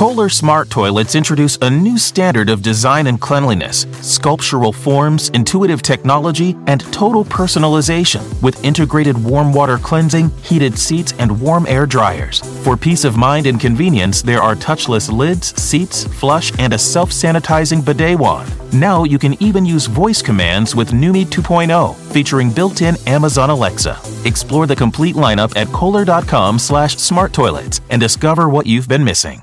Kohler Smart Toilets introduce a new standard of design and cleanliness, sculptural forms, intuitive technology, and total personalization with integrated warm water cleansing, heated seats, and warm air dryers. For peace of mind and convenience, there are touchless lids, seats, flush, and a self sanitizing bidet wand. Now you can even use voice commands with Numi 2.0, featuring built-in Amazon Alexa. Explore the complete lineup at kohler.com slash smart toilets and discover what you've been missing.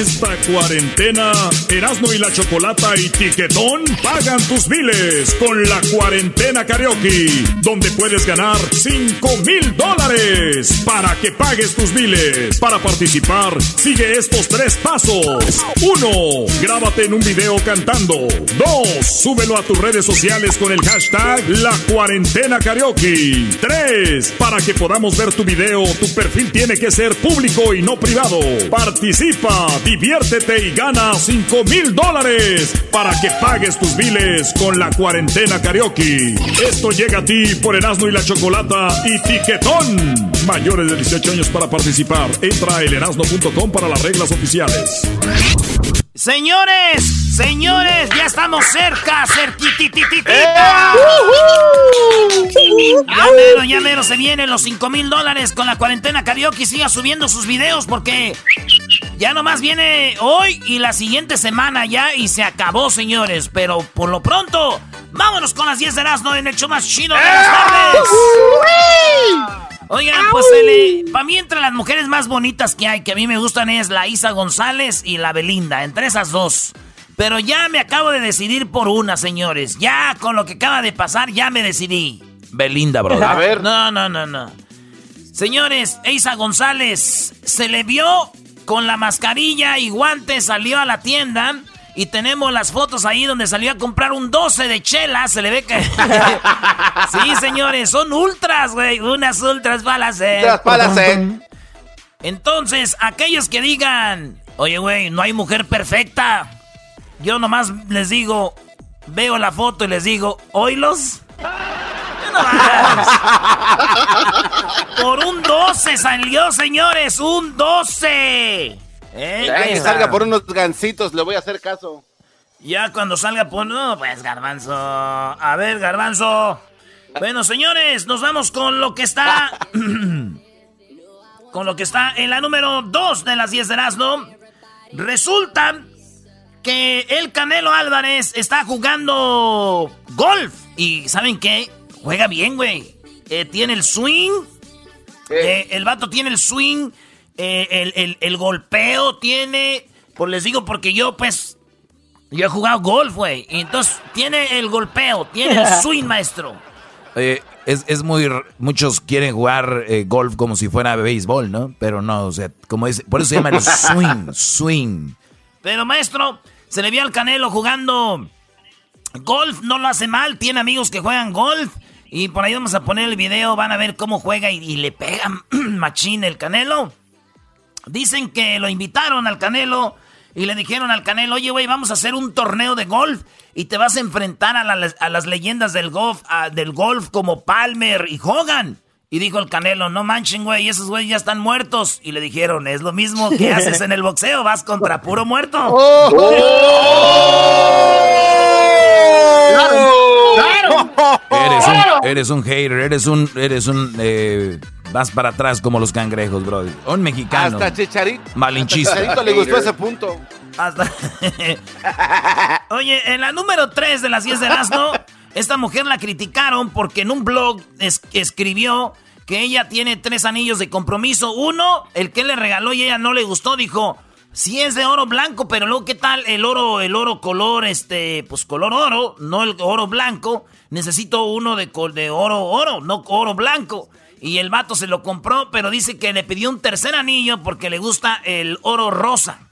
Esta cuarentena, Erasmo y la Chocolata y Tiquetón pagan tus biles con la cuarentena karaoke, donde puedes ganar 5 mil dólares para que pagues tus biles. Para participar, sigue estos tres pasos. 1. Grábate en un video cantando. 2. Súbelo a tus redes sociales con el hashtag La Cuarentena Karaoke. 3. Para que podamos ver tu video, tu perfil tiene que ser público y no privado. Participa, diviértete y gana 5 mil dólares para que pagues tus biles con la cuarentena karaoke. Esto llega a ti por Erasmo y la Chocolata y Tiquetón. Mayores de 18 años para participar. Entra a elerasno.com para las reglas oficiales. Señores, señores, ya estamos cerca, cerquitititita. Ya mero, ya mero se vienen los 5 mil dólares con la cuarentena karaoke. Siga subiendo sus videos porque ya nomás viene hoy y la siguiente semana ya y se acabó, señores. Pero por lo pronto, vámonos con las 10 de Erasmo en el show más chido de las tardes. Oigan, pues para mí entre las mujeres más bonitas que hay, que a mí me gustan es la Isa González y la Belinda, entre esas dos. Pero ya me acabo de decidir por una, señores. Ya con lo que acaba de pasar, ya me decidí. Belinda, bro. A ver. No, no, no, no. Señores, Isa González se le vio con la mascarilla y guantes, salió a la tienda. Y tenemos las fotos ahí donde salió a comprar un 12 de chela. Se le ve que. sí, señores, son ultras, güey. Unas ultras sed. Entonces, aquellos que digan, oye, güey, no hay mujer perfecta. Yo nomás les digo, veo la foto y les digo, ¿oílos? No. Por un 12 salió, señores, un 12. ¿Eh? Que salga por unos gancitos, le voy a hacer caso. Ya cuando salga por... No, pues garbanzo. A ver, garbanzo. Bueno, señores, nos vamos con lo que está... con lo que está en la número 2 de las 10 de Erasmo. Resulta que el Canelo Álvarez está jugando golf. Y ¿saben qué? Juega bien, güey. Eh, tiene el swing. Eh, el vato tiene el swing. eh, el, el- el golpeo tiene. Pues les digo porque yo, pues. Yo he jugado golf, güey. Y entonces tiene el golpeo, tiene el swing, maestro. Eh, es, es muy. Muchos quieren jugar eh, golf como si fuera béisbol, ¿no? Pero no, o sea, como es. Por eso se llama el swing, swing. Pero maestro, se le vio al Canelo jugando golf, no lo hace mal, tiene amigos que juegan golf. Y por ahí vamos a poner el video, van a ver cómo juega y, y le pega machín el Canelo. Dicen que lo invitaron al Canelo y le dijeron al Canelo, oye, güey, vamos a hacer un torneo de golf y te vas a enfrentar a, la- a las leyendas del golf, a- del golf como Palmer y Hogan. Y dijo el Canelo, no manchen, güey, esos güeyes ya están muertos. Y le dijeron, es lo mismo que haces en el boxeo, vas contra puro muerto. Eres un, eres un hater, eres un. Eres un eh, vas para atrás como los cangrejos, bro. Un mexicano. Hasta Chicharito. Malinchista. Hasta Chicharito le gustó ese punto. Hasta- Oye, en la número 3 de las 10 de Erasmo, esta mujer la criticaron porque en un blog es- escribió que ella tiene tres anillos de compromiso. Uno, el que le regaló y ella no le gustó, dijo, sí es de oro blanco, pero luego, ¿qué tal el oro, el oro color, este, pues color oro, no el oro blanco? Necesito uno de, de oro, oro, no oro blanco. Y el vato se lo compró, pero dice que le pidió un tercer anillo porque le gusta el oro rosa.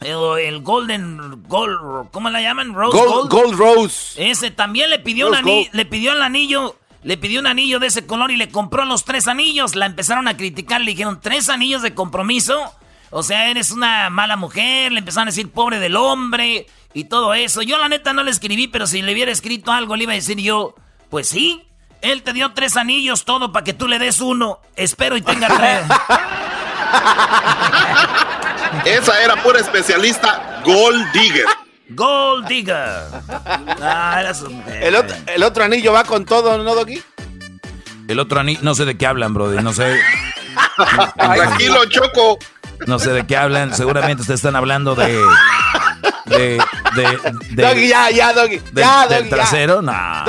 El, Golden Gold, ¿cómo la llaman? Rose Gold, Gold. Rose. Ese también le pidió, un anillo, le pidió el anillo, le pidió un anillo de ese color y le compró los tres anillos. La empezaron a criticar, le dijeron, ¿tres anillos de compromiso? O sea, eres una mala mujer, le empezaron a decir pobre del hombre y todo eso. Yo la neta no le escribí, pero si le hubiera escrito algo le iba a decir yo, pues sí, él te dio tres anillos, todo para que tú le des uno. Espero y tenga tres. Esa era pura especialista Gold Digger. Gold Digger. Ah, el, otro, el otro anillo va con todo, ¿no, Doggy? El otro anillo, no sé de qué hablan, brother, no sé. Tranquilo, Choco. No sé de qué hablan, seguramente ustedes están hablando de... De, de, de doggy, ya, ya, Doggy. ya, del trasero, no.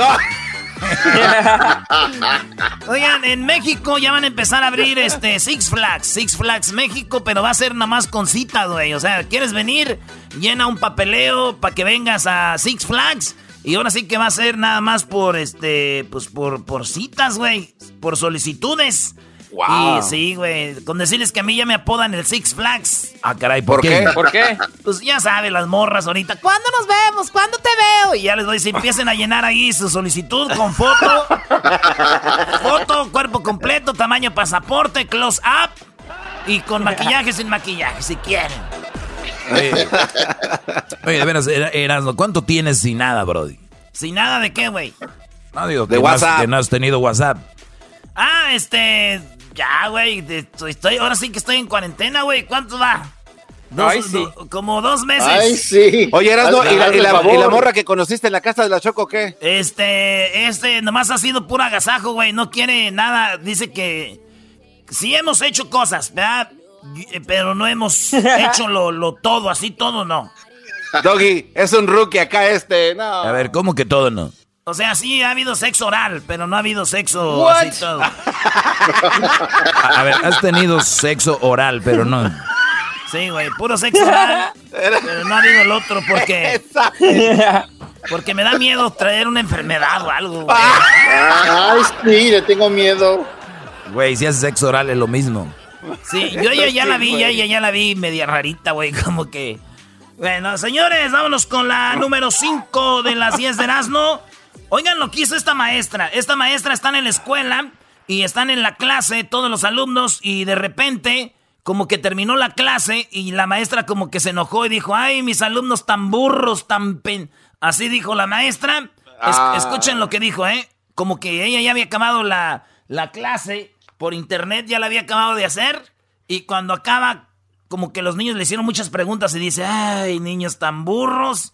Oigan, en México ya van a empezar a abrir este Six Flags, Six Flags México, pero va a ser nada más con cita, güey. O sea, ¿quieres venir? Llena un papeleo para que vengas a Six Flags. Y ahora sí que va a ser nada más por este, pues por, por citas, güey. Por solicitudes. Wow. Y sí, güey. Con decirles que a mí ya me apodan el Six Flags. Ah, caray, ¿por, qué? ¿Por qué? Pues ya saben, las morras ahorita. ¿Cuándo nos vemos? ¿Cuándo te veo? Y ya les doy, si empiecen a llenar ahí su solicitud con foto. foto, cuerpo completo, tamaño pasaporte, close up. Y con maquillaje sin maquillaje, si quieren. Oye, de veras, Erasmo, ¿cuánto tienes sin nada, Brody? ¿Sin nada de qué, güey? No, digo, de que WhatsApp. que no has tenido WhatsApp. Ah, este. Ya, güey. Estoy, ahora sí que estoy en cuarentena, güey. ¿Cuánto va? Dos, como dos meses. Ay, sí. Oye, Erasmo, ¿y, la, y, la, morra que conociste en la casa de la Choco qué? Este, este, nomás ha sido pura agasajo, güey. No quiere nada. Dice que sí hemos hecho cosas, ¿verdad? Pero no hemos hecho lo, lo todo, así todo no. Doggy, es un rookie acá este, no. A ver, ¿cómo que todo no? O sea, sí ha habido sexo oral, pero no ha habido sexo así todo. A, ver, has tenido sexo oral, pero no. Sí, güey, puro sexo oral. Pero no ha habido el otro porque. Porque me da miedo traer una enfermedad o algo. Güey. Ay, sí, le tengo miedo. Güey, si haces sexo oral es lo mismo. Sí, yo ya, ya la vi, ya, ya, ya la vi media rarita, güey, como que. Bueno, señores, vámonos con la número 5 de las 10 de Erasmo. Oigan lo que hizo esta maestra. Esta maestra está en la escuela y están en la clase todos los alumnos y de repente como que terminó la clase y la maestra como que se enojó y dijo, ay, mis alumnos tan burros, tan pen... Así dijo la maestra. Ah. Escuchen lo que dijo, ¿eh? Como que ella ya había acabado la, la clase por internet, ya la había acabado de hacer y cuando acaba como que los niños le hicieron muchas preguntas y dice, ay, niños tan burros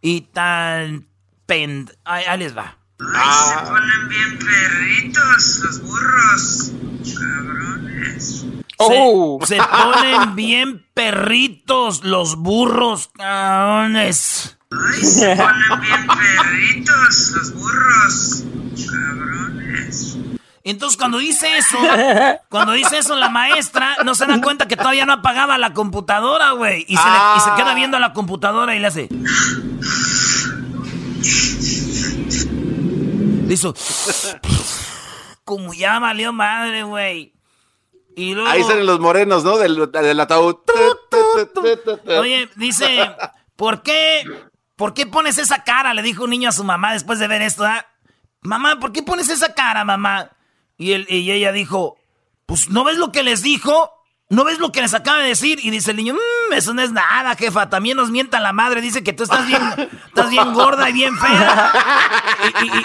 y tan pend... Ahí, les va. Ay, se ponen bien perritos los burros. Cabrones. Oh. Se, ponen bien perritos los burros, cabrones. Ay, se ponen bien perritos los burros. Cabrones. Entonces cuando dice eso, cuando dice eso la maestra, no se da cuenta que todavía no apagaba la computadora, güey. Y, se y se queda viendo a la computadora y le hace... Hizo. Como ya valió madre, güey. Y luego... Ahí salen los morenos, ¿no? Del, del ataúd. Oye, dice, ¿por qué? ¿Por qué pones esa cara? Le dijo un niño a su mamá después de ver esto. ¿ah? Mamá, ¿por qué pones esa cara, mamá? Y, él, y ella dijo, pues, ¿no ves lo que les dijo? ¿No ves lo que les acaba de decir? Y dice el niño, mmm, eso no es nada, jefa. También nos mienta la madre. Dice que tú estás bien, estás bien gorda y bien fea.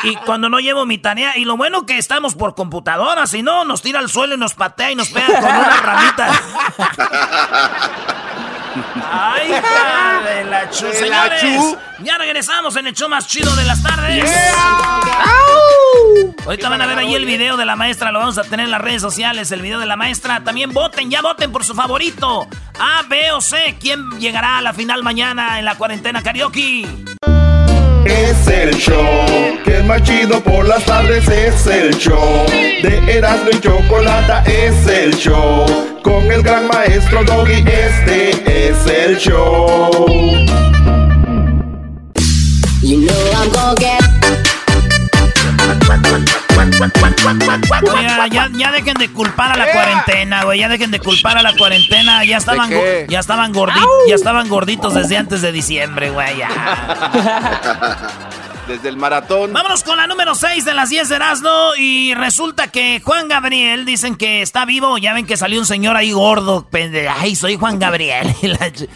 Y, cuando no llevo mi tarea. Y lo bueno que estamos por computadora. Si no, nos tira al suelo y nos patea y nos pega con una ramita. Ay, de la chu. Señores, ya regresamos en el show más chido de las tardes. Ahorita van a ver ahí el video de la maestra, lo vamos a tener en las redes sociales, el video de la maestra. También voten, ya voten por su favorito. A, B o C, ¿quién llegará a la final mañana en la cuarentena karaoke? Es el show. Que es más chido por las tardes es el show. De Erasmo y Chocolata es el show. Con el gran maestro Doggy este es el show. You know I'm gonna get. Oiga, ya, ya dejen de culpar a la cuarentena, güey. Ya dejen de culpar a la cuarentena. Ya estaban, ya estaban gorditos, ya estaban gorditos desde antes de diciembre, güey. ya. Desde el maratón. Vámonos con la número 6 de las 10 de Erasmo. Y resulta que Juan Gabriel dicen que está vivo. Ya ven que salió un señor ahí gordo. Ay, soy Juan Gabriel.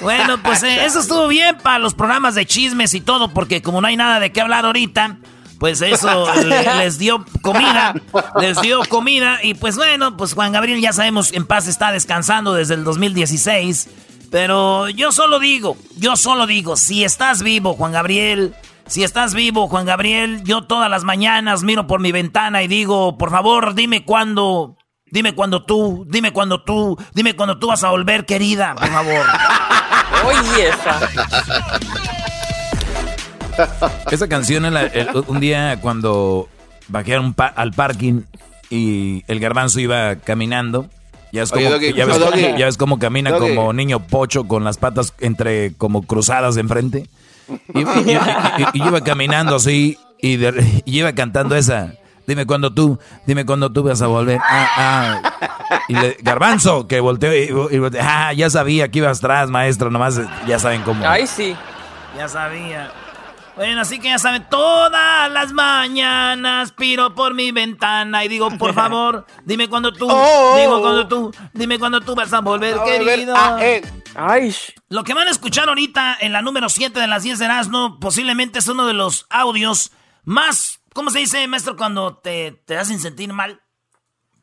Bueno, pues eh, eso estuvo bien para los programas de chismes y todo. Porque como no hay nada de qué hablar ahorita. Pues eso le- les dio comida, les dio comida y pues bueno, pues Juan Gabriel ya sabemos en paz está descansando desde el 2016, pero yo solo digo, yo solo digo, si estás vivo Juan Gabriel, si estás vivo Juan Gabriel, yo todas las mañanas miro por mi ventana y digo, por favor, dime cuándo, dime cuándo tú, dime cuándo tú, dime cuándo tú vas a volver querida, por favor. Oye, esa. Esa canción, el- el- un día cuando bajé pa- al parking y el garbanzo iba caminando, ya ves Oye, cómo, Doggy, ya ves no, ya ves cómo camina Doggy. como niño pocho con las patas entre como cruzadas de enfrente. Y, y- y- y- y iba caminando así y, de- y iba cantando esa. Dime cuándo tú, dime cuándo tú vas a volver. Ah, ah. Y le- garbanzo, que volteó y, y volteó, ah, ya sabía que ibas atrás, maestro, nomás ya saben cómo. Ay, sí. Ya sabía. Bueno, así que ya saben, todas las mañanas piro por mi ventana y digo, por favor, dime cuando tú, Oh, digo oh, cuando tú, dime cuando tú vas a volver, A volver querido. a él. Ay, Lo que van a escuchar ahorita en la número 7 de las 10 de Erasmo, posiblemente es uno de los audios más, ¿cómo se dice, maestro, cuando te, te hacen sentir mal?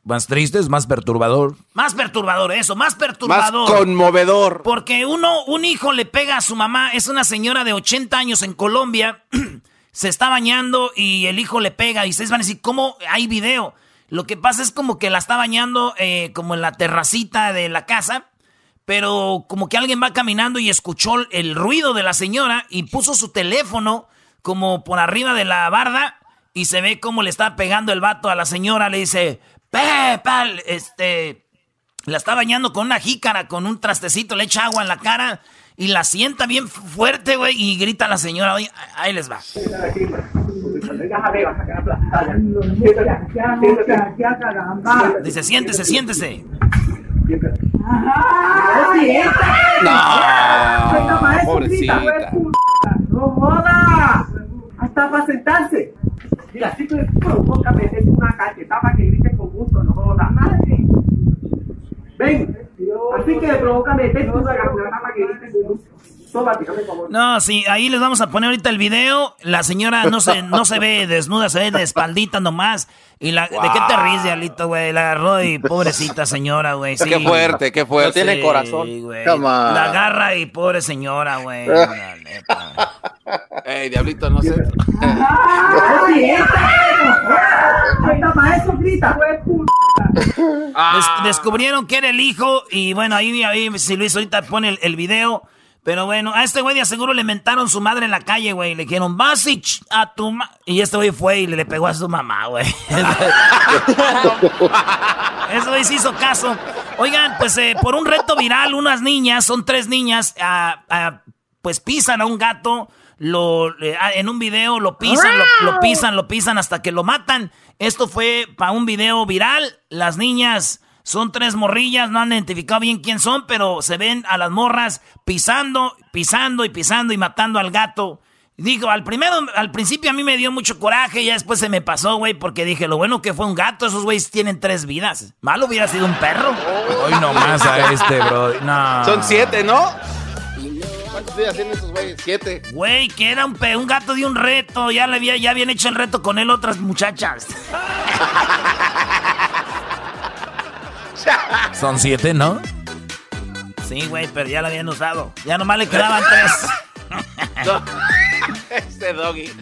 Más tristes, más perturbador. Más perturbador, eso, más Más perturbador. conmovedor. Porque uno, un hijo le pega a su mamá, es una señora de 80 años en Colombia, se está bañando y el hijo le pega y ustedes van a decir, ¿cómo hay video? Lo que pasa es como que la está bañando eh, como en la terracita de la casa, pero como que alguien va caminando y escuchó el ruido de la señora y puso su teléfono como por arriba de la barda y se ve como le está pegando el vato a la señora, le dice, Pepa, este, la está bañando con una jícara, con un trastecito, le echa agua en la cara y la sienta bien fu- fuerte, güey, y grita a la señora, oye, ahí les va. Dice, siéntese, siéntese. No, pobrecita. ¡No joda! Hasta para sentarse. Mira, así que provócame, es una cachetada para que grite con gusto, no joda. Ven, así que provócame, es una cachetada para que grite con gusto. Tómate, por favor. No, sí, ahí les vamos a poner ahorita el video. La señora no se, no se ve desnuda, se ve de espaldita nomás. Y la, ¿De qué te ríes, Diablito, güey? La agarró y pobrecita señora, güey. Sí. Qué fuerte, qué fuerte. tiene corazón. Sí, on. La agarra y pobre señora, güey. Ey, diablito, no sé. Eso grita, güey, Des- descubrieron que era el hijo y bueno, ahí, ahí si Luis ahorita pone el, video. Pero bueno, a este güey de seguro le mentaron su madre en la calle, güey. Le dijeron, vas y a tu ma... Y este güey fue y le, pegó a su mamá, güey. Ese güey sí hizo caso. Oigan, pues eh, por un reto viral, unas niñas, son tres niñas, ah, ah, pues pisan a un gato, lo, ah, en un video lo pisan, lo pisan, lo pisan hasta que lo matan. Esto fue para un video viral. Las niñas son tres morrillas, no han identificado bien quién son, pero se ven a las morras pisando, pisando y pisando y matando al gato. Digo, al primero, al principio a mí me dio mucho coraje y ya después se me pasó, güey, porque dije, lo bueno que fue un gato, esos güeyes tienen tres vidas. Malo hubiera sido un perro. Hoy nomás a este, bro. No. Son siete, ¿no? ¿Cuántos días tienen esos güeyes? Siete. Güey, que era un, pe- un gato de un reto, ya le había, ya habían hecho el reto con él otras muchachas. Son siete, ¿no? Sí, güey, pero ya la habían usado. Ya nomás le quedaban tres. No. Este doggy.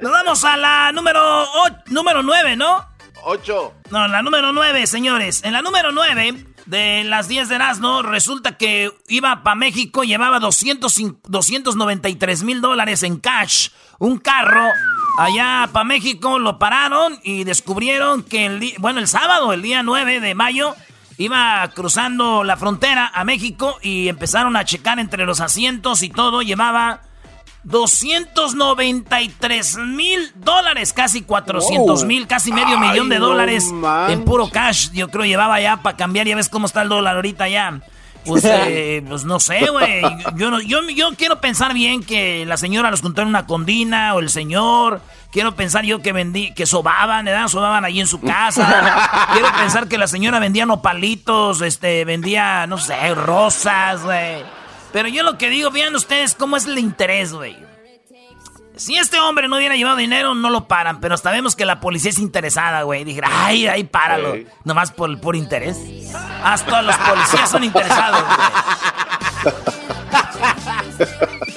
Nos vamos a la número, o- número 9, ¿no? Ocho. No, la número 9, señores. En la número 9, de las 10 de Erasmo, resulta que iba para México, llevaba 200, 293 mil dólares en cash, un carro. Allá para México lo pararon y descubrieron que el bueno, el sábado, el día 9 de mayo, iba cruzando la frontera a México y empezaron a checar entre los asientos y todo. Llevaba 293 mil dólares, casi 400 mil, casi medio millón de dólares en puro cash. Yo creo llevaba ya para cambiar. Ya ves cómo está el dólar ahorita ya. Pues, eh, pues no sé, güey. Yo, no, yo, yo quiero pensar bien que la señora los contó en una condina o el señor. Quiero pensar yo que vendí, que sobaban, ¿verdad? Sobaban allí en su casa. Quiero pensar que la señora vendía nopalitos, este, vendía, no sé, rosas, güey. Pero yo lo que digo, vean ustedes cómo es el interés, güey. Si este hombre no hubiera llevado dinero, no lo paran. Pero sabemos que la policía es interesada, güey. Dije, ay, ay, páralo. Nomás por, por interés. Hasta los policías son interesados, güey.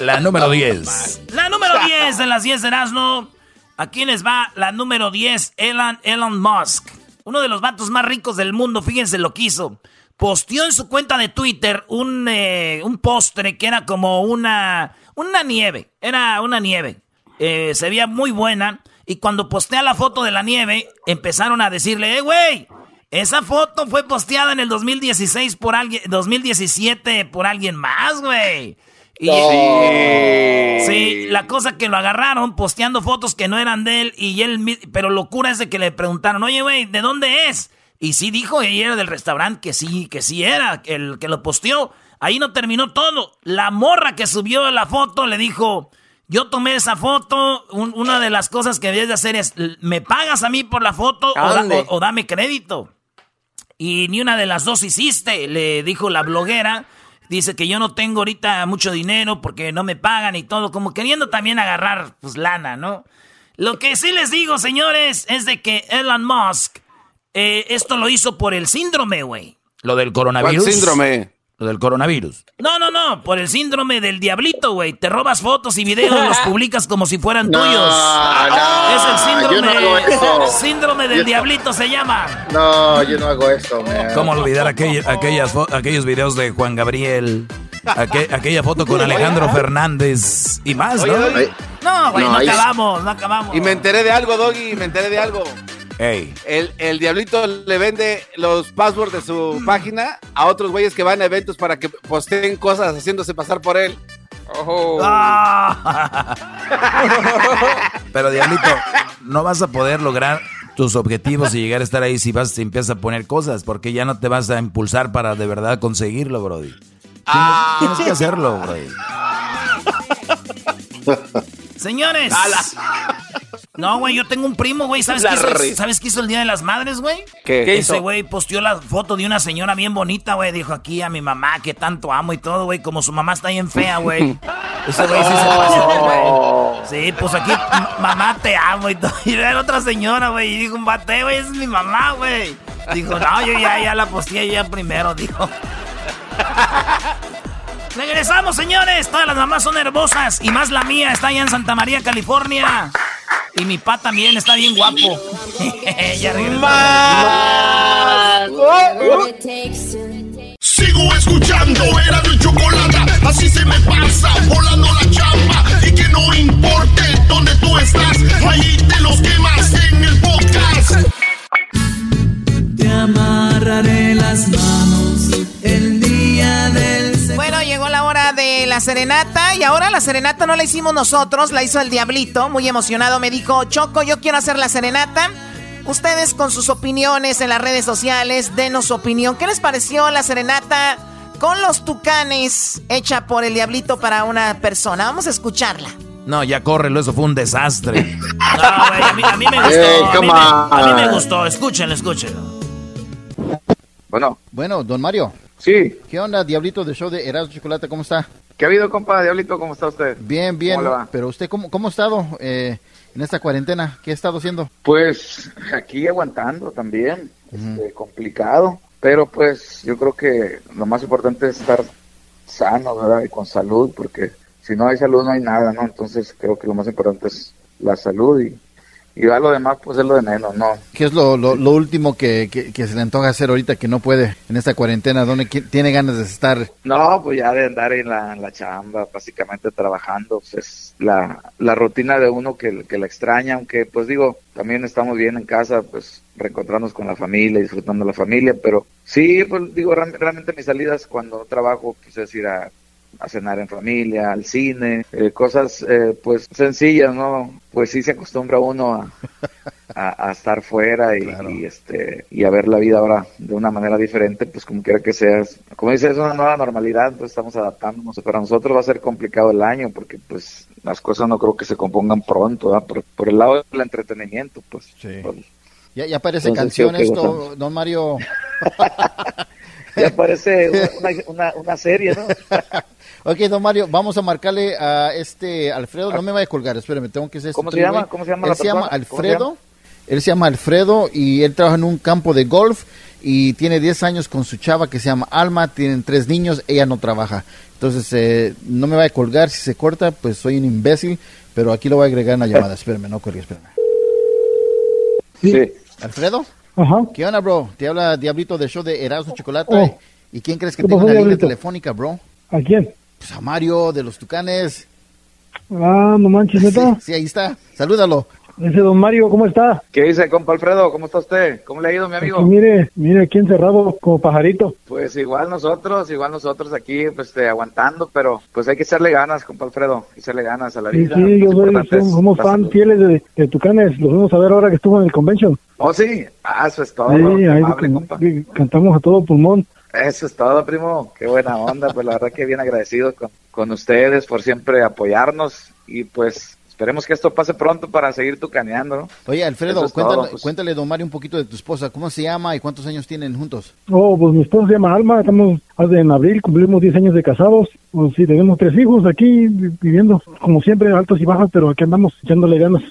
La número 10. La número 10 de las 10 de Erasmo. ¿A quién les va la número 10? Elon, Elon Musk. Uno de los vatos más ricos del mundo. Fíjense lo que hizo posteó en su cuenta de Twitter un, eh, un postre que era como una, una nieve. Era una nieve. Eh, se veía muy buena. Y cuando postea la foto de la nieve, empezaron a decirle, eh, güey, esa foto fue posteada en el 2016 por alguien, 2017 por alguien más, güey. Y, sí, la cosa que lo agarraron posteando fotos que no eran de él y él, pero locura es de que le preguntaron, oye, güey, ¿de dónde es? Y sí dijo ella era del restaurante que sí, que sí era el que lo posteó. Ahí no terminó todo. La morra que subió la foto le dijo, yo tomé esa foto, una de las cosas que debes de hacer es, ¿me pagas a mí por la foto o, dame crédito? Y ni una de las dos hiciste, le dijo la bloguera. Dice que yo no tengo ahorita mucho dinero porque no me pagan y todo, como queriendo también agarrar pues lana, ¿no? Lo que sí les digo, señores, es de que Elon Musk eh, esto lo hizo por el síndrome, güey. ¿Lo del coronavirus? ¿Cuál síndrome? Lo del coronavirus. No, no, no, por el síndrome del diablito, güey. Te robas fotos y videos, los publicas como si fueran tuyos. No, es el síndrome. yo no hago eso. Síndrome del diablito se llama. No, yo no hago eso, man. ¿Cómo olvidar aquel- aquellas aquellos videos de Juan Gabriel? Aquel- aquella foto con Alejandro Fernández y más, ¿no? Oye, No, güey, no, No, acabamos, no acabamos. Y me enteré de algo, Doggy, me enteré de algo. Ey. El, el diablito le vende los passwords de su página a otros güeyes que van a eventos para que posteen cosas haciéndose pasar por él. Ah. Pero Diablito, no vas a poder lograr tus objetivos y llegar a estar ahí si vas si empiezas a poner cosas, porque ya no te vas a impulsar para de verdad conseguirlo, Brody. Tienes, tienes que hacerlo, Brody. Señores. No, güey, yo tengo un primo, güey. ¿Sabes, qué hizo. ¿Sabes qué hizo el Día de las Madres, güey? ¿Qué? ¿Qué Ese güey posteó la foto de una señora bien bonita, güey. Dijo aquí a mi mamá que tanto amo y todo, güey. Como su mamá está bien fea, güey. Ese güey sí se pasó, güey. Sí, pues aquí, mamá, te amo y todo. Y era otra señora, güey. Y dijo, un bate, güey, esa es mi mamá, güey. Dijo, no, yo ya, ya la posteé ya primero, dijo. Regresamos, señores. Todas las mamás son hermosas. Y más la mía está allá en Santa María, California. Y mi pa también está bien guapo. ya regresamos. Sigo escuchando, era mi chocolata, así se me pasa, volando la chamba. Y que no importe dónde tú estás, ahí te los quemas en el podcast. Te amarraré las manos de la serenata y ahora la serenata no la hicimos nosotros, la hizo el diablito, muy emocionado, me dijo, Choco, yo quiero hacer la serenata. Ustedes con sus opiniones en las redes sociales, denos su opinión. ¿Qué les pareció la serenata con los tucanes hecha por el diablito para una persona? Vamos a escucharla. No, ya córrelo, eso fue un desastre. No, güey, a mí, a mí me gustó. Hey, a, mí me, a mí me on. gustó. Escúchenlo, escúchenlo. Bueno, Bueno, don Mario, sí. ¿qué onda, Diablito de show de Erasmo Chocolate? ¿Cómo está? ¿Qué ha habido, compa Diablito? ¿Cómo está usted? Bien, bien. Pero usted, ¿cómo, cómo ha estado eh, en esta cuarentena? ¿Qué ha estado haciendo? Pues aquí aguantando también, este, complicado, pero pues yo creo que lo más importante es estar sano, ¿verdad? Y con salud, porque si no hay salud no hay nada, ¿no? Entonces creo que lo más importante es la salud y, y ya lo demás pues es lo de menos, no. ¿Qué es lo, lo, lo último que, que, que se le antoja hacer ahorita que no puede en esta cuarentena? ¿Dónde tiene ganas de estar? No, pues ya de andar en la, en la chamba, básicamente trabajando, pues es la, la rutina de uno que, que la extraña, aunque pues digo, también estamos bien en casa, pues reencontrarnos con la familia, disfrutando la familia, pero sí, pues digo, real- realmente mis salidas cuando trabajo, pues es ir a, a cenar en familia, al cine, eh, cosas eh, pues sencillas, ¿no? Pues sí se acostumbra uno a, a, a estar fuera y, y, este y a ver la vida ahora de una manera diferente, pues como quiera que seas. Como dices, es una nueva normalidad, pues estamos adaptándonos. Para nosotros va a ser complicado el año porque pues las cosas no creo que se compongan pronto, ¿verdad? Por, por el lado del entretenimiento, pues. por- Ya, ya parece sí, canción esto, don Mario. ya parece una, una, una serie, ¿no? ok, don Mario, vamos a marcarle a este Alfredo. No me vaya a colgar, espérame, tengo que hacer ¿Cómo esto, se llama? ¿Cómo se llama Él la se llama Alfredo. Él se llama Alfredo y él trabaja en un campo de golf y tiene 10 años con su chava que se llama Alma. Tienen tres niños, ella no trabaja. Entonces, eh, no me vaya a colgar. Si se corta, pues soy un imbécil. Pero aquí lo voy a agregar en la llamada. Espérame, no cuelgue, espérame. Sí. ¿Alfredo? Ajá. ¿Qué onda, bro? Te habla Diablito del show de Erasmo Chocolate. Oh. ¿Y quién crees que ¿Qué tiene una línea telefónica, bro? ¿A quién? Pues a Mario de los Tucanes. Ah, no manches, neta. Sí, ahí está. Salúdalo. Ese don Mario, ¿cómo está? ¿Qué dice, compa Alfredo? ¿Cómo está usted? ¿Cómo le ha ido, mi amigo? Aquí, mire, mire aquí encerrado como pajarito. Pues igual nosotros, igual nosotros aquí, pues este, aguantando, pero pues hay que echarle ganas, compa Alfredo, echarle ganas a la Sí, vida. sí, yo soy, somos, fan fieles de, de Tucanes. Los vamos a ver ahora que estuvo en el convention. Oh, sí, ah, eso es todo, Sí, ahí amable, compa. cantamos a todo pulmón. Eso es todo, primo, qué buena onda, pues la verdad que bien agradecido con, con ustedes por siempre apoyarnos y pues esperemos que esto pase pronto para seguir tucaneando, ¿no? Oye, Alfredo, es cuéntale, todo, pues. cuéntale, don Mario, un poquito de tu esposa. ¿Cómo se llama y cuántos años tienen juntos? Oh, pues mi esposo se llama Alma, estamos hace- en abril, cumplimos 10 años de casados. Pues sí, tenemos tres hijos aquí, vi- viviendo como siempre, altos y bajos, pero aquí andamos echándole ganas.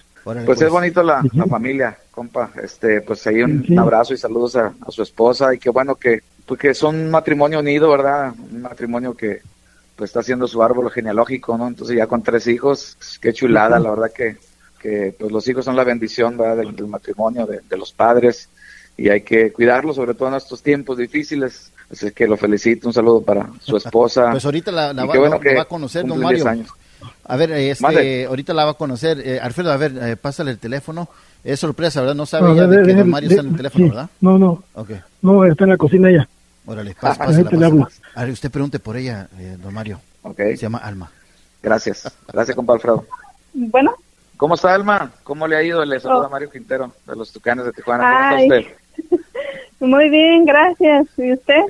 Pues es bonito la, la familia, compa. Este, pues ahí un, Sí. un abrazo y saludos a, a su esposa y qué bueno que, pues que son un matrimonio unido, ¿verdad? Un matrimonio que pues está haciendo su árbol genealógico, ¿no? Entonces ya con tres hijos, pues, qué chulada, la verdad que, que pues los hijos son la bendición, ¿verdad? Del, del matrimonio, de, de los padres y hay que cuidarlos, sobre todo en estos tiempos difíciles. Así que lo felicito, un saludo para su esposa. Pues ahorita la, va, bueno la- va a conocer, don cumple 10 Mario. años. A ver, este, ahorita la va a conocer. Eh, Alfredo, a ver, eh, pásale el teléfono. Es sorpresa, ¿verdad? No sabe No, ella de- de que de- don Mario de- está en el teléfono, sí. ¿verdad? No, no, Ok. no, está en la cocina ella. Órale, le pásala. hablo. A ver, usted pregunte por ella, eh, don Mario. Ok. Se llama Alma. Gracias, gracias, compa Alfredo. Bueno, ¿Cómo está, Alma? ¿Cómo le ha ido? Le saluda Oh. Mario Quintero, de los Tucanes de Tijuana. ¿Cómo Ay. está usted? muy bien, gracias. ¿Y usted?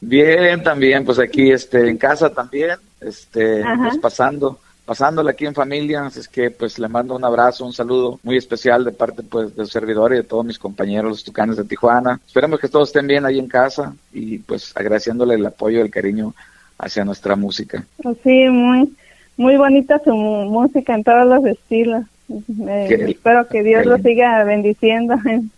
Bien, también, pues aquí este, en casa también, este, pues pasando, pasándola aquí en familia, así es que pues le mando un abrazo, un saludo muy especial de parte pues del servidor y de todos mis compañeros, los Tucanes de Tijuana. Esperemos que todos estén bien ahí en casa y pues agradeciéndole el apoyo y el cariño hacia nuestra música. Sí, muy, muy bonita su música en todos los estilos. Eh, Qué- espero que Dios lo lindo. siga bendiciendo en,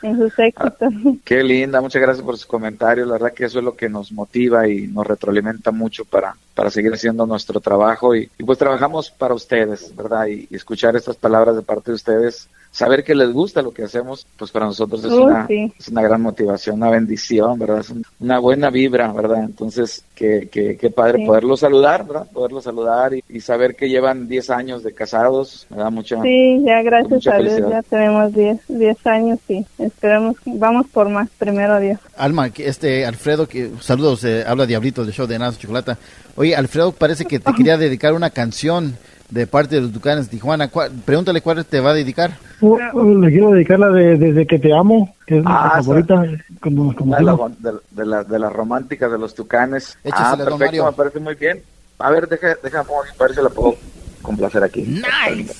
en sus éxitos. Qué linda, muchas gracias por sus comentarios. La verdad que eso es lo que nos motiva y nos retroalimenta mucho para, para seguir haciendo nuestro trabajo. Y, y pues trabajamos para ustedes, ¿verdad? Y, y escuchar estas palabras de parte de ustedes, saber que les gusta lo que hacemos, pues para nosotros es, Oh, una, sí. es una gran motivación, una bendición, ¿verdad? Es un- una buena vibra, ¿verdad? Entonces, qué, qué, qué padre Sí. poderlo saludar, ¿verdad? Poderlo saludar y, y saber que llevan 10 años de casados, me da mucha... Sí, ya gracias mucha a Dios felicidad. ya tenemos 10 10 años y esperemos, vamos por más, primero Dios. Alma, que este Alfredo, que saludos, eh, habla Diablito del show de Nazo Chocolata. Oye, Alfredo parece que te quería dedicar una canción de parte de los Tucanes de Tijuana. ¿Cuál- pregúntale cuál te va a dedicar. Oh, oh, le quiero dedicar la de Desde que te amo, que es mi Ah, favorita. Cuando nos Una de, las conocimos. de, de la- de las románticas de los tucanes. Échasela, ah, perfecto, Mario. me parece muy bien. A ver, deja, deja, a ver si la puedo complacer aquí. Nice.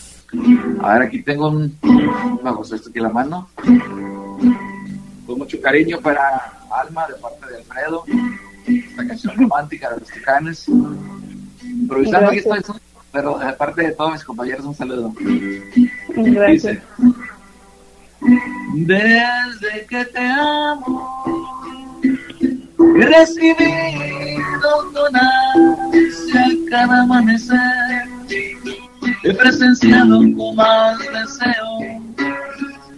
A ver, aquí tengo un. Vamos, esto aquí en la mano. Con mucho cariño para Alma, de parte de Alfredo. Esta canción romántica de los tucanes. Improvisando aquí estoy, pero de parte de todos mis compañeros, un saludo. Gracias. Dice, Desde que te amo, he recibido con ansia cada amanecer. He presenciado con más deseo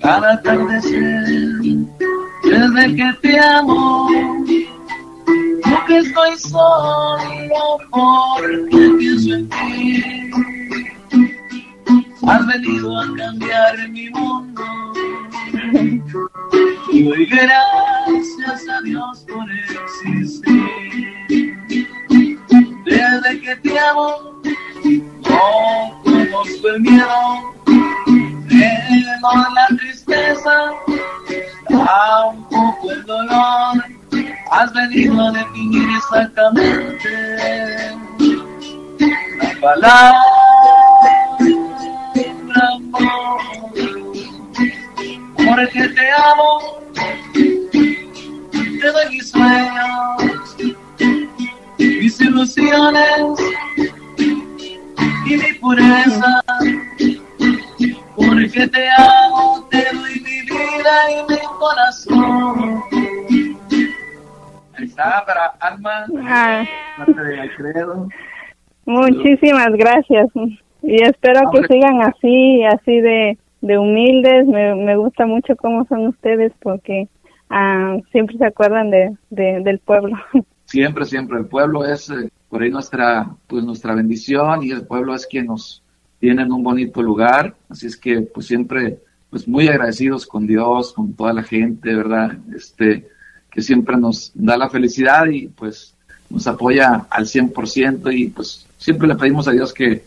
cada atardecer. Desde que te amo, no que estoy solo porque pienso en ti. Has venido a cambiar mi mundo. Y doy gracias a Dios por existir. Desde que te amo, no conozco el miedo, la tristeza, tampoco el dolor. Has venido a definir exactamente la palabra amor. Porque te amo, te doy mis sueños, mis ilusiones y mi pureza. Porque te amo, te doy mi vida y mi corazón. Para Alma, Ah, de Alfredo. muchísimas gracias. Y espero que sigan así, así de, de humildes. Me, me gusta mucho cómo son ustedes porque ah, siempre se acuerdan de, de- del pueblo. Siempre, siempre. El pueblo es eh, por ahí nuestra, pues nuestra bendición y el pueblo es quien nos tiene en un bonito lugar. Así es que, pues siempre, pues muy agradecidos con Dios, con toda la gente, ¿verdad? Este, que siempre nos da la felicidad y pues nos apoya al 100% y pues siempre le pedimos a Dios que,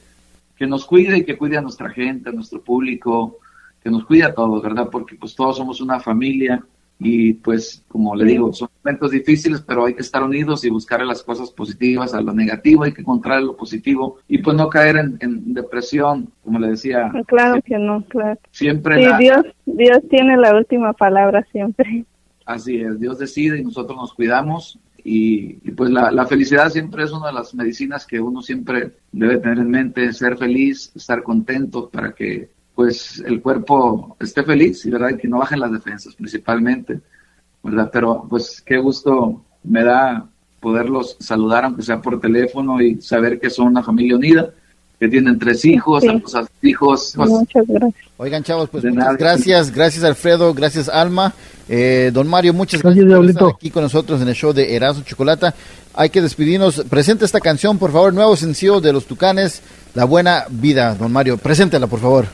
que nos cuide y que cuide a nuestra gente, a nuestro público, que nos cuide a todos, ¿verdad? Porque pues todos somos una familia y pues como le digo, son momentos difíciles, pero hay que estar unidos y buscar las cosas positivas a lo negativo, hay que encontrar lo positivo y pues no caer en, en depresión, como le decía, Claro que no, claro. siempre Sí, la- Dios, Dios tiene la última palabra siempre. Así es, Dios decide y nosotros nos cuidamos y, y pues la, la felicidad siempre es una de las medicinas que uno siempre debe tener en mente, ser feliz, estar contento para que pues el cuerpo esté feliz y verdad Y que no bajen las defensas principalmente, verdad, pero pues qué gusto me da poderlos saludar aunque sea por teléfono y saber que son una familia unida, que tienen tres hijos, Sí. hijos, pues, Muchas gracias. Oigan, chavos, pues muchas gracias. Gracias, Alfredo. Gracias, Alma. Eh, don Mario, muchas Gracias, gracias, por estar aquí con nosotros en el show de Erasmo Chocolata. Hay que despedirnos. Presente esta canción, por favor. Nuevo sencillo de los Tucanes, La Buena Vida. Don Mario, preséntela, por favor.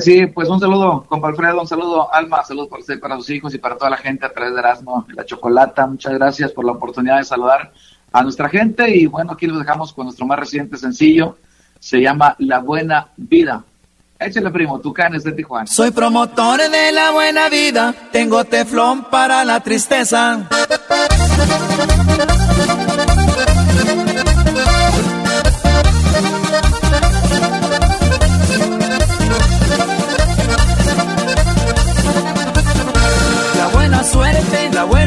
Sí, pues un saludo, compa Alfredo, un saludo, Alma, saludos para usted, para sus hijos y para toda la gente a través de Erasmo, y la Chocolata. Muchas gracias por la oportunidad de saludar a nuestra gente y bueno, aquí los dejamos con nuestro más reciente sencillo, se llama La Buena Vida. Échale, primo, Tucanes de Tijuana. Soy promotor de la buena vida, tengo teflón para la tristeza. La buena suerte, la buena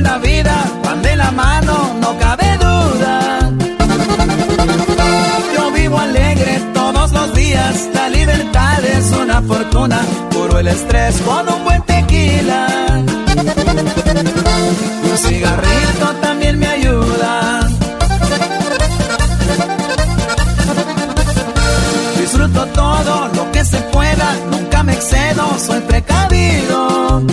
fortuna, puro el estrés con un buen tequila. Un cigarrito también me ayuda. Disfruto todo lo que se pueda, nunca me excedo, soy precavido.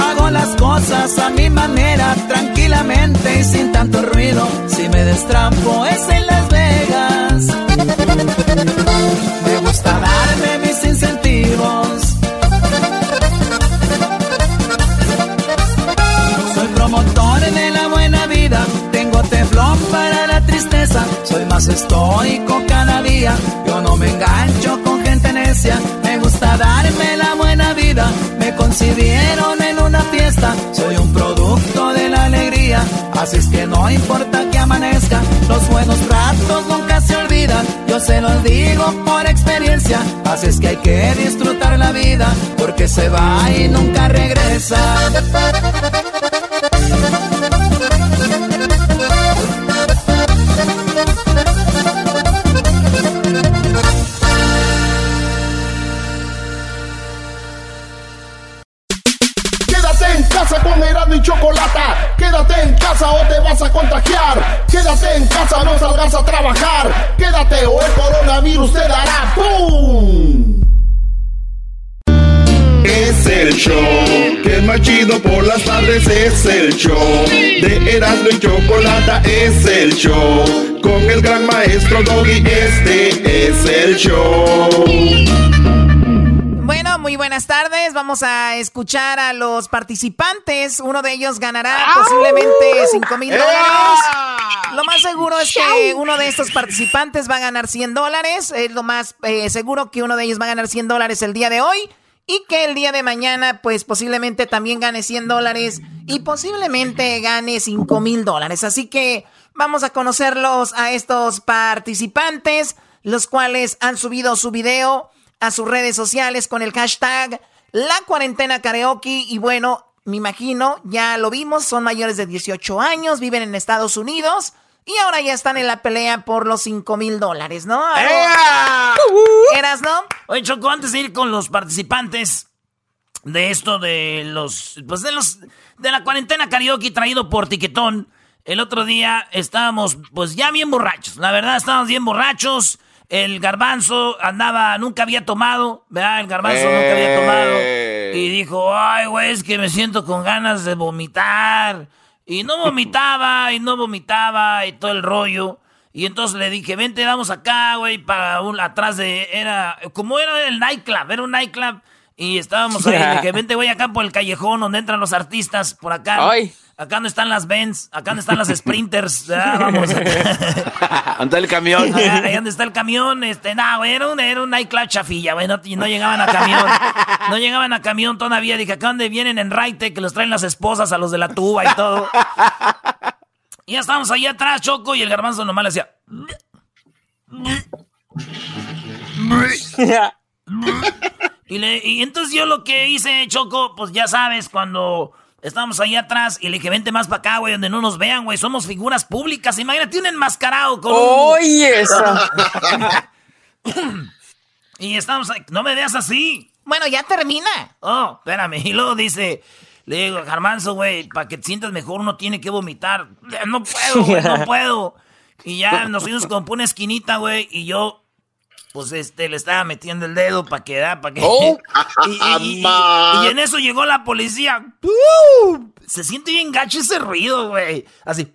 Hago las cosas a mi manera, tranquilamente y sin tanto ruido. Si me destrampo es en Las Vegas. Soy más estoico cada día, yo no me engancho con gente necia. Me gusta darme la buena vida, me concibieron en una fiesta. Soy un producto de la alegría, así es que no importa que amanezca. Los buenos ratos nunca se olvidan, yo se los digo por experiencia. Así es que hay que disfrutar la vida, porque se va y nunca regresa. casa con Erasmo y Chocolata. Quédate en casa o te vas a contagiar. Quédate en casa, no salgas a trabajar. Quédate o el coronavirus te dará ¡Pum! Es el show que es más por las tardes. Es el show de Erasmo y Chocolata. Es el show con el gran maestro Doggy. Este es el show. Bueno, muy buenas tardes. Vamos a escuchar a los participantes. Uno de ellos ganará posiblemente 5 mil dólares. Lo más seguro es que uno de estos participantes va a ganar 100 dólares. Es lo más eh, seguro que uno de ellos va a ganar 100 dólares el día de hoy. Y que el día de mañana, pues posiblemente también gane 100 dólares. Y posiblemente gane 5 mil dólares. Así que vamos a conocerlos a estos participantes. Los cuales han subido su video a sus redes sociales con el hashtag La Cuarentena Karaoke. Y bueno, me imagino, ya lo vimos, son mayores de 18 años, viven en Estados Unidos. Y ahora ya están en la pelea por los 5 mil dólares, ¿no? ¿Eras, no? Oye, Choco, antes de ir con los participantes de esto de los. Pues de los. De la cuarentena karaoke traído por Tiquetón. El otro día estábamos, pues ya bien borrachos. La verdad, estábamos bien borrachos. El garbanzo andaba, nunca había tomado, ¿verdad? El garbanzo nunca había tomado. Y dijo, ay, güey, es que me siento con ganas de vomitar. Y no vomitaba, y no vomitaba, y todo el rollo. Y entonces le dije, vente, vamos acá, güey, para un, atrás de, era, como era el nightclub, era un nightclub. Y estábamos ahí, le dije, vente, voy acá por el callejón donde entran los artistas, por acá. Ay. Acá no están las Benz, acá no están las Sprinters, ¿verdad? vamos. Anda el camión. Allá, ahí donde está el camión, este, no, güey, era un, era un nightclub chafilla, güey, no, y no llegaban a camión. No llegaban a camión todavía. Dije, acá donde vienen en Raite, que los traen las esposas a los de la tuba y todo. Y ya estábamos ahí atrás, Choco, y el garbanzo nomás le hacía. Y, le, y entonces yo lo que hice, Choco, pues ya sabes, cuando estábamos ahí atrás y le dije, vente más para acá, güey, donde no nos vean, güey, somos figuras públicas. Imagínate un enmascarado con un- Oye, esa. y estamos ahí, no me veas así. Bueno, ya termina. Oh, espérame. Y luego dice, le digo, Garmanzo, güey, para que te sientas mejor uno tiene que vomitar. No puedo, güey, no puedo. Y ya nos fuimos como por una esquinita, güey, y yo, pues, este, le estaba metiendo el dedo para que da, para que... Oh, y, y- y- y en eso llegó la policía. Se siente bien gacho ese ruido, güey. Así.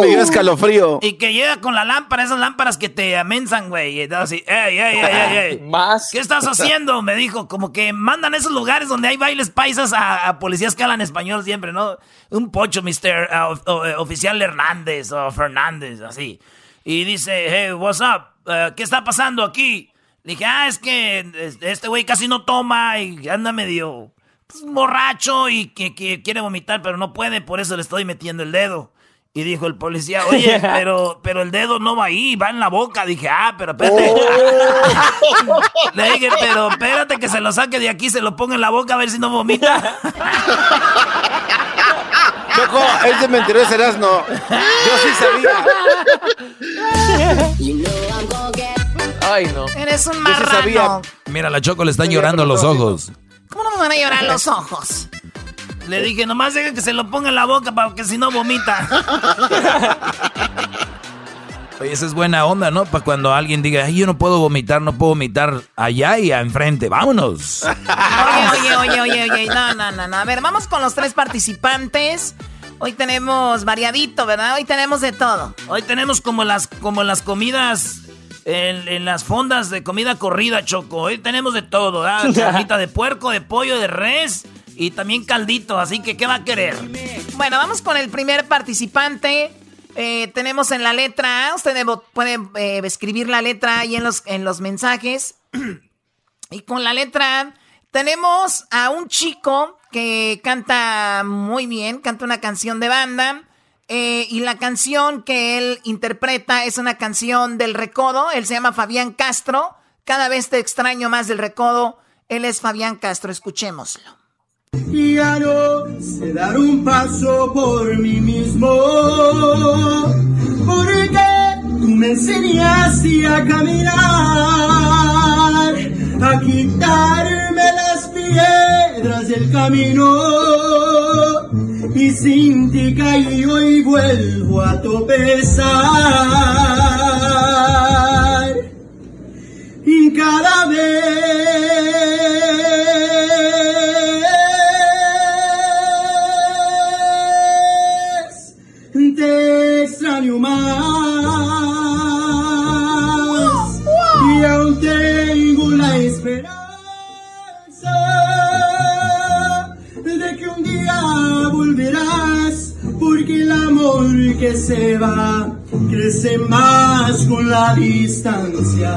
Me dio escalofrío. Y que llega con la lámpara, esas lámparas que te amensan, güey. Y estaba así, ey, ey, ey, ey, ey. Más. ¿Qué estás haciendo? Me dijo, como que mandan a esos lugares donde hay bailes paisas a, a policías que hablan español siempre, ¿no? Un pocho, Mr. uh, o- eh, oficial Hernández o Fernández, así. Y dice, hey, what's up? Uh, ¿Qué está pasando aquí? Le dije, ah, es que este güey casi no toma y anda medio pues, borracho y que, que quiere vomitar, pero no puede, por eso le estoy metiendo el dedo. Y dijo el policía, oye, pero, pero el dedo no va ahí, va en la boca. Dije, ah, pero espérate. Le dije, pero espérate que se lo saque de aquí, se lo ponga en la boca a ver si no vomita. Choco, es de mentiroso Erasno. Yo sí sabía. Ay, no. Eres un Yo sí marrano. sabía. Mira, la Choco le están llorando los ojos. ¿Cómo no me van a llorar los ojos? Le dije, nomás deja que se lo ponga en la boca para que si no vomita. Oye, esa es buena onda, ¿no? Para cuando alguien diga, ay, yo no puedo vomitar, no puedo vomitar allá y enfrente. Vámonos. Oye, oye, oye, oye, oye. No, no, no, no. A ver, vamos con los tres participantes. Hoy tenemos variadito, ¿verdad? Hoy tenemos de todo. Hoy tenemos como las, como las comidas en, en las fondas de comida corrida, Choco. Hoy tenemos de todo, ¿verdad? Carnita de puerco, de pollo, de res y también caldito. Así que, ¿qué va a querer? Bueno, vamos con el primer participante. Eh, tenemos en la letra A, usted debo- puede eh, escribir la letra ahí en los, en los mensajes. y con la letra A tenemos a un chico que canta muy bien, canta una canción de banda. eh, y la canción que él interpreta es una canción del Recodo. Él se llama Fabián Castro. Cada vez te extraño más del Recodo. Él es Fabián Castro. Escuchémoslo. Ya no sé dar un paso por mí mismo, porque tú me enseñaste a caminar, a quitarme las piedras del camino, y sin ti caí hoy vuelvo a tropezar. Y cada vez se va crece más con la distancia.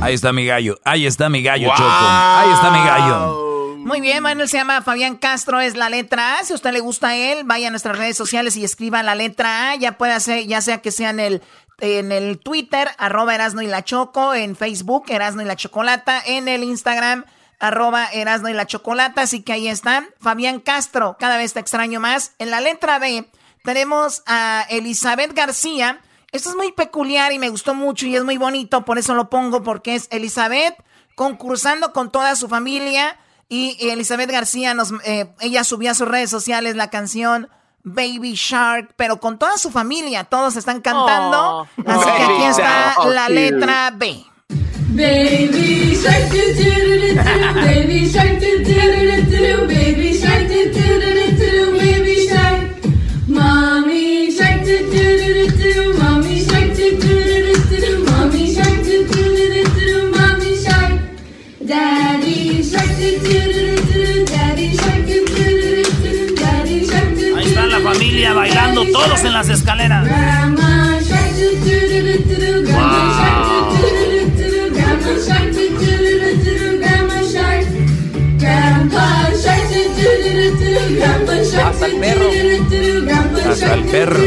Ahí está mi gallo, ahí está mi gallo, Choco. Ahí está mi gallo. Muy bien, bueno, él se llama Fabián Castro, es la letra A. Si a usted le gusta a él, vaya a nuestras redes sociales y escriba la letra A. Ya puede hacer, ya sea que sea en el, en el Twitter, arroba Erasno y la Choco, en Facebook, Erasno y la Chocolata, en el Instagram, arroba Erasno y la Chocolata. Así que ahí están. Fabián Castro, cada vez te extraño más. En la letra B tenemos a Elizabeth García. Esto es muy peculiar y me gustó mucho y es muy bonito, por eso lo pongo, porque es Elizabeth concursando con toda su familia y Elizabeth García nos, eh, ella subió a sus redes sociales la canción Baby Shark, pero con toda su familia, todos están cantando. Oh. así que aquí está Oh, la cute. letra B. Baby shark doo doo doo doo baby shark doo doo doo doo baby shark doo doo doo doo baby Ahí está la familia bailando todos en las escaleras. Shark Hasta el perro. Hasta el perro.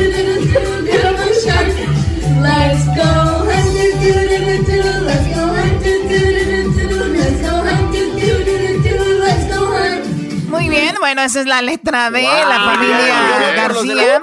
Muy bien, bueno, esa es la letra Wow. la familia de García.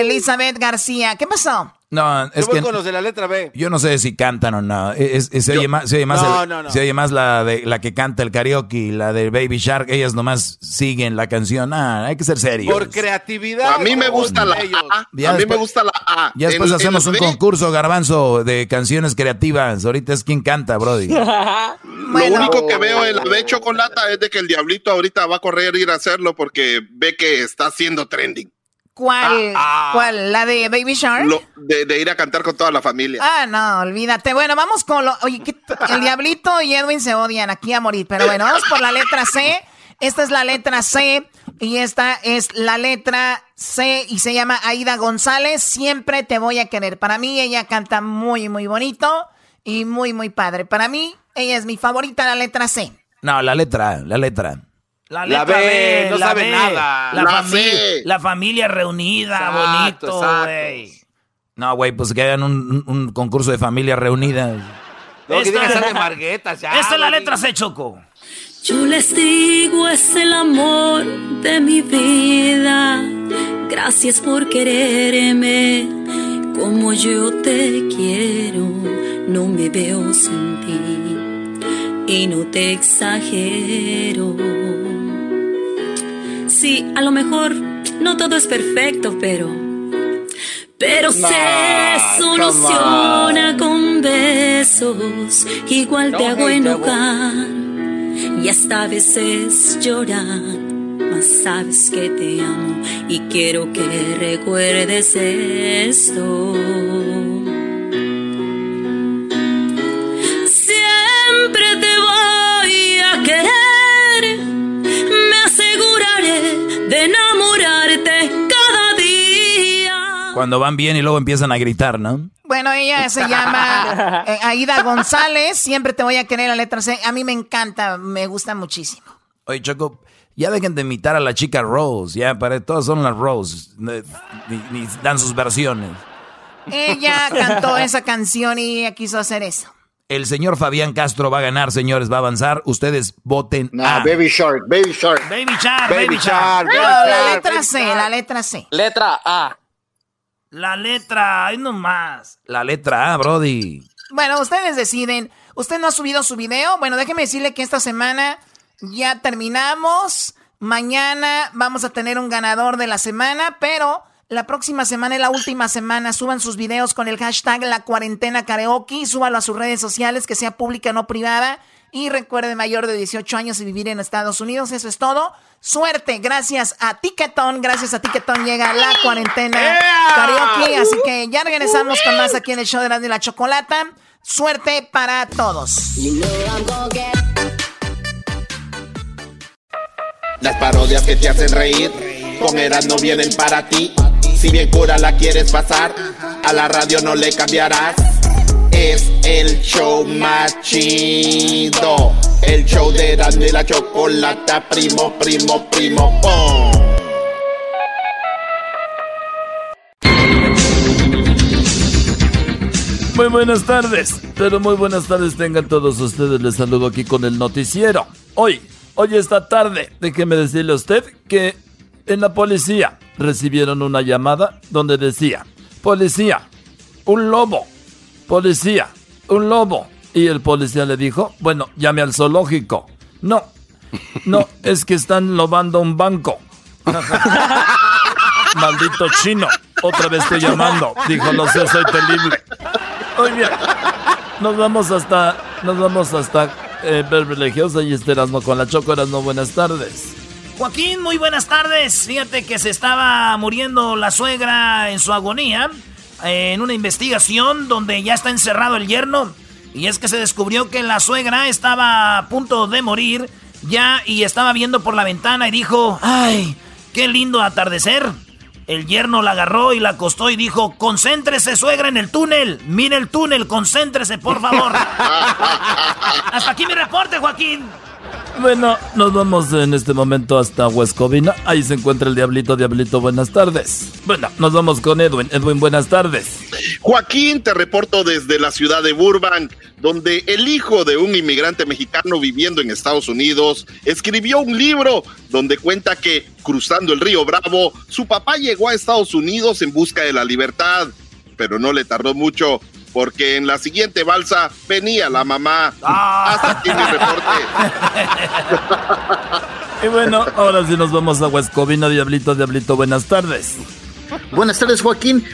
Elizabeth García. ¿Qué pasó? No, es Yo voy que con los de la letra B. yo no sé si cantan o no. Es- es- se, oye más, se oye más, No, el- no, no. se oye más la de la que canta el karaoke, la de Baby Shark. Ellas nomás siguen la canción. Ah, hay que ser serios. Por creatividad. A mí me gusta la ellos. A. Ya a mí me después- gusta la A. Ya después El- hacemos el un B, concurso, garbanzo, de canciones creativas. Ahorita es quien canta, Brody. Lo único que veo en la B chocolata es de que el diablito ahorita va a correr ir a hacerlo porque ve que está haciendo trending. ¿Cuál? ¿Cuál? ¿La de Baby Shark? Lo- de, de ir a cantar con toda la familia. Ah, no, olvídate. Bueno, vamos con lo. Oye, ¿qué- el Diablito y Edwin se odian aquí a morir. Pero bueno, vamos por la letra C. Esta es la letra C y esta es la letra C y se llama Aida González. Siempre te voy a querer. Para mí, ella canta muy, muy bonito y muy, muy padre. Para mí, ella es mi favorita, la letra C. No, la letra, la letra. La La letra B, B, no la sabe B. nada. La, La fami- C. la familia reunida, Exacto, bonito, güey. No, güey, pues que hagan un, concurso de familias reunidas. No, que Esta- que sale Marguetas ya. Esta es la letra C, Choco. Yo les digo es el amor de mi vida. Gracias por quererme como yo te quiero. No me veo sin ti y no te exagero. Sí, a lo mejor no todo es perfecto, pero pero se soluciona con besos. Igual te hago enojar y hasta a veces llorar. Mas sabes que te amo y quiero que recuerdes esto. Enamorarte cada día. Cuando van bien y luego empiezan a gritar, ¿no? Bueno, ella se llama eh, Aida González. Siempre te voy a querer la letra C. A mí me encanta, me gusta muchísimo. Oye, Choco, ya dejen de imitar a la chica Rose. Ya, para todas son las Rose. Ni, ni dan sus versiones. Ella cantó esa canción y ella quiso hacer eso. El señor Fabián Castro va a ganar, señores, va a avanzar. Ustedes voten No, A. Baby Shark, Baby Shark. Baby Shark, Baby Baby Shark, Shark. Baby No, la Shark, letra Baby C, Shark. la letra C. Letra A. La letra, ahí nomás. La letra A, Brody. Bueno, ustedes deciden. ¿Usted no ha subido su video? Bueno, déjeme decirle que esta semana ya terminamos. Mañana vamos a tener un ganador de la semana, pero la próxima semana es la última semana. Suban sus videos con el hashtag La Cuarentena Karaoke. Súbalo a sus redes sociales, que sea pública, no privada. Y recuerde, mayor de 18 años y vivir en Estados Unidos. Eso es todo. Suerte, gracias a Tiquetón. Gracias a Tiquetón llega la cuarentena karaoke. Así que ya regresamos con más aquí en el show de la, de la chocolata. Suerte para todos. Las parodias que te hacen reír, con Eras no vienen para ti. Si bien cura la quieres pasar, a la radio no le cambiarás. Es el show más chido. El show de y la chocolata, primo, primo, primo, pom. Muy buenas tardes, pero muy buenas tardes tengan todos ustedes. Les saludo aquí con el noticiero. Hoy, hoy esta tarde, déjeme decirle a usted que en la policía recibieron una llamada donde decía, policía, un lobo, policía, un lobo. Y el policía le dijo, bueno, llame al zoológico. No, no, es que están lobando un banco. Maldito chino, otra vez estoy llamando. Dijo, no sé, soy terrible. Oye, nos vamos hasta, nos vamos hasta eh, Beverly Hills y este Erasmo con la Choco Erasmo, buenas tardes. Joaquín, muy buenas tardes. Fíjate que se estaba muriendo la suegra en su agonía eh, en una investigación donde ya está encerrado el yerno. Y es que se descubrió que la suegra estaba a punto de morir ya y estaba viendo por la ventana y dijo, ay, qué lindo atardecer. El yerno la agarró y la acostó y dijo, concéntrese suegra en el túnel. Mire el túnel, concéntrese, por favor. Hasta aquí mi reporte, Joaquín. Bueno, nos vamos en este momento hasta Huescovina. Ahí se encuentra el Diablito. Diablito, buenas tardes. Bueno, nos vamos con Edwin. Edwin, buenas tardes. Joaquín, te reporto desde la ciudad de Burbank, donde el hijo de un inmigrante mexicano viviendo en Estados Unidos escribió un libro donde cuenta que cruzando el río Bravo, su papá llegó a Estados Unidos en busca de la libertad, pero no le tardó mucho porque en la siguiente balsa venía la mamá. Hasta aquí mi reporte. Y bueno, ahora sí nos vamos a Huescovina. Diablito, Diablito, buenas tardes. Buenas tardes, Joaquín.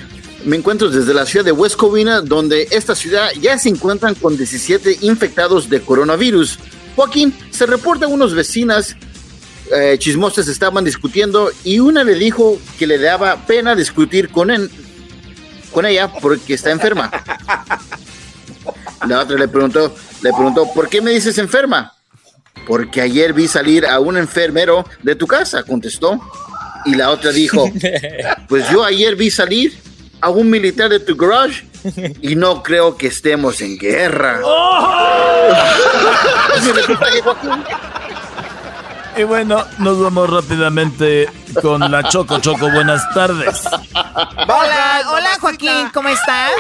Me encuentro desde la ciudad de West Covina, donde esta ciudad ya se encuentran con 17 infectados de coronavirus. Joaquín, se reporta unos vecinas eh, chismosas estaban discutiendo y una le dijo que le daba pena discutir con, él, con ella porque está enferma. La otra le preguntó, le preguntó, ¿por qué me dices enferma? Porque ayer vi salir a un enfermero de tu casa, contestó. Y la otra dijo, pues yo ayer vi salir a un militar de tu garage y no creo que estemos en guerra. Y bueno, nos vamos rápidamente con la Choco. Choco, buenas tardes. Hola, hola Joaquín, ¿cómo estás?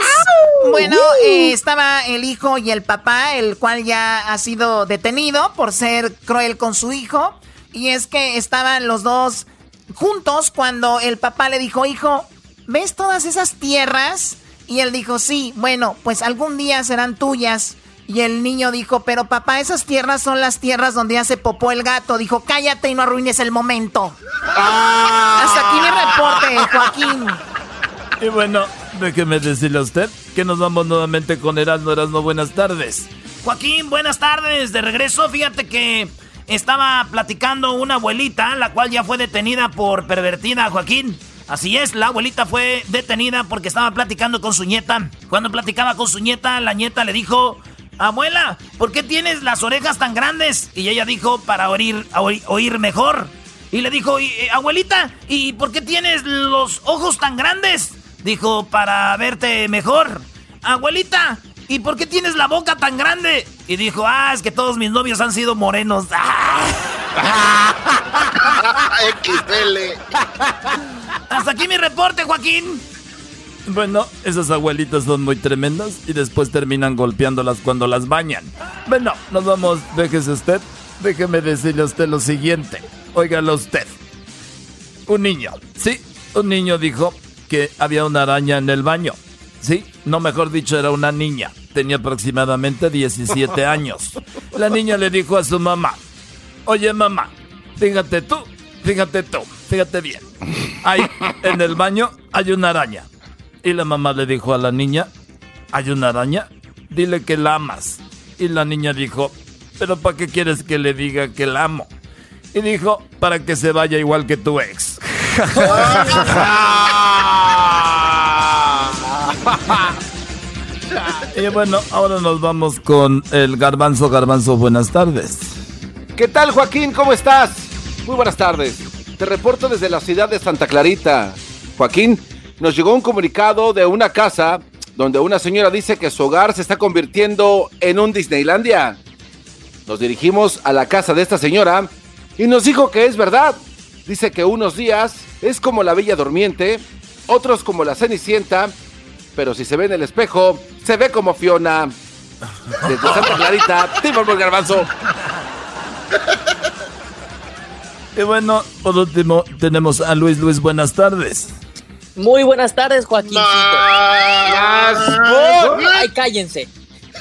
Bueno, eh, estaba el hijo y el papá, el cual ya ha sido detenido por ser cruel con su hijo. Y es que estaban los dos juntos cuando el papá le dijo, hijo, ¿ves todas esas tierras? Y él dijo, sí, bueno, pues algún día serán tuyas. Y el niño dijo, pero papá, esas tierras son las tierras donde ya se popó el gato. Dijo, cállate y no arruines el momento. Hasta aquí mi reporte, Joaquín. Y bueno, déjeme decirle a usted que nos vamos nuevamente con Erasmo. Erasmo, buenas tardes. Joaquín, buenas tardes. De regreso, fíjate que estaba platicando una abuelita, la cual ya fue detenida por pervertida, Joaquín. Así es, la abuelita fue detenida porque estaba platicando con su nieta. Cuando platicaba con su nieta, la nieta le dijo, abuela, ¿por qué tienes las orejas tan grandes? Y ella dijo, para oír, oír, mejor. Y le dijo, "Y, eh, abuelita, ¿y por qué tienes los ojos tan grandes? Dijo, para verte mejor. Abuelita, ¿y por qué tienes la boca tan grande? Y dijo, ah, es que todos mis novios han sido morenos. XL. Hasta aquí mi reporte, Joaquín. Bueno, esas abuelitas son muy tremendas y después terminan golpeándolas cuando las bañan. Bueno, nos vamos, déjese usted. Déjeme decirle a usted lo siguiente. Óigalo usted. Un niño, sí, un niño dijo que había una araña en el baño. Sí, no mejor dicho, era una niña. Tenía aproximadamente 17 años. La niña le dijo a su mamá, oye mamá, fíjate tú, fíjate tú, fíjate bien. Ahí, en el baño, hay una araña. Y la mamá le dijo a la niña, ¿hay una araña? Dile que la amas. Y la niña dijo, pero ¿para qué quieres que le diga que la amo? Y dijo, para que se vaya igual que tu ex. y bueno, ahora nos vamos con el garbanzo. Garbanzo, buenas tardes. ¿Qué tal, Joaquín? ¿Cómo estás? Muy buenas tardes. Te reporto desde la ciudad de Santa Clarita. Joaquín, nos llegó un comunicado de una casa donde una señora dice que su hogar se está convirtiendo en un Disneylandia. Nos dirigimos a la casa de esta señora y nos dijo que es verdad. Dice que unos días es como la Bella Durmiente, otros como la Cenicienta, pero si se ve en el espejo, se ve como Fiona. Desde Santa Clarita, Timor Garbanzo. Y bueno, por último, tenemos a Luis. Luis, buenas tardes. Muy buenas tardes, Joaquín. Ay, cállense.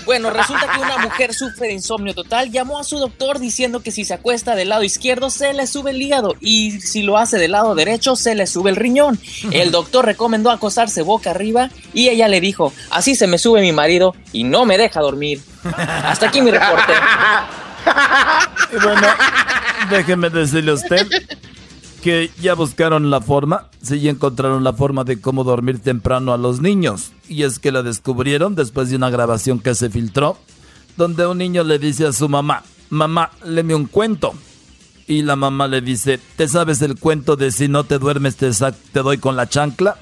Bueno, resulta que una mujer sufre de insomnio total, llamó a su doctor diciendo que si se acuesta del lado izquierdo se le sube el hígado y si lo hace del lado derecho se le sube el riñón. El doctor recomendó acostarse boca arriba y ella le dijo, así se me sube mi marido y no me deja dormir. Hasta aquí mi reporte. Y bueno, déjeme decirle a usted que ya buscaron la forma, sí, ya encontraron la forma de cómo dormir temprano a los niños. Y es que la descubrieron después de una grabación que se filtró, donde un niño le dice a su mamá, mamá, léeme un cuento. Y la mamá le dice, ¿te sabes el cuento de si no te duermes te, te doy con la chancla?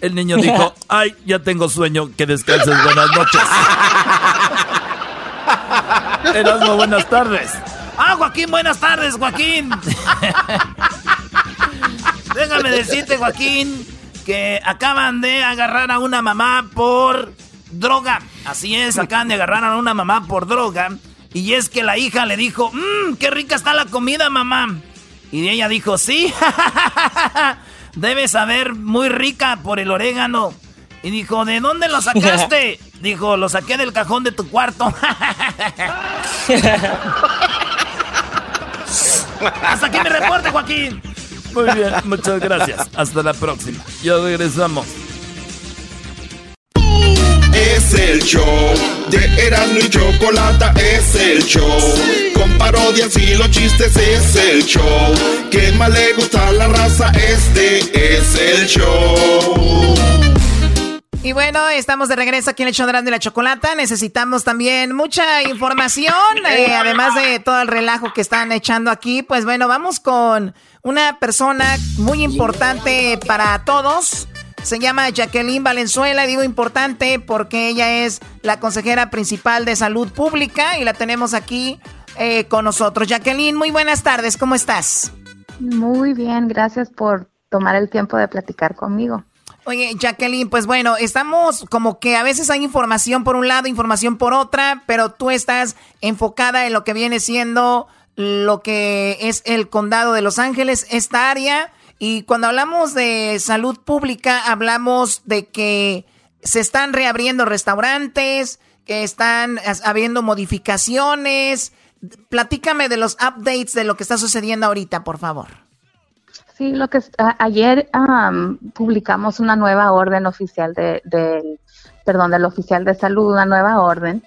El niño dijo, ay, ya tengo sueño, que descanses, buenas noches. Erasmo, buenas tardes. Ah, Joaquín, buenas tardes, Joaquín. Déjame decirte, Joaquín, que acaban de agarrar a una mamá por droga. Así es, acaban de agarrar a una mamá por droga. Y es que la hija le dijo, mmm, qué rica está la comida, mamá. Y ella dijo, sí, debe saber muy rica por el orégano. Y dijo, ¿de dónde lo sacaste? dijo, lo saqué del cajón de tu cuarto. Hasta aquí mi reporte, Joaquín. Muy bien, muchas gracias. Hasta la próxima. Ya regresamos. Es el show de Erasmo y Chocolata, es el show. Con parodias y los chistes es el show. Que más le gusta a la raza, este es el show. Y bueno, estamos de regreso aquí en el show de la Chocolata. Necesitamos también mucha información, eh, además de todo el relajo que están echando aquí. Pues bueno, vamos con una persona muy importante para todos. Se llama Jacqueline Valenzuela, digo importante porque ella es la consejera principal de salud pública y la tenemos aquí eh, con nosotros. Jacqueline, muy buenas tardes, ¿cómo estás? Muy bien, gracias por tomar el tiempo de platicar conmigo. Oye, Jacqueline, pues bueno, estamos como que a veces hay información por un lado, información por otra, pero tú estás enfocada en lo que viene siendo lo que es el condado de Los Ángeles, esta área. Y cuando hablamos de salud pública, hablamos de que se están reabriendo restaurantes, que están habiendo modificaciones. Platícame de los updates de lo que está sucediendo ahorita, por favor. Sí, lo que ayer publicamos una nueva orden oficial de, perdón, del oficial de salud, una nueva orden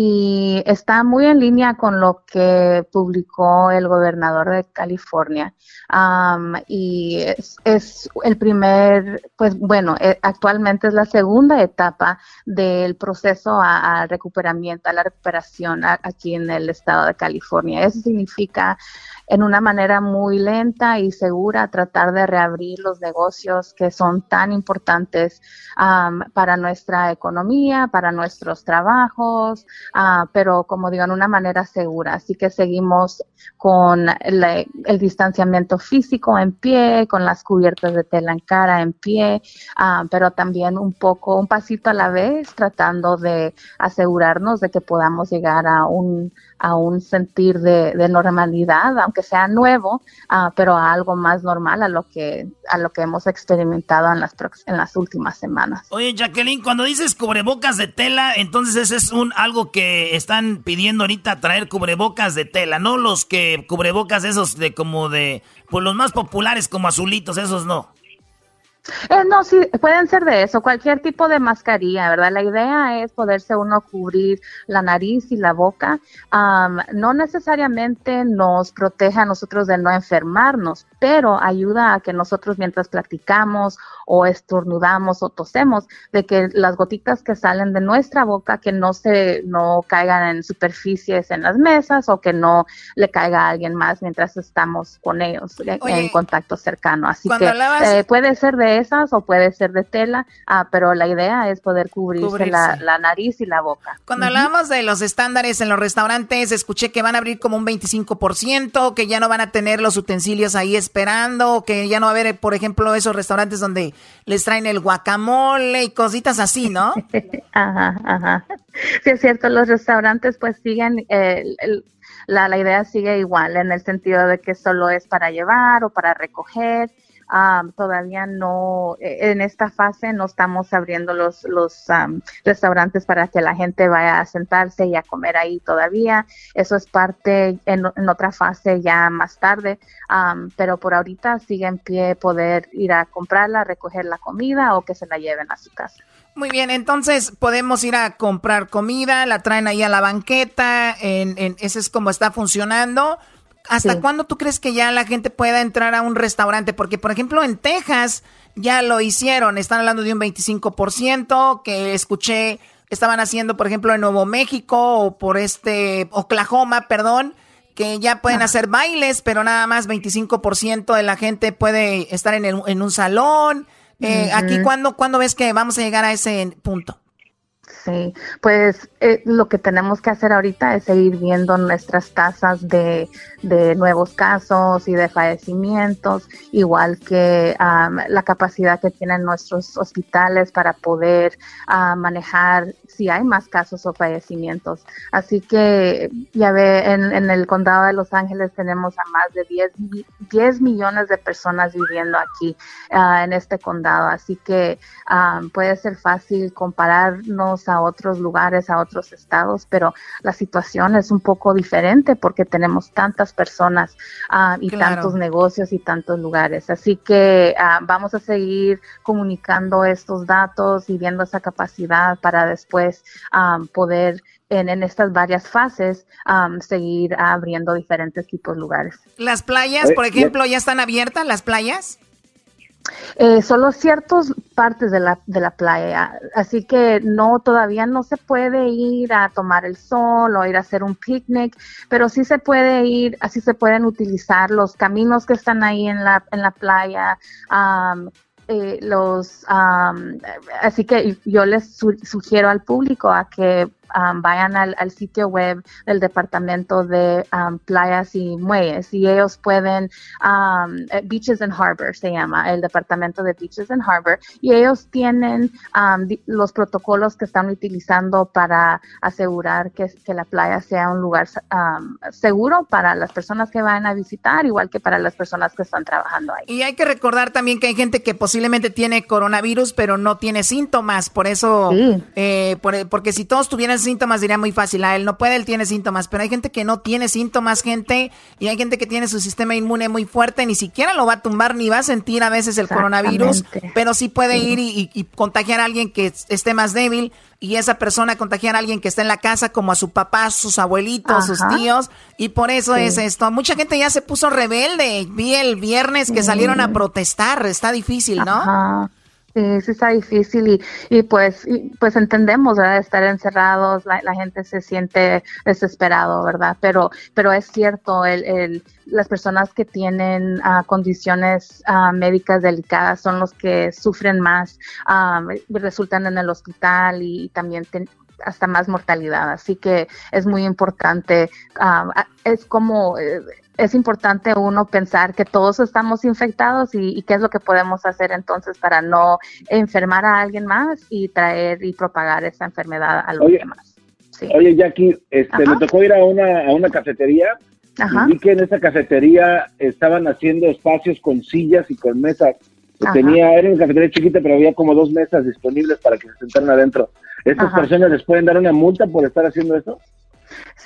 y está muy en línea con lo que publicó el gobernador de California. y es, el primer, pues bueno, eh, actualmente es la segunda etapa del proceso a, recuperamiento, a la recuperación aquí en el estado de California. Eso significa en una manera muy lenta y segura tratar de reabrir los negocios que son tan importantes para nuestra economía, para nuestros trabajos, uh, pero como digo, en una manera segura. Así que seguimos con el distanciamiento físico en pie, con las cubiertas de tela en cara en pie, pero también un poco, un pasito a la vez, tratando de asegurarnos de que podamos llegar a un, a un sentir de, normalidad, aunque sea nuevo, uh, pero a algo más normal a lo que a lo que hemos experimentado en las en las últimas semanas. Oye, Jacqueline, cuando dices cubrebocas de tela, entonces ese es un algo que están pidiendo ahorita traer cubrebocas de tela, no los que cubrebocas esos de como de pues los más populares como azulitos, esos no. Eh, no, sí, pueden ser de eso, cualquier tipo de mascarilla, ¿verdad? La idea es poderse uno cubrir la nariz y la boca. no necesariamente nos protege a nosotros de no enfermarnos, pero ayuda a que nosotros mientras platicamos o estornudamos o tosemos, de que las gotitas que salen de nuestra boca que no se no caigan en superficies en las mesas o que no le caiga a alguien más mientras estamos con ellos en contacto cercano. Así que eh, puede ser de o puede ser de tela, ah, pero la idea es poder cubrirse, la, nariz y la boca. Cuando hablábamos de los estándares en los restaurantes, escuché que van a abrir como un 25%, que ya no van a tener los utensilios ahí esperando, que ya no va a haber, por ejemplo, esos restaurantes donde les traen el guacamole y cositas así, ¿no? ajá, ajá. Sí, es cierto, los restaurantes pues siguen, eh, la, la idea sigue igual en el sentido de que solo es para llevar o para recoger todavía no, eh, en esta fase no estamos abriendo los, los restaurantes para que la gente vaya a sentarse y a comer ahí todavía. Eso es parte en, otra fase ya más tarde, pero por ahorita sigue en pie poder ir a comprarla, recoger la comida o que se la lleven a su casa. Muy bien, entonces podemos ir a comprar comida, la traen ahí a la banqueta, en, en, ese es como está funcionando. ¿Hasta cuándo tú crees que ya la gente pueda entrar a un restaurante? Porque, por ejemplo, en Texas ya lo hicieron. Están hablando de un 25% que escuché estaban haciendo, por ejemplo, en Nuevo México o por este Oklahoma, perdón, que ya pueden hacer bailes, pero nada más 25% de la gente puede estar en, en un salón. Eh, Aquí, ¿cuándo, ¿cuándo ves que vamos a llegar a ese punto? Sí, pues eh, lo que tenemos que hacer ahorita es seguir viendo nuestras tasas de, de nuevos casos y de fallecimientos, igual que la capacidad que tienen nuestros hospitales para poder ah, manejar si hay más casos o fallecimientos. Así que ya ve, en, en, el condado de Los Ángeles tenemos a más de 10, 10 millones de personas viviendo aquí ah, en este condado. Así que puede ser fácil compararnos a otros lugares, a otros estados, pero la situación es un poco diferente porque tenemos tantas personas ah, y tantos negocios y tantos lugares. Así que vamos a seguir comunicando estos datos y viendo esa capacidad para después poder en, estas varias fases seguir abriendo diferentes tipos de lugares. ¿Las playas, por ejemplo, ya están abiertas las playas? Eh, solo ciertas partes de la, de la playa, así que no, todavía no se puede ir a tomar el sol o ir a hacer un picnic, pero sí se puede ir, así se pueden utilizar los caminos que están ahí en la, en la playa, eh, los así que yo les sugiero al público a que Um, vayan al, sitio web del Departamento de um, Playas y Muelles y ellos pueden, um, eh, Beaches and Harbor se llama, el Departamento de Beaches and Harbor, y ellos tienen los protocolos que están utilizando para asegurar que, que la playa sea un lugar seguro para las personas que van a visitar, igual que para las personas que están trabajando ahí. Y hay que recordar también que hay gente que posiblemente tiene coronavirus, pero no tiene síntomas, por eso, eh, porque si todos tuvieran síntomas diría muy fácil, a él no puede, él tiene síntomas, pero hay gente que no tiene síntomas, gente, y hay gente que tiene su sistema inmune muy fuerte, ni siquiera lo va a tumbar, ni va a sentir a veces el coronavirus, pero sí puede ir y, contagiar a alguien que esté más débil y esa persona contagiar a alguien que está en la casa, como a su papá, sus abuelitos, sus tíos, y por eso es esto. Mucha gente ya se puso rebelde. Vi el viernes que salieron a protestar, está difícil, ¿no? Sí, sí está difícil y, y pues pues entendemos, ¿verdad? Estar encerrados, la, gente se siente desesperado, ¿verdad? Pero pero es cierto, el, el las personas que tienen uh, condiciones uh, médicas delicadas son los que sufren más, um, resultan en el hospital y, también hasta más mortalidad. Así que es muy importante, es como... Eh, es importante uno pensar que todos estamos infectados y, qué es lo que podemos hacer entonces para no enfermar a alguien más y traer y propagar esa enfermedad a los demás. Oye, Jackie, este, me tocó ir a una, a una cafetería y vi que en esa cafetería estaban haciendo espacios con sillas y con mesas. Tenía, era una cafetería chiquita, pero había como dos mesas disponibles para que se sentaran adentro. ¿Estas personas les pueden dar una multa por estar haciendo eso?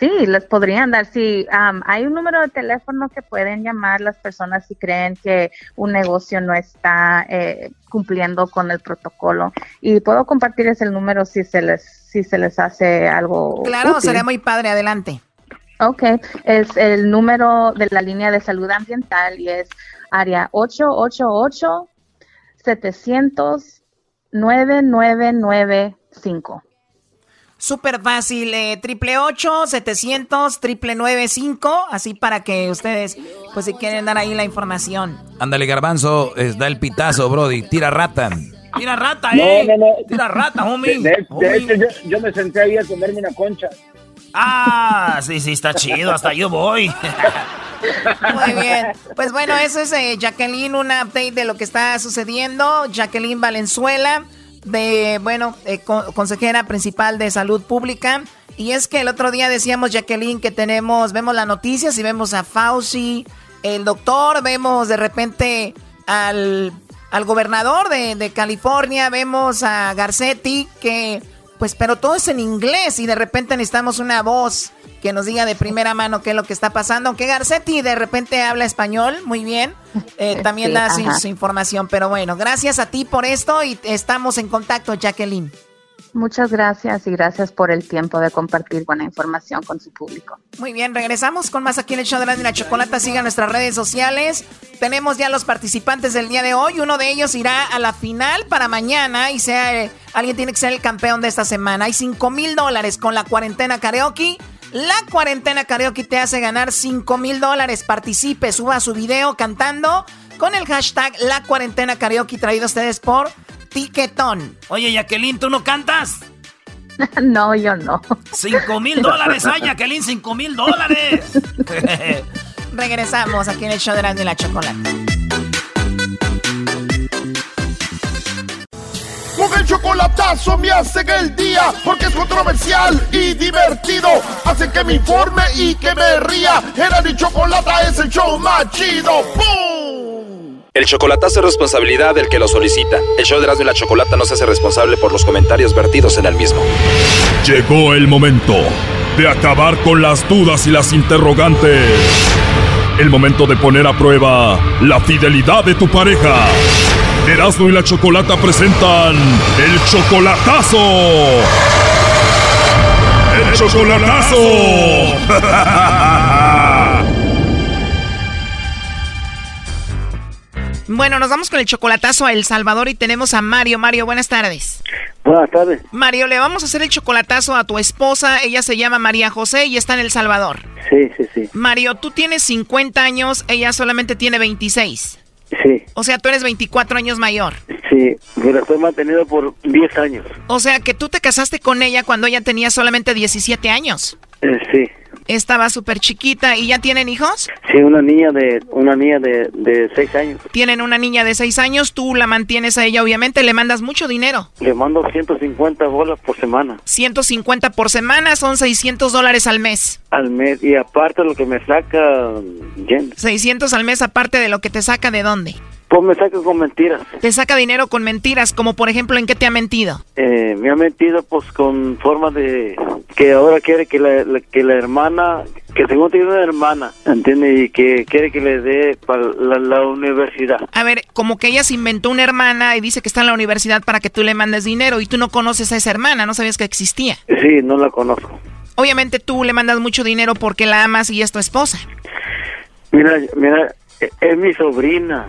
Sí, les podrían dar. Sí, hay un número de teléfono que pueden llamar las personas si creen que un negocio no está eh, cumpliendo con el protocolo. Y puedo compartirles el número si se les, si se les hace algo. Claro, sería muy padre, adelante. Ok, es el número de la línea de salud ambiental y es área 888 700 9995. Súper fácil, eh, triple ocho, setecientos, triple nueve cinco, así para que ustedes, pues si quieren dar ahí la información. Ándale, garbanzo, da el pitazo, Brody, tira rata. Tira rata, eh. No, no, no. Tira rata, homie. De, hecho, yo, yo, me senté ahí a comerme una concha. Ah, sí, sí, está chido, hasta yo voy. Muy bien. Pues bueno, eso es eh, Jacqueline, un update de lo que está sucediendo. Jacqueline Valenzuela de, bueno, eh, consejera principal de salud pública. Y es que el otro día decíamos, Jacqueline, que tenemos, vemos las noticias y vemos a Fauci, el doctor, vemos de repente al, al gobernador de, de California, vemos a Garcetti, que, pues, pero todo es en inglés y de repente necesitamos una voz que nos diga de primera mano qué es lo que está pasando. Aunque Garcetti de repente habla español muy bien, eh, también da su, información. Pero bueno, gracias a ti por esto y estamos en contacto, Jacqueline. Muchas gracias y gracias por el tiempo de compartir buena información con su público. Muy bien, regresamos con más aquí en el show de la, de la chocolata. Sigan nuestras redes sociales. Tenemos ya los participantes del día de hoy. Uno de ellos irá a la final para mañana y sea, eh, alguien tiene que ser el campeón de esta semana. Hay 5 mil dólares con la cuarentena karaoke. La cuarentena karaoke te hace ganar 5 mil dólares. Participe, suba su video cantando con el hashtag La cuarentena karaoke traído a ustedes por Tiquetón. Oye, Jacqueline, ¿tú no cantas? no, yo no. 5 mil dólares, ay, Jacqueline, 5 mil dólares. Regresamos aquí en el show de la, de la chocolate. El chocolatazo me hacen el día porque es controversial y divertido. Hacen que me informe y que me ría. Era mi chocolata es el show más chido. ¡Bum! El chocolatazo es responsabilidad del que lo solicita. El show de Erasmo y la Chocolata no se hace responsable por los comentarios vertidos en el mismo. Llegó el momento de acabar con las dudas y las interrogantes. El momento de poner a prueba la fidelidad de tu pareja. Erasmo y la Chocolata presentan El Chocolatazo. ¡El Chocolatazo! Bueno, nos vamos con el chocolatazo a El Salvador y tenemos a Mario. Mario, buenas tardes. Buenas tardes. Mario, le vamos a hacer el chocolatazo a tu esposa. Ella se llama María José y está en El Salvador. Sí, sí, sí. Mario, tú tienes 50 años, ella solamente tiene 26. Sí. O sea, tú eres 24 años mayor. Sí, pero estoy mantenido por 10 años. O sea, que tú te casaste con ella cuando ella tenía solamente 17 años. Eh, sí. Estaba súper chiquita. ¿Y ya tienen hijos? Sí, una niña de una niña de, de seis años. Tienen una niña de seis años. Tú la mantienes a ella, obviamente. Le mandas mucho dinero. Le mando 150 dólares por semana. 150 por semana son 600 dólares al mes. Al mes. Y aparte lo que me saca... Jen. 600 al mes aparte de lo que te saca de dónde? Pues me saca con mentiras. Te saca dinero con mentiras, como por ejemplo, ¿en qué te ha mentido? Eh, me ha mentido pues con forma de que ahora quiere que la, que la hermana, que según tiene una hermana, ¿entiendes? Y que quiere que le dé para la, universidad. A ver, como que ella se inventó una hermana y dice que está en la universidad para que tú le mandes dinero y tú no conoces a esa hermana, no sabías que existía. Sí, no la conozco. Obviamente tú le mandas mucho dinero porque la amas y es tu esposa. Mira, mira, e, es mi sobrina.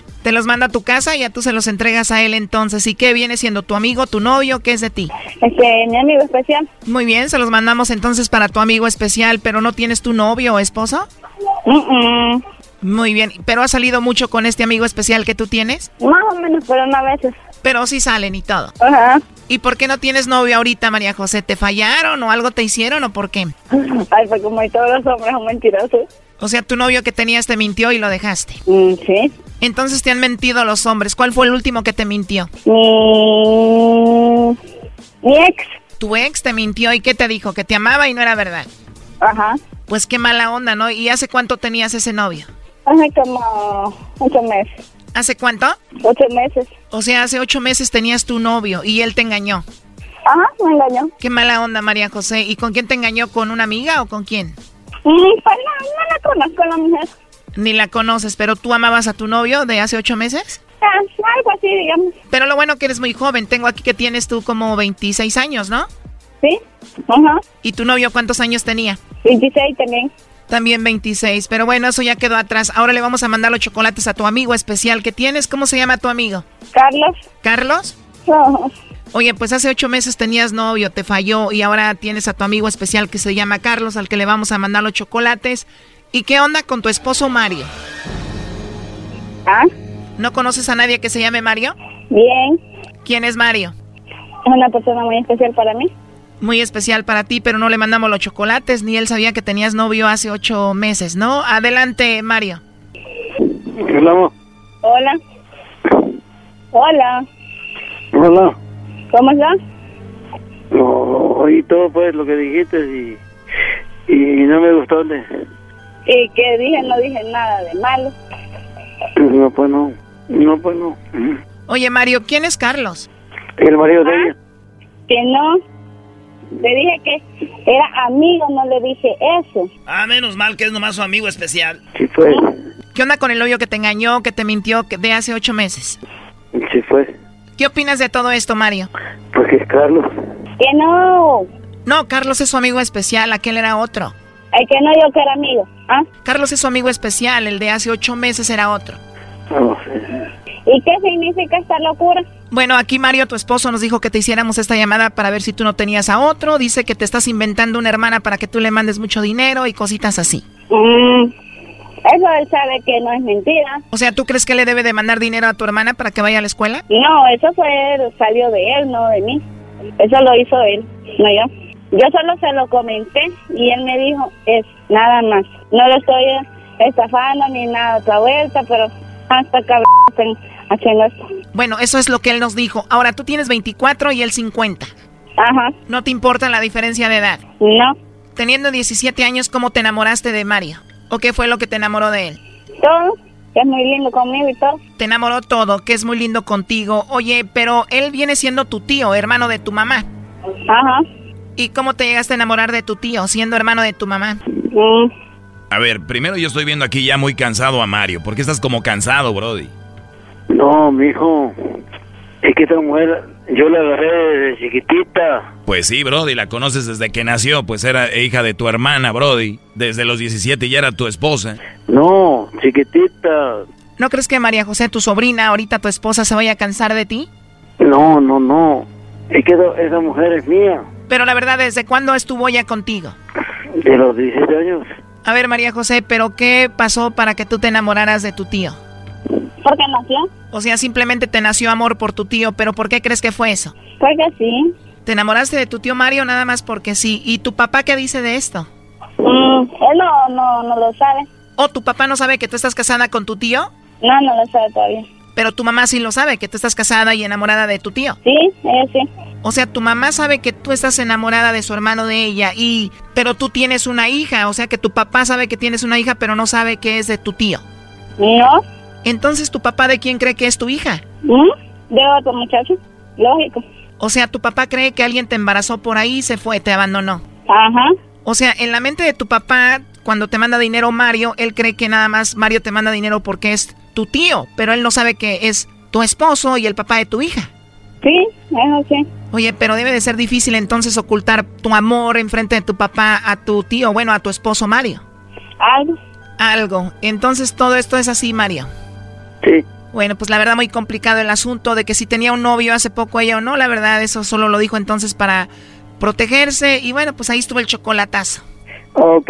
Te los manda a tu casa y ya tú se los entregas a él entonces. ¿Y qué viene siendo tu amigo, tu novio? ¿Qué es de ti? Este, mi amigo especial. Muy bien, se los mandamos entonces para tu amigo especial, pero ¿no tienes tu novio o esposo? Muy bien, ¿pero ha salido mucho con este amigo especial que tú tienes? Más o menos, pero no a veces. Pero sí salen y todo. Ajá. ¿Y por qué no tienes novio ahorita, María José? ¿Te fallaron o algo te hicieron o por qué? Ay, pues como todos los hombres son mentirosos. O sea, tu novio que tenías te mintió y lo dejaste. Mm, sí. Entonces te han mentido los hombres. ¿Cuál fue el último que te mintió? Mi, mi ex. Tu ex te mintió y qué te dijo? Que te amaba y no era verdad. Ajá. Pues qué mala onda, ¿no? ¿Y hace cuánto tenías ese novio? Hace como ocho meses. ¿Hace cuánto? Ocho meses. O sea, hace ocho meses tenías tu novio y él te engañó. Ajá, me engañó. Qué mala onda, María José. ¿Y con quién te engañó? ¿Con una amiga o con quién? Pues no, no la conozco la mujer. Ni la conoces, pero tú amabas a tu novio de hace ocho meses? Ah, algo así, digamos. Pero lo bueno que eres muy joven. Tengo aquí que tienes tú como 26 años, ¿no? Sí, ajá. ¿Y tu novio cuántos años tenía? 26 también. También 26, pero bueno, eso ya quedó atrás. Ahora le vamos a mandar los chocolates a tu amigo especial que tienes. ¿Cómo se llama tu amigo? Carlos. ¿Carlos? Oye, pues hace ocho meses tenías novio, te falló y ahora tienes a tu amigo especial que se llama Carlos, al que le vamos a mandar los chocolates. ¿Y qué onda con tu esposo Mario? ¿Ah? ¿No conoces a nadie que se llame Mario? Bien. ¿Quién es Mario? Es una persona muy especial para mí. Muy especial para ti, pero no le mandamos los chocolates, ni él sabía que tenías novio hace ocho meses, ¿no? Adelante, Mario. Hola. Hola. Hola. Hola. ¿Cómo estás? No, oí todo pues lo que dijiste y, y no me gustó. De... ¿Y qué dije? No dije nada de malo. No, pues no. No, pues no. Oye, Mario, ¿quién es Carlos? El marido de ella. Que no. Le dije que era amigo, no le dije eso. Ah, menos mal que es nomás su amigo especial. Sí fue. ¿Qué onda con el novio que te engañó, que te mintió que de hace ocho meses? Sí fue. ¿Qué opinas de todo esto, Mario? Pues que es Carlos. Que no. No, Carlos es su amigo especial, aquel era otro. El que no, yo que era amigo. ¿Ah? Carlos es su amigo especial, el de hace ocho meses era otro. Sé. ¿Y qué significa esta locura? Bueno, aquí Mario, tu esposo, nos dijo que te hiciéramos esta llamada para ver si tú no tenías a otro. Dice que te estás inventando una hermana para que tú le mandes mucho dinero y cositas así. Mm, eso él sabe que no es mentira. O sea, ¿tú crees que le debe de mandar dinero a tu hermana para que vaya a la escuela? No, eso fue, salió de él, no de mí. Eso lo hizo él, no yo. Yo solo se lo comenté y él me dijo, es nada más. No lo estoy estafando ni nada otra vuelta, pero hasta cabrón están haciendo esto. Bueno, eso es lo que él nos dijo. Ahora tú tienes 24 y él 50. Ajá. ¿No te importa la diferencia de edad? No. Teniendo 17 años, ¿cómo te enamoraste de Mario? ¿O qué fue lo que te enamoró de él? Todo, que es muy lindo conmigo y todo. Te enamoró todo, que es muy lindo contigo. Oye, pero él viene siendo tu tío, hermano de tu mamá. Ajá. ¿Y cómo te llegaste a enamorar de tu tío, siendo hermano de tu mamá? Mm. A ver, primero yo estoy viendo aquí ya muy cansado a Mario. ¿Por qué estás como cansado, Brody? No, mijo. Es que esta mujer, yo la agarré desde chiquitita. Pues sí, Brody, la conoces desde que nació, pues era hija de tu hermana, Brody. Desde los 17 ya era tu esposa. No, chiquitita. ¿No crees que María José, tu sobrina, ahorita tu esposa, se vaya a cansar de ti? No, no, no. Es que esa mujer es mía. Pero la verdad, ¿desde cuándo estuvo ella contigo? De los 17 años. A ver, María José, ¿pero qué pasó para que tú te enamoraras de tu tío? Porque nació. O sea, simplemente te nació amor por tu tío, pero ¿por qué crees que fue eso? Porque sí. ¿Te enamoraste de tu tío Mario nada más porque sí? ¿Y tu papá qué dice de esto? Mm, él no, no, no lo sabe. ¿O tu papá no sabe que tú estás casada con tu tío? No, no lo sabe todavía. Pero tu mamá sí lo sabe, que tú estás casada y enamorada de tu tío. Sí, ella sí. O sea, tu mamá sabe que tú estás enamorada de su hermano de ella y pero tú tienes una hija, o sea que tu papá sabe que tienes una hija, pero no sabe que es de tu tío. No. Entonces, ¿tu papá de quién cree que es tu hija? ¿Mm? De otro muchacho. Lógico. O sea, tu papá cree que alguien te embarazó por ahí y se fue, te abandonó. Ajá. O sea, en la mente de tu papá, cuando te manda dinero Mario, él cree que nada más Mario te manda dinero porque es tu tío, pero él no sabe que es tu esposo y el papá de tu hija. Sí, eso sí. Oye, pero debe de ser difícil entonces ocultar tu amor enfrente de tu papá a tu tío, bueno, a tu esposo Mario. Algo. Algo. Entonces todo esto es así, Mario. Sí. Bueno, pues la verdad muy complicado el asunto de que si tenía un novio hace poco ella o no, la verdad eso solo lo dijo entonces para protegerse y bueno, pues ahí estuvo el chocolatazo. Ok.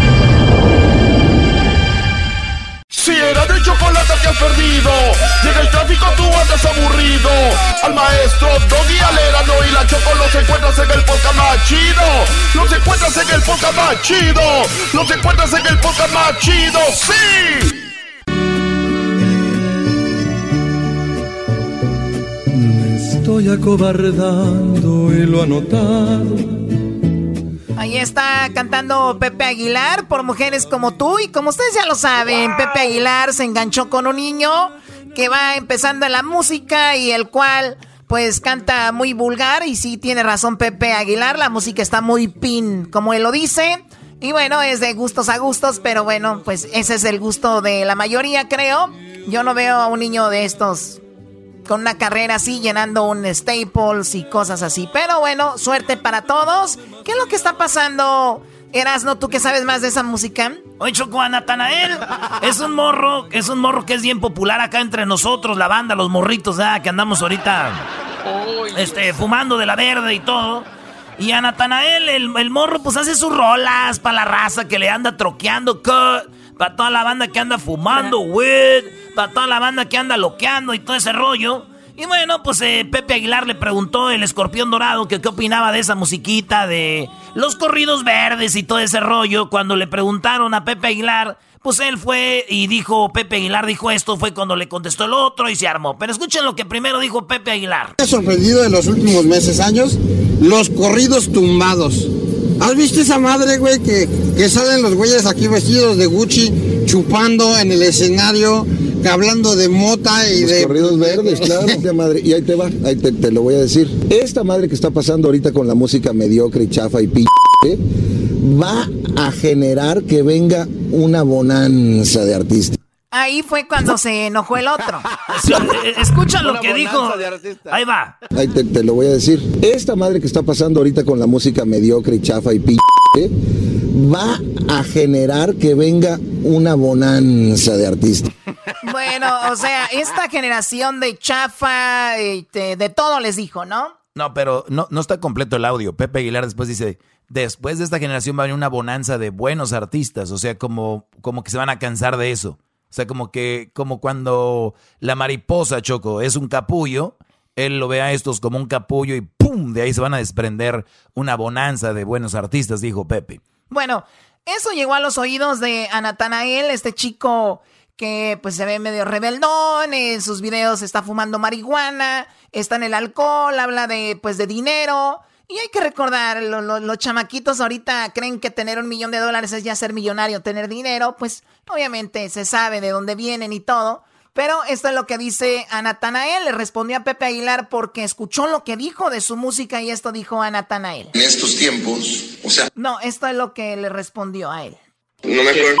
Si era de chocolate que has perdido, llega el tráfico tú andas aburrido. Al maestro Doggy Alerano y la Choco los encuentras en el podcast más chido. Los encuentras en el podcast más chido. Los encuentras en el podcast más chido, sí. Me estoy acobardando y lo anotado Ahí está cantando Pepe Aguilar por mujeres como tú. Y como ustedes ya lo saben, Pepe Aguilar se enganchó con un niño que va empezando la música y el cual pues canta muy vulgar. Y sí tiene razón Pepe Aguilar, la música está muy pin, como él lo dice. Y bueno, es de gustos a gustos, pero bueno, pues ese es el gusto de la mayoría, creo. Yo no veo a un niño de estos con una carrera así, llenando un Staples y cosas así. Pero bueno, suerte para todos. ¿Qué es lo que está pasando, Erasno? ¿Tú que sabes más de esa música? Oye, Choco, a Natanael es un morro, es un morro que es bien popular acá entre nosotros, la banda, los morritos, que andamos ahorita este, fumando de la verde y todo. Y a Natanael, el, el morro, pues hace sus rolas para la raza que le anda troqueando, para toda la banda que anda fumando, weed para toda la banda que anda loqueando y todo ese rollo. Y bueno, pues eh, Pepe Aguilar le preguntó el escorpión dorado que qué opinaba de esa musiquita de los corridos verdes y todo ese rollo. Cuando le preguntaron a Pepe Aguilar, pues él fue y dijo, Pepe Aguilar dijo esto, fue cuando le contestó el otro y se armó. Pero escuchen lo que primero dijo Pepe Aguilar. Me ha sorprendido en los últimos meses, años, los corridos tumbados. ¿Has visto esa madre, güey, que, que salen los güeyes aquí vestidos de Gucci, chupando en el escenario? hablando de mota y de... corridos verdes, claro, madre. Y ahí te va, ahí te, lo voy a decir. Esta madre que está pasando ahorita con la música mediocre y chafa y p... va a generar que venga una bonanza de artistas. Ahí fue cuando se enojó el otro. Eh, escucha lo que dijo. Ahí va. Ahí te, te, lo voy a decir. Esta madre que está pasando ahorita con la música mediocre y chafa y p va a generar que venga una bonanza de artistas. Bueno, o sea, esta generación de chafa, este, de, todo les dijo, ¿no? No, pero no, no está completo el audio. Pepe Aguilar después dice, después de esta generación va a venir una bonanza de buenos artistas, o sea, como, como que se van a cansar de eso. O sea, como que, como cuando la mariposa, Choco, es un capullo, él lo ve a estos como un capullo y ¡pum! De ahí se van a desprender una bonanza de buenos artistas, dijo Pepe. Bueno, eso llegó a los oídos de Anatanael, este chico que pues se ve medio rebeldón, en sus videos está fumando marihuana, está en el alcohol, habla de pues de dinero. Y hay que recordar, los chamaquitos ahorita creen que tener un millón de dólares es ya ser millonario, tener dinero, pues obviamente se sabe de dónde vienen y todo. Pero esto es lo que dice a Natanael. Le respondió a Pepe Aguilar porque escuchó lo que dijo de su música y esto dijo a Natanael. En estos tiempos, o sea. No, esto es lo que le respondió a él. No me acuerdo.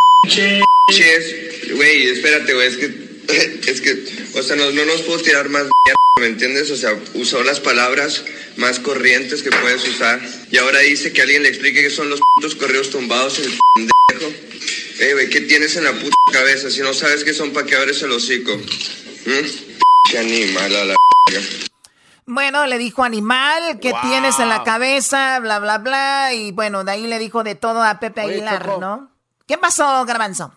Güey, espérate, güey, es que es que, o sea, no, no nos puedo tirar más ¿me entiendes? O sea, usó las palabras más corrientes que puedes usar. Y ahora dice que alguien le explique qué son los putos correos tumbados en el pendejo. Ey, güey, ¿qué tienes en la puta cabeza? Si no sabes qué son, ¿para qué abres el hocico? ¿Mm? animal a la bueno, le dijo animal, ¿qué tienes en la cabeza? Bla, bla, bla. Y bueno, de ahí le dijo de todo a Pepe Aguilar, ¿no? ¿Qué pasó, Garbanzo?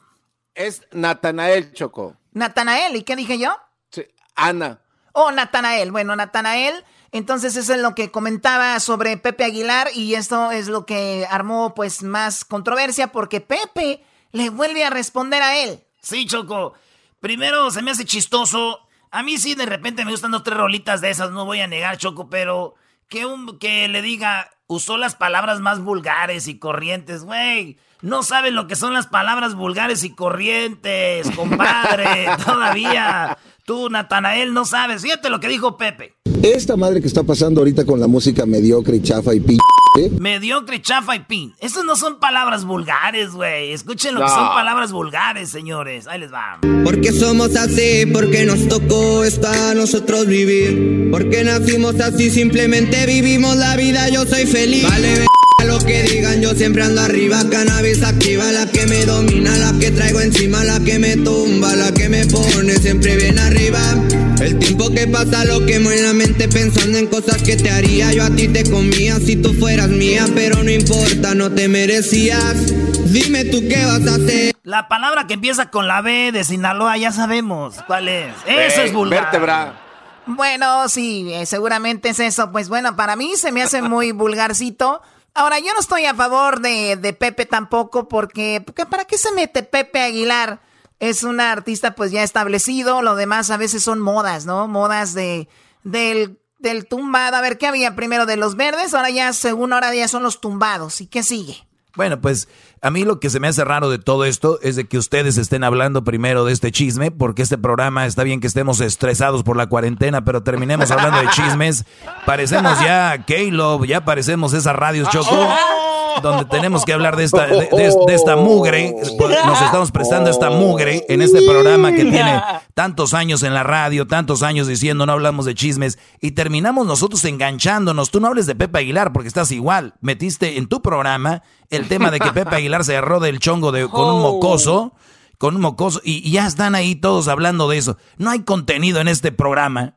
Es Natanael, Choco. Natanael, ¿y qué dije yo? Sí, Ana. Oh, Natanael. Bueno, Natanael. Entonces eso es lo que comentaba sobre Pepe Aguilar y esto es lo que armó pues más controversia porque Pepe le vuelve a responder a él. Sí, Choco. Primero se me hace chistoso. A mí sí de repente me gustan dos tres rolitas de esas, no voy a negar, Choco, pero que un que le diga usó las palabras más vulgares y corrientes, güey. No sabes lo que son las palabras vulgares y corrientes, compadre, todavía. Tú, Natanael, no sabes. Fíjate lo que dijo Pepe. Esta madre que está pasando ahorita con la música mediocre y chafa y p... ¿eh? Mediocre, chafa y pin. Esas no son palabras vulgares, güey. Escuchen lo que son palabras vulgares, señores. Ahí les va. Porque somos así, porque nos tocó esta a nosotros vivir. Porque nacimos así, simplemente vivimos la vida, yo soy feliz. Vale, lo que digan, yo siempre ando arriba. Cannabis activa, la que me domina, la que traigo encima, la que me tumba, la que me pone siempre bien arriba. El tiempo que pasa, lo que muere la mente pensando en cosas que te haría. Yo a ti te comía si tú fueras mía, pero no importa, no te merecías. Dime tú qué vas a hacer. La palabra que empieza con la B de Sinaloa ya sabemos cuál es. Eso es vulgar. Vértebra. Bueno, sí, eh, seguramente es eso. Pues bueno, para mí se me hace muy vulgarcito. Ahora, yo no estoy a favor de, de Pepe tampoco, porque, porque, ¿para qué se mete Pepe Aguilar? Es un artista pues ya establecido, lo demás a veces son modas, ¿no? Modas de, del, del tumbado. A ver, ¿qué había primero de los verdes? Ahora ya, según ahora ya son los tumbados. ¿Y qué sigue? Bueno, pues a mí lo que se me hace raro de todo esto es de que ustedes estén hablando primero de este chisme, porque este programa está bien que estemos estresados por la cuarentena, pero terminemos hablando de chismes. Parecemos ya K-Love, ya parecemos esas radios Choco, donde tenemos que hablar de esta, de, esta mugre. Nos estamos prestando esta mugre en este programa que tiene tantos años en la radio, tantos años diciendo no hablamos de chismes, y terminamos nosotros enganchándonos. Tú no hables de Pepe Aguilar porque estás igual. Metiste en tu programa el tema de que Pepe Aguilar se agarró del chongo de, con un oh. mocoso, con un mocoso, y, ya están ahí todos hablando de eso. No hay contenido en este programa.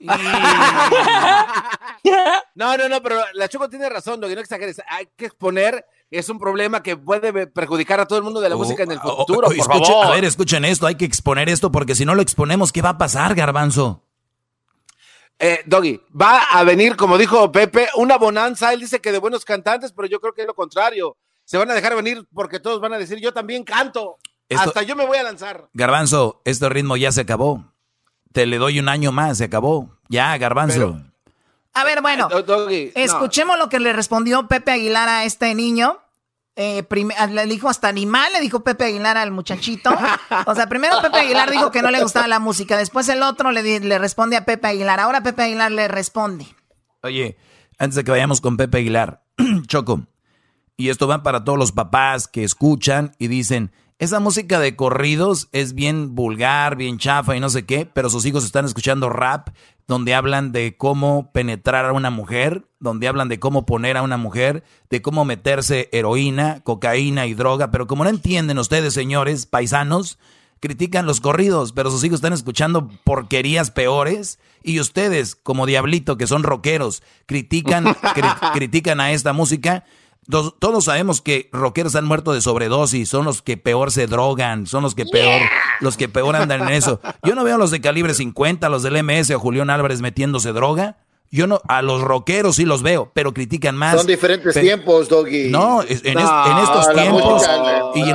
no, no, no, pero la Choco tiene razón, lo que no exageres. Hay que exponer, es un problema que puede perjudicar a todo el mundo de la oh, música en el oh, futuro. por favor. A ver, escuchen esto, hay que exponer esto porque si no lo exponemos, ¿qué va a pasar, Garbanzo? Eh, Doggy, va a venir, como dijo Pepe, una bonanza. Él dice que de buenos cantantes, pero yo creo que es lo contrario. Se van a dejar venir porque todos van a decir, yo también canto. Hasta yo me voy a lanzar. Garbanzo, este ritmo ya se acabó. Te le doy un año más, se acabó. Ya, Garbanzo. a ver, bueno, eh, escuchemos lo que le respondió Pepe Aguilar a este niño. Eh, le dijo hasta animal, le dijo Pepe Aguilar al muchachito. O sea, primero Pepe Aguilar dijo que no le gustaba la música, después el otro le, le responde a Pepe Aguilar. Ahora Pepe Aguilar le responde. Oye, antes de que vayamos con Pepe Aguilar, Choco, y esto va para todos los papás que escuchan y dicen, esa música de corridos es bien vulgar, bien chafa y no sé qué, pero sus hijos están escuchando rap donde hablan de cómo penetrar a una mujer, donde hablan de cómo poner a una mujer, de cómo meterse heroína, cocaína y droga, pero como no entienden ustedes, señores paisanos, critican los corridos, pero sus hijos están escuchando porquerías peores y ustedes, como diablito que son rockeros, critican critican a esta música todos sabemos que rockeros han muerto de sobredosis, son los que peor se drogan, son los que peor, los que peor andan en eso. Yo no veo a los de calibre 50, a los del MS o Julián Álvarez metiéndose droga. Yo no, a los rockeros sí los veo, pero critican más. Son diferentes tiempos, Doggy. No, en, estos tiempos y, en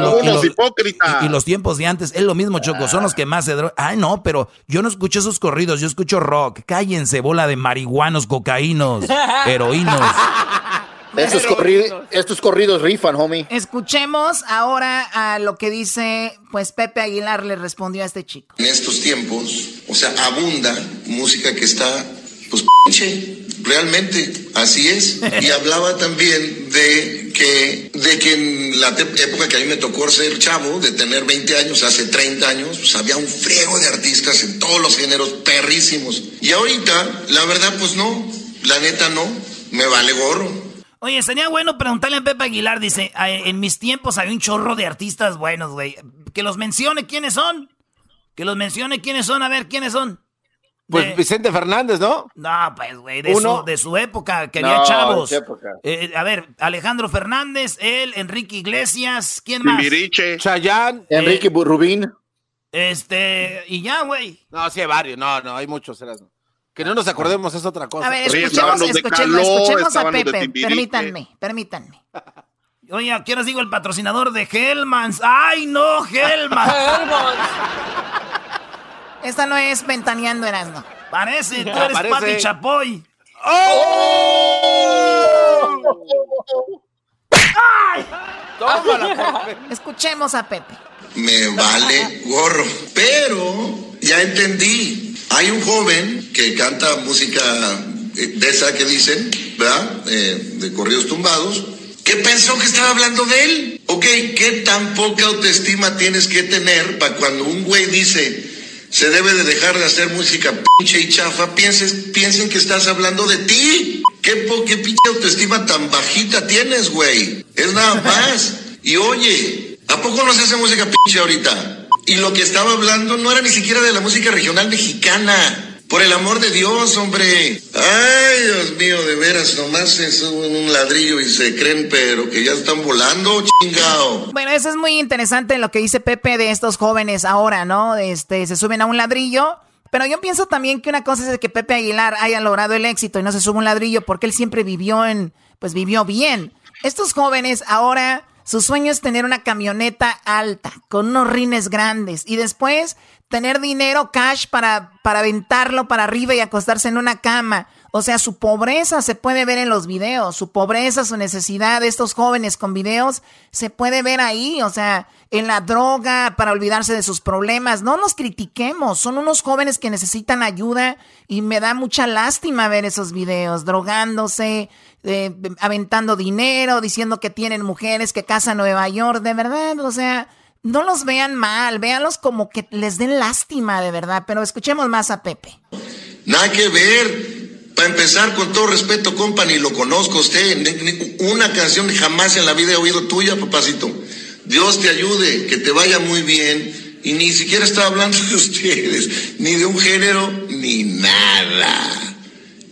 y, los tiempos de antes es lo mismo, Choco. Son los que más se drogan. Ay, no, pero yo no escucho esos corridos, yo escucho rock. Cállense, bola de marihuanos, cocaínos, heroínos. Estos, corridos rifan, homie. Escuchemos ahora a lo que dice, pues Pepe Aguilar le respondió a este chico. En estos tiempos, o sea, abunda música que está pues pinche, realmente, así es. Y hablaba también de que, de que en la época que a mí me tocó ser chavo, de tener 20 años, hace 30 años, pues había un friego de artistas en todos los géneros perrísimos. Y ahorita, la verdad, pues no, la neta no, me vale gorro. Oye, sería bueno preguntarle a Pepe Aguilar, dice, en mis tiempos había un chorro de artistas buenos, güey. Que los mencione quiénes son. Que los mencione quiénes son, a ver quiénes son. Pues Vicente Fernández, ¿no? No, pues, güey, de, su, de su época, que había chavos. Eh, a ver, Alejandro Fernández, él, Enrique Iglesias, ¿quién más? Miriche. Chayán. Enrique Rubín. Este, y ya, güey. No, sí hay varios, no, no, hay muchos, Que no nos acordemos es otra cosa. A ver, escuchemos, escuchemos, escuchemos a Pepe, permítanme, permítanme. Oye, ¿a qué digo el patrocinador de Hellmans? ¡Ay, no, Hellmans! Esta no es ventaneando Erasmo. Parece, tú eres Pati Chapoy. ¡Oh! ¡Ay! Escuchemos a Pepe. Me vale gorro. Pero ya entendí. Hay un joven que canta música de esa que dicen, ¿verdad? Eh, de corridos tumbados ¿Qué pensó que estaba hablando de él? Ok, ¿qué tan poca autoestima tienes que tener para cuando un güey dice se debe de dejar de hacer música pinche y chafa, pienses, piensen que estás hablando de ti? ¿Qué, qué pinche autoestima tan bajita tienes, güey? Es nada más. Y oye, ¿a poco no se hace música pinche ahorita? Y lo que estaba hablando no era ni siquiera de la música regional mexicana. Por el amor de Dios, hombre. Ay, Dios mío, de veras, nomás es un ladrillo y se creen, pero que ya están volando, chingao. Bueno, eso es muy interesante lo que dice Pepe de estos jóvenes ahora, ¿no? Este, se suben a un ladrillo. Pero yo pienso también que una cosa es que Pepe Aguilar haya logrado el éxito y no se sube un ladrillo porque él siempre vivió en, pues vivió bien. Estos jóvenes ahora, su sueño es tener una camioneta alta, con unos rines grandes y después tener dinero, cash para, para aventarlo para arriba y acostarse en una cama. O sea, su pobreza se puede ver en los videos, su pobreza, su necesidad de estos jóvenes con videos se puede ver ahí, o sea, en la droga para olvidarse de sus problemas. No nos critiquemos, son unos jóvenes que necesitan ayuda y me da mucha lástima ver esos videos, drogándose, eh, aventando dinero, diciendo que tienen mujeres que casan Nueva York, de verdad, o sea, no los vean mal, véanlos como que les den lástima de verdad, pero escuchemos más a Pepe. Nada que ver. Para empezar, con todo respeto, compa, ni lo conozco usted. Una canción jamás en la vida he oído tuya, papacito. Dios te ayude, que te vaya muy bien. Y ni siquiera estaba hablando de ustedes, ni de un género, ni nada.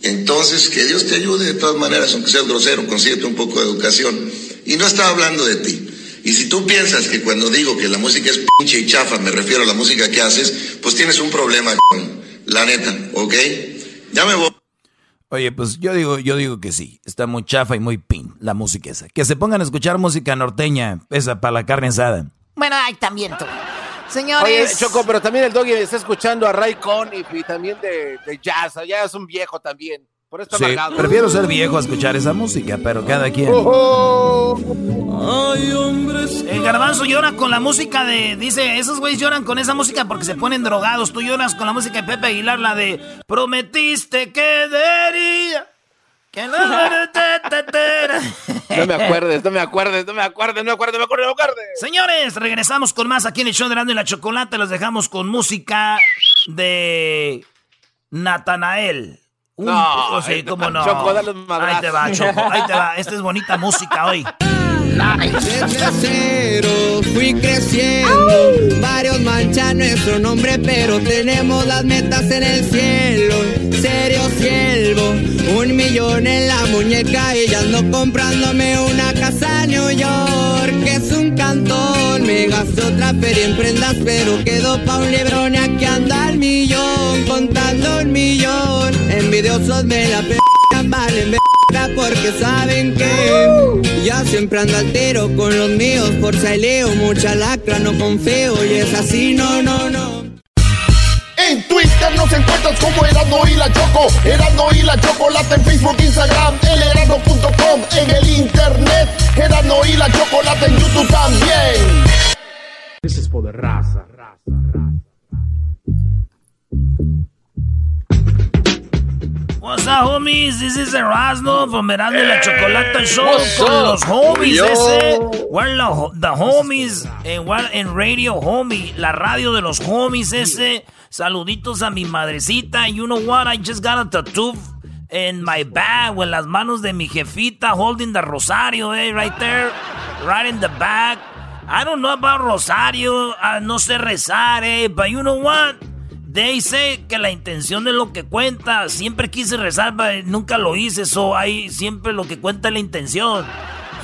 Entonces, que Dios te ayude de todas maneras, aunque seas grosero, consíguete un poco de educación. Y no estaba hablando de ti. Y si tú piensas que cuando digo que la música es pinche y chafa, me refiero a la música que haces, pues tienes un problema, con la neta, ¿ok? Ya me voy. Oye, pues yo digo, yo digo que sí, está muy chafa y muy pin la música esa. Que se pongan a escuchar música norteña, esa para la carne asada. Bueno, ay, también tú. Señores. Oye, Choco, pero también el doggy está escuchando a Ray Conniff y también de, de jazz. Ya es un viejo también. Sí, prefiero ser viejo a escuchar esa música, pero cada quien. El garbanzo llora con la música de. Dice, esos güeyes lloran con esa música porque se ponen drogados. Tú lloras con la música de Pepe Aguilar, la de Prometiste que debería. Que no, no me acuerdes, no me acuerdes, no me acuerdes, no me acuerdes, no me acuerdes, no me acuerdes. Señores, regresamos con más aquí en el show de Rando y la Chocolate. Los dejamos con música de Natanael no, sí, cómo no. Choco, dale un ahí te va, Choco, ahí te va. Esta es bonita música hoy. Desde cero fui creciendo, varios manchan nuestro nombre, pero tenemos las metas en el cielo. Serio siervo, un millón en la muñeca y ya ando comprándome una casa en New York, que es un cantón. Me gasto otra feria en prendas, pero quedo pa' un librón y aquí anda el millón, contando un millón. Envidiosos me la p valen porque saben que ya siempre ando al tiro con los míos por leo mucha lacra, no confío y es así, no, no, no. En Twitter nos encuentras como Erasmo y la Choco, Erasmo y la Chocolate en Facebook, Instagram, elerasmo.com, en el internet, Erasmo y la Chocolate en YouTube también. Ese es poder raza, raza, raza. Up, homies? This is Erasmo from Erasmo y la Chocolata Show con los homies ese. We're the, homies and we're in radio homie, la radio de los homies ese. Saluditos a mi madrecita. You know what? I just got a tattoo in my bag, en las manos de mi jefita, holding the rosario, eh, right there, right in the back. I don't know about rosario, uh, no sé rezar, eh, but you know what? Say que la intención es lo que cuenta. Siempre quise rezar, pero nunca lo hice, so ahí siempre lo que cuenta es la intención.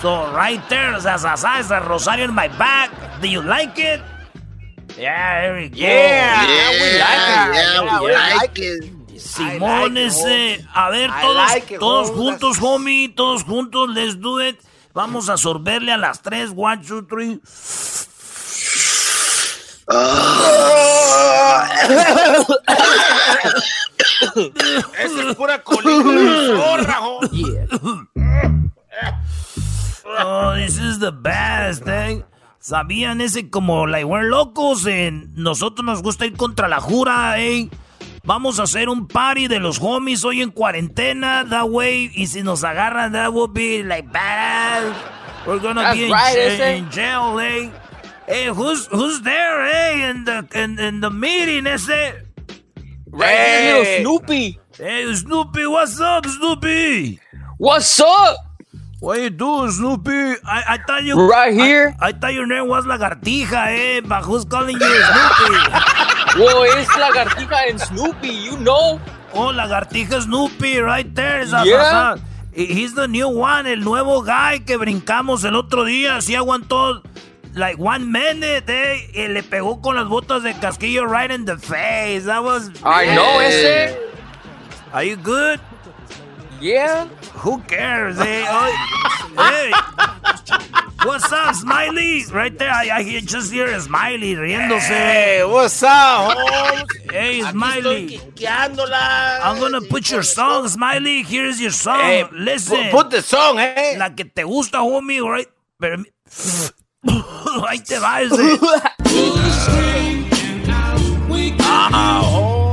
So right there, esa rosario in my back. Do you like it? Yeah, there we go. Yeah, yeah, we like it. Yeah, we like it. Simón ese. A ver, todos, todos juntos, homie. Todos juntos, let's do it. Vamos a sorberle a las tres. One, two, three. Esa es pura colita Oh, this is the best, eh. ¿Sabían ese como, like, we're locos? En nosotros nos gusta ir contra la jura, eh. Vamos a hacer un party de los homies hoy en cuarentena, that way. Y si nos agarran, that would be like bad. We're gonna be in, jail, eh. Hey, who's who's there, eh? In the in, in the meeting, ese. Right hey. here, Snoopy. Hey, Snoopy, what's up, Snoopy? What's up? What you doing, Snoopy? I, I thought you right here. I, I thought your name was Lagartija, eh? But who's calling you Snoopy? Whoa, es lagartija en Snoopy, you know. Oh, lagartija Snoopy, right there. yeah. He's the new one, el nuevo guy que brincamos el otro día. Sí aguantó like one minute, eh. Y le pegó con las botas de casquillo right in the face. That was. I know ese. Are you good? Yeah. Who cares, eh? Oh, hey. What's up, Smiley? Right there, I, I just hear a Smiley riéndose. Hey, what's up, Holmes? Hey, Smiley. I'm gonna put your song, Smiley. Here's your song. Hey, Listen. Put the song, eh? La que te gusta, homie, right? Pero... Ahí te va ese. ah, oh.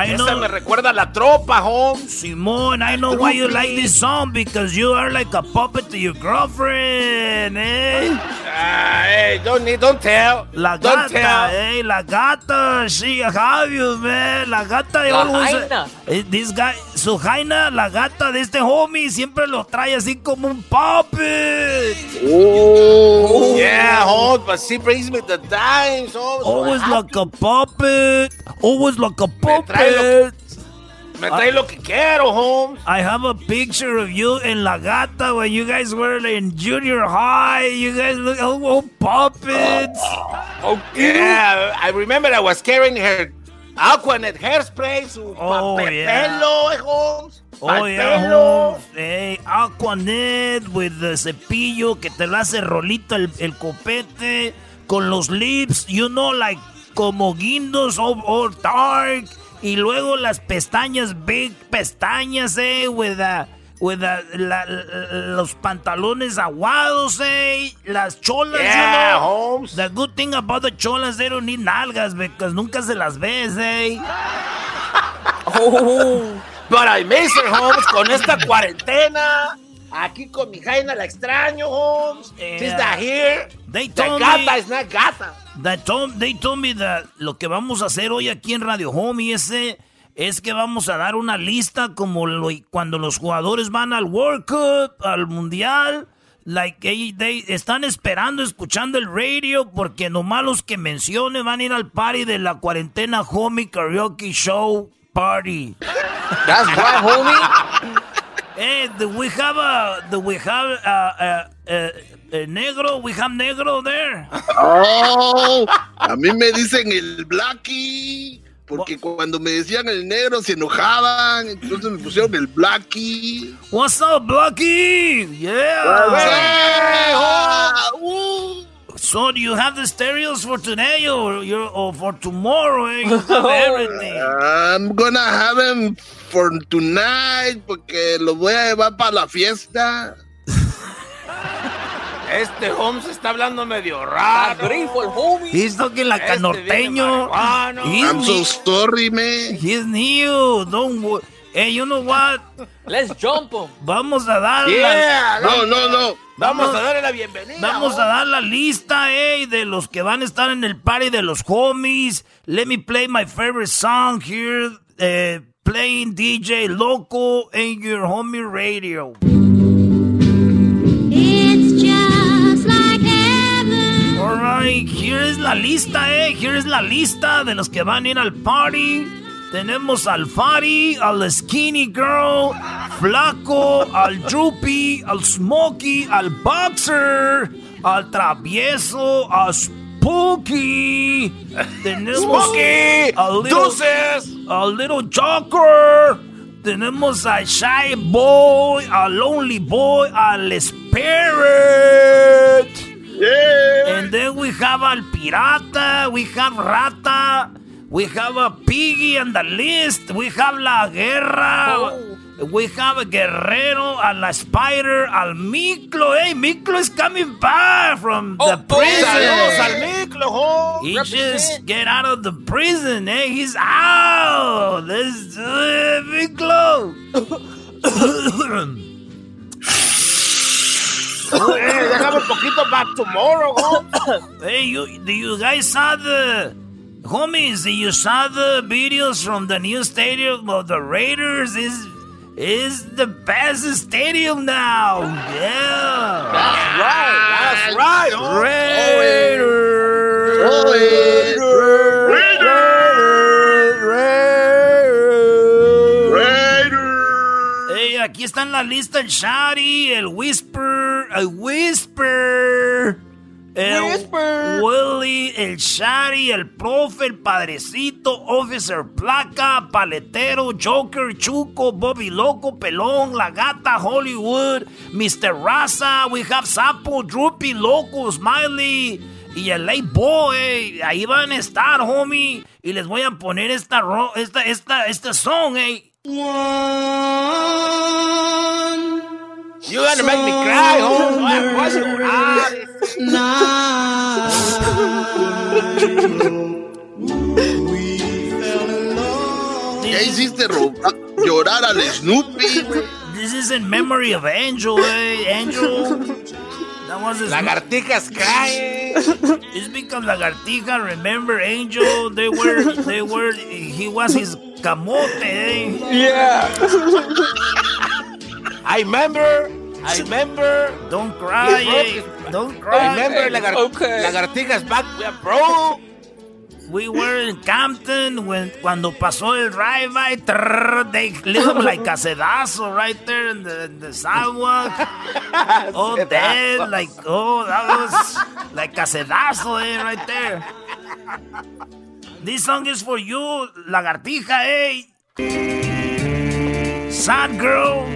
I Esa me recuerda a la tropa, Holmes. Simón, I know why you like this song because you are like a puppet to your girlfriend, eh? Ah, hey, don't need, don't tell. La don't gata, tell. eh, la gata, she have you, man. La gata de always. Eh, this guy, su jaina, la gata de este homie, siempre lo trae así como un puppet. Oh, but she brings me the dimes. Always like a puppet. Always like a puppet. Me trae lo que quiero, Holmes. I have a picture of you in La Gata when you guys were in junior high. You guys look all, all puppets. Oh, yeah. I remember I was carrying her Aquanet hairspray, su oh, yeah. pelo, eh, Holmes. Oh, yeah, Holmes. Hey, Aquanet with the cepillo que te lo hace rolito el, el copete con los lips, you know, like como guindos all, all dark. Y luego las pestañas, big pestañas, eh, with, with los pantalones aguados, eh, las cholas, yeah, you know? Holmes. The good thing about the cholas, they don't need nalgas, because nunca se las ves, eh. oh, but I miss her, Holmes, con esta cuarentena. Aquí con mi Jaina la extraño, Holmes. Yeah. She's not here. They told the gata me, is not gata. They told, they told me that lo que vamos a hacer hoy aquí en Radio Home ese es que vamos a dar una lista como lo, cuando los jugadores van al World Cup, al Mundial. Like, they, están esperando, escuchando el radio, porque nomás los que mencione van a ir al party de la cuarentena Homie Karaoke Show Party. That's right, homie. Hey, do we have a, do we have a, a, a, negro? We have negro there. Oh, a mí me dicen el Blackie. Porque cuando me decían el negro se enojaban, entonces me pusieron el Blackie. What's up, Blackie? Yeah. uh, so do you have the stereos for today or, or for tomorrow? Eh? Everything. I'm gonna have them for tonight porque lo voy a llevar para la fiesta. Este Holmes está hablando medio raro. He's talking like este a norteño. I'm so sorry, man. He's new. Don't Hey, you know what? Let's jump. Vamos a dar Yeah, No, no, no. Vamos a darle la bienvenida. Vamos a dar la lista, eh, de los que van a estar en el party de los homies. Let me play my favorite song here. eh, playing DJ Loco in your homie radio. Here is la lista, eh. Here is la lista de los que van a ir al party. Tenemos al Fari, al Skinny Girl, Flaco, al Droopy, al Smokey, al Boxer, al Travieso, a Spooky. Tenemos Smokey, a Little, Deuces. a Little Joker. Tenemos a Shy Boy, a Lonely Boy, al Spirit. And then we have al Pirata, we have Rata, we have a Piggy on the list, we have La Guerra, we have a Guerrero, a La Spider, al Miklo. Hey, Miklo is coming back from the prison. Saludos al Miklo, ho. He just get out of the prison, eh? He's out. Do it, Miklo. Eh, déjame poquito back tomorrow, ho. hey, you, do you guys saw the homies? Do you saw the videos from the new stadium of the Raiders? Is is the best stadium now? Yeah, That's right. That's right. ho. Raiders. Hey, aquí está en la lista el Shari, el Whisper, el Whisper, el Whisper. Willy, el Shari, el Profe, el Padrecito, Officer Placa, Paletero, Joker, Chuco, Bobby Loco, Pelón, La Gata, Hollywood, Mr. Raza, we have Sapo, Droopy, Loco, Smiley y el Late Boy. Ahí van a estar, homie. Y les voy a poner esta, ro- esta, esta, este song, eh. You gonna make me cry, ho. Ay, voy a llorar. ¿Qué hiciste, Ro? Ah, Llorar al Snoopy, güey. This is in memory of Angel, eh? Angel. That was his Lagartijas crying. It's because Lagartija, remember Angel? They were, they were, he was his camote, eh? Yeah. I remember. I remember. Don't cry, eh? Don't cry. Remember lagar Okay. lagartijas back, bro. We were in Campton when cuando pasó el drive-by, trrr, they him like a sedazo right there in the, in the sidewalk. oh, dead, like, oh, that was like a sedazo, eh, right there. This song is for you, lagartija, eh. Sad girl.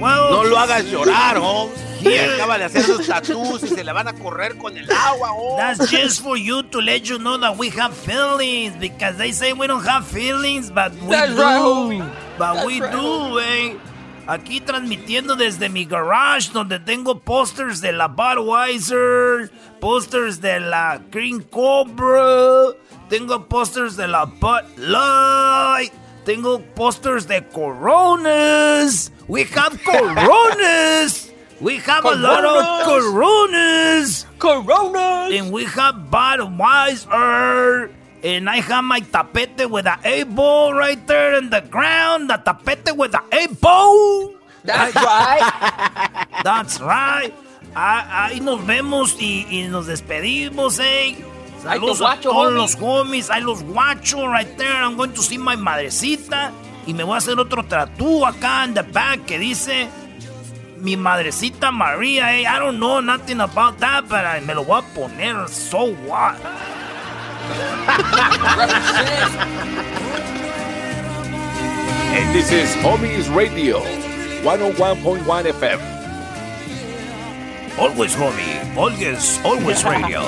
well, No lo hagas llorar, ho. Yeah. Acaba de hacer sus tatús y se le van a correr con el agua, ho. That's just for you to let you know that we have feelings because they say we don't have feelings, but we That's do. right, homie. But That's we right, do, eh. Aquí transmitiendo desde mi garage donde tengo posters de la Budweiser, posters de la Green Cobra, tengo posters de la Bud Light, tengo posters de Coronas. We have Coronas. We have a lot of Coronas. Coronas. And we have Budweiser. And I have my tapete with the A ball right there in the ground. The tapete with the A ball. That's right. That's right. Ah, Ahí nos vemos y, y nos despedimos, eh. Saludos a guachos, todos homie. los homies. Ahí los guachos right there. I'm going to see my madrecita. Y me voy a hacer otro tatú acá en the back que dice mi madrecita María. Eh. I don't know nothing about that, but I- me lo voy a poner. So what? And this is Homies Radio, 101.1 FM. Always homie, always, always radio.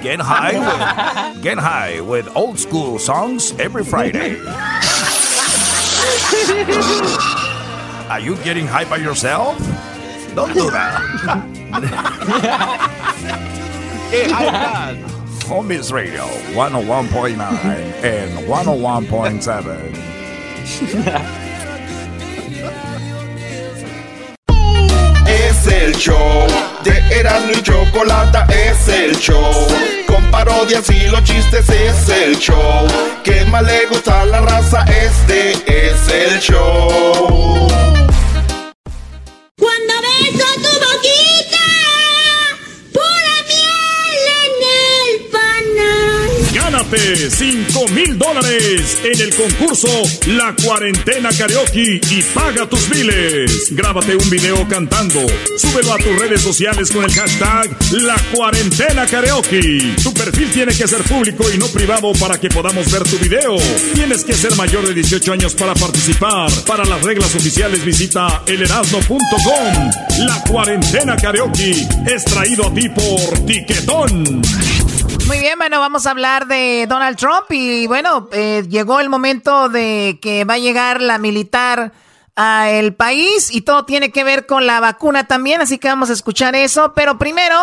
Get high with, get high with old school songs every Friday. Are you getting high by yourself? Don't do that. Homies Radio 101.9 and 101.7. Es el show de Erasmo y Chocolata, es el show. Con parodias y los chistes es el show. Que más le gusta a la raza, este es el show. Cuando beso Gánate 5 mil dólares en el concurso La Cuarentena Karaoke y paga tus biles. Grábate un video cantando. Súbelo a tus redes sociales con el hashtag La Cuarentena Karaoke. Tu perfil tiene que ser público y no privado para que podamos ver tu video. Tienes que ser mayor de 18 años para participar. Para las reglas oficiales visita elerasno.com. La Cuarentena Karaoke es traído a ti por Tiquetón. Muy bien, bueno, vamos a hablar de Donald Trump y bueno, eh, llegó el momento de que va a llegar la militar al país y todo tiene que ver con la vacuna también, así que vamos a escuchar eso. Pero primero,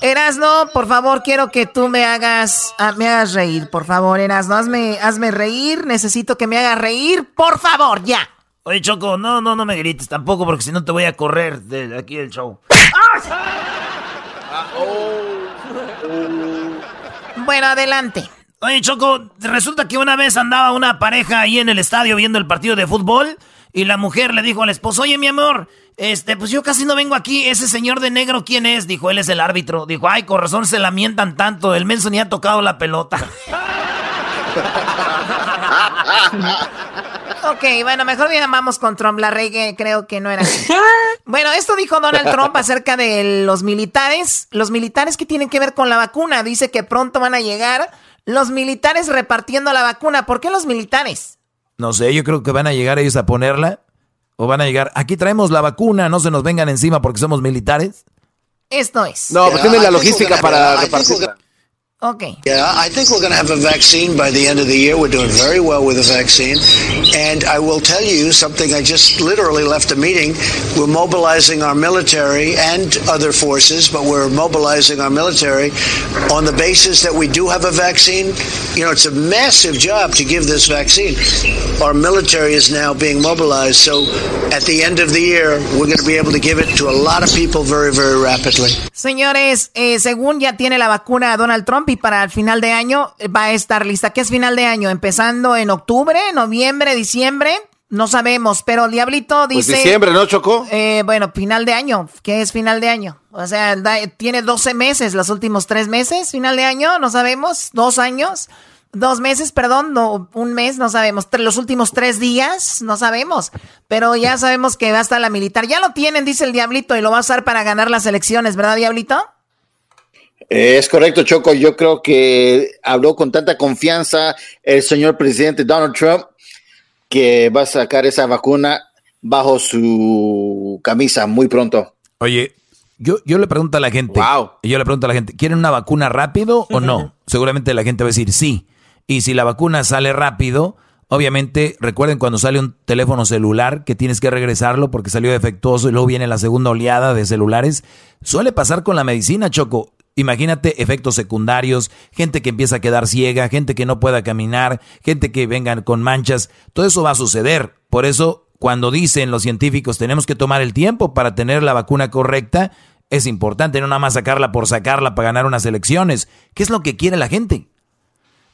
Erasno, por favor, quiero que tú me hagas, ah, me hagas reír, por favor, Erasno, hazme, hazme reír, necesito que me hagas reír, por favor, ya. Oye, Choco, no, no, no me grites tampoco porque si no te voy a correr de aquí del show. Bueno, adelante. Oye, Choco, resulta que una vez andaba una pareja ahí en el estadio viendo el partido de fútbol y la mujer le dijo al esposo, oye, mi amor, este, pues yo casi no vengo aquí, ese señor de negro, ¿quién es? Dijo, él es el árbitro. Dijo, ay, con razón se lamentan tanto, el menso ni ha tocado la pelota. Ok, bueno, mejor bien vamos con Trump. La reggae creo que no era así. Bueno, esto dijo Donald Trump acerca de los militares. Los militares que tienen que ver con la vacuna. Dice que pronto van a llegar los militares repartiendo la vacuna. ¿Por qué los militares? No sé, yo creo que van a llegar ellos a ponerla. O van a llegar, aquí traemos la vacuna, no se nos vengan encima porque somos militares. Esto es. No, pues tiene la logística para repartirla. Okay. Yeah, I think we're going to have a vaccine by the end of the year. We're doing very well with the vaccine. And I will tell you something. I just literally left a meeting. We're mobilizing our military and other forces, but we're mobilizing our military on the basis that we do have a vaccine. You know, it's a massive job to give this vaccine. Our military is now being mobilized. So at the end of the year, we're going to be able to give it to a lot of people very, very rapidly. Señores, eh, según ya tiene la vacuna Donald Trump, y para el final de año va a estar lista. ¿Qué es final de año? ¿Empezando en octubre, noviembre, diciembre? No sabemos, pero el Diablito Pues dice... diciembre, ¿no, Chocó? Eh, bueno, final de año. ¿Qué es final de año? O sea, da- tiene 12 meses, los últimos tres meses, final de año, no sabemos. Dos años, dos meses, perdón, no, un mes, no sabemos. Los últimos tres días, no sabemos. Pero ya sabemos que va a estar la militar. Ya lo tienen, dice el Diablito, y lo va a usar para ganar las elecciones, ¿verdad, Diablito? Es correcto, Choco. Yo creo que habló con tanta confianza el señor presidente Donald Trump que va a sacar esa vacuna bajo su camisa muy pronto. Oye, yo, yo le pregunto a la gente. Yo le pregunto a la gente, ¿quieren una vacuna rápido o no? Seguramente la gente va a decir sí. Y si la vacuna sale rápido, obviamente, recuerden cuando sale un teléfono celular que tienes que regresarlo porque salió defectuoso y luego viene la segunda oleada de celulares. Suele pasar con la medicina, Choco. Imagínate efectos secundarios, gente que empieza a quedar ciega, gente que no pueda caminar, gente que vengan con manchas. Todo eso va a suceder. Por eso, cuando dicen los científicos tenemos que tomar el tiempo para tener la vacuna correcta, es importante no nada más sacarla por sacarla para ganar unas elecciones. ¿Qué es lo que quiere la gente?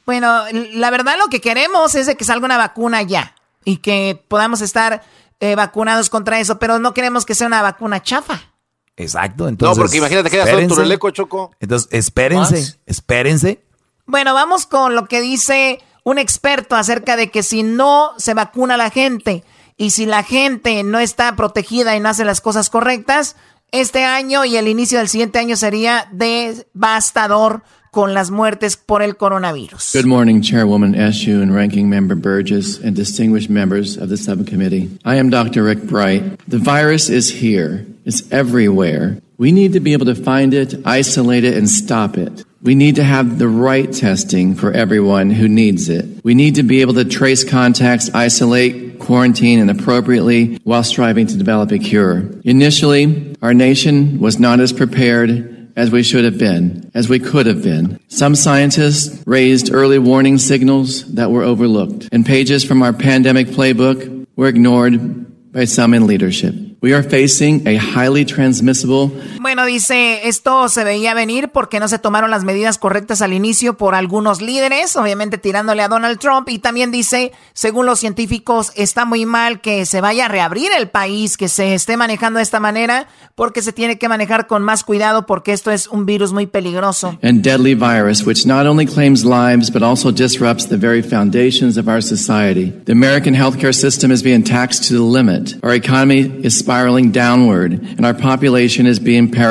Bueno, la verdad lo que queremos es de que salga una vacuna ya y que podamos estar eh, vacunados contra eso, pero no queremos que sea una vacuna chafa. Exacto, entonces. no, porque imagínate que ya todo espérense. tu releco, Choco. Entonces, espérense, Más. espérense. Bueno, vamos con lo que dice un experto acerca de que si no se vacuna la gente y si la gente no está protegida y no hace las cosas correctas, este año y el inicio del siguiente año sería devastador con las muertes por el coronavirus. Good morning, Chairwoman Eshoo and Ranking Member Burgess and distinguished members of the subcommittee. I am Dr. Rick Bright. The virus is here. It's everywhere. We need to be able to find it, isolate it, and stop it. We need to have the right testing for everyone who needs it. We need to be able to trace contacts, isolate, quarantine, and appropriately while striving to develop a cure. Initially, our nation was not as prepared as we should have been, as we could have been. Some scientists raised early warning signals that were overlooked, and pages from our pandemic playbook were ignored by some in leadership. We are facing a highly transmissible. Bueno, dice, esto se veía venir porque no se tomaron las medidas correctas al inicio por algunos líderes, obviamente tirándole a Donald Trump. Y también dice, según los científicos, está muy mal que se vaya a reabrir el país, que se esté manejando de esta manera, porque se tiene que manejar con más cuidado porque esto es un virus muy peligroso. And deadly virus, which not only claims lives, but also disrupts the very foundations of our society. The American healthcare system is being taxed to the limit. Our economy is spiraling downward, and our population is being paralyzed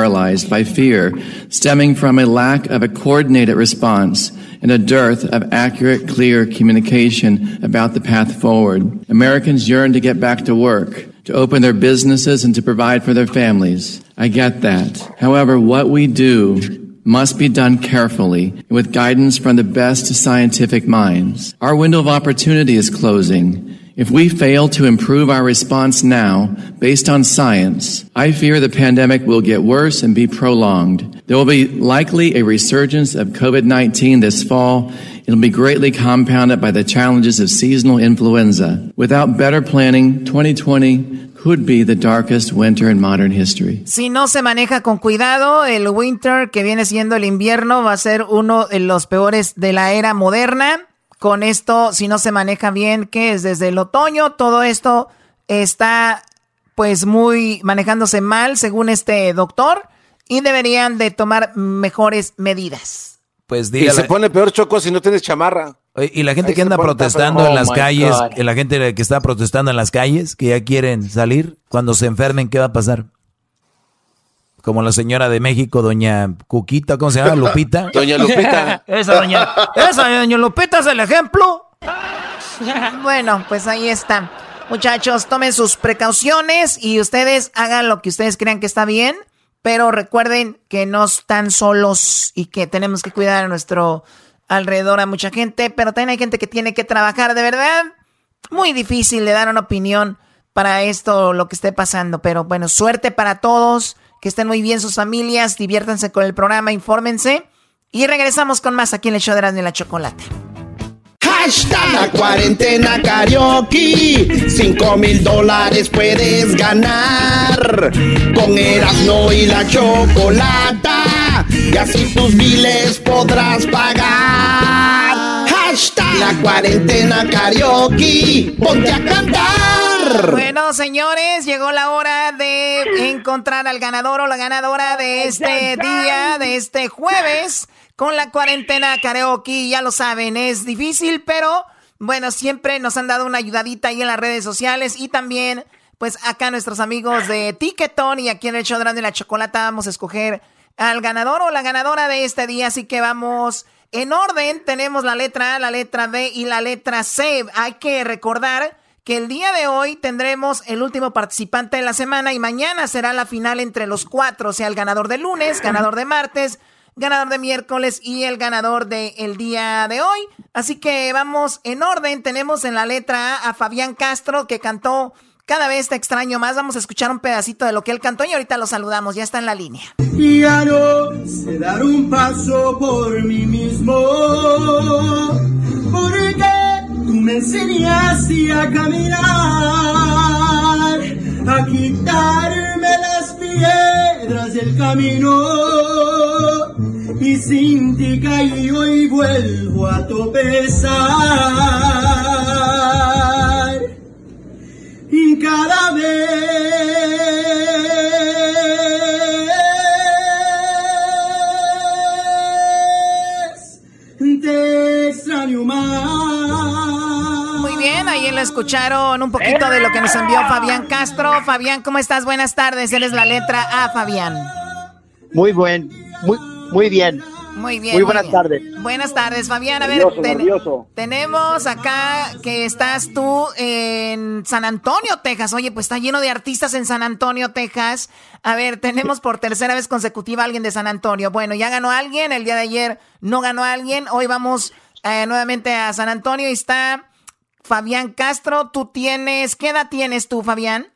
by fear, stemming from a lack of a coordinated response and a dearth of accurate, clear communication about the path forward. Americans yearn to get back to work, to open their businesses, and to provide for their families. I get that. However, what we do must be done carefully with guidance from the best scientific minds. Our window of opportunity is closing. If we fail to improve our response now based on science, I fear the pandemic will get worse and be prolonged. There will be likely a resurgence of COVID-19 this fall. It'll be greatly compounded by the challenges of seasonal influenza. Without better planning, 2020 could be the darkest winter in modern history. Si no se maneja con cuidado, el winter que viene siendo el invierno va a ser uno de los peores de la era moderna. Con esto, si no se maneja bien, que es desde el otoño, todo esto está pues muy manejándose mal según este doctor y deberían de tomar mejores medidas. Pues Y se pone peor choco si no tienes chamarra. Y la gente que anda protestando en las oh calles, la gente que está protestando en las calles, que ya quieren salir, cuando se enfermen, ¿qué va a pasar? Como la señora de México, doña Cuquita, ¿cómo se llama? Lupita. doña Lupita. esa doña, esa doña Lupita es el ejemplo. bueno, pues ahí está. Muchachos, tomen sus precauciones y ustedes hagan lo que ustedes crean que está bien, pero recuerden que no están solos y que tenemos que cuidar a nuestro alrededor a mucha gente, pero también hay gente que tiene que trabajar de verdad. Muy difícil de dar una opinión para esto, lo que esté pasando, pero bueno, suerte para todos. Que estén muy bien sus familias, diviértanse con el programa, infórmense. Y regresamos con más aquí en el show de la Chocolate. Hashtag la cuarentena karaoke. 5 mil dólares puedes ganar. Con Erasmo y la chocolata. Y así tus miles podrás pagar. Hashtag la cuarentena karaoke. Ponte a cantar. Bueno, señores, llegó la hora de encontrar al ganador o la ganadora de este día, de este jueves, con la cuarentena karaoke. Ya lo saben, es difícil, pero bueno, siempre nos han dado una ayudadita ahí en las redes sociales y también, pues acá nuestros amigos de Ticketon y aquí en el show de la chocolata vamos a escoger al ganador o la ganadora de este día, así que vamos en orden. Tenemos la letra A, la letra B y la letra C. Hay que recordar que el día de hoy tendremos el último participante de la semana y mañana será la final entre los cuatro, o sea, el ganador de lunes, ganador de martes, ganador de miércoles y el ganador del día de hoy. Así que vamos en orden. Tenemos en la letra A a Fabián Castro que cantó Cada vez te extraño más. Vamos a escuchar un pedacito de lo que él cantó y ahorita lo saludamos. Ya está en la línea. Me enseñaste a caminar, a quitarme las piedras del camino. Y sin ti caí y vuelvo a tropezar. Y cada vez te extraño más ahí lo escucharon un poquito de lo que nos envió Fabián Castro. Fabián, ¿cómo estás? Buenas tardes. Eres la letra A, Fabián. Muy buen, muy, muy bien. Muy bien. Muy buenas tardes. Buenas tardes, Fabián. A ver, tenemos acá que estás tú en San Antonio, Texas. Oye, pues está lleno de artistas en San Antonio, Texas. A ver, tenemos por tercera vez consecutiva a alguien de San Antonio. Bueno, ya ganó alguien. El día de ayer no ganó alguien. Hoy vamos eh, nuevamente a San Antonio y está Fabián Castro, tú tienes, ¿qué edad tienes tú, Fabián?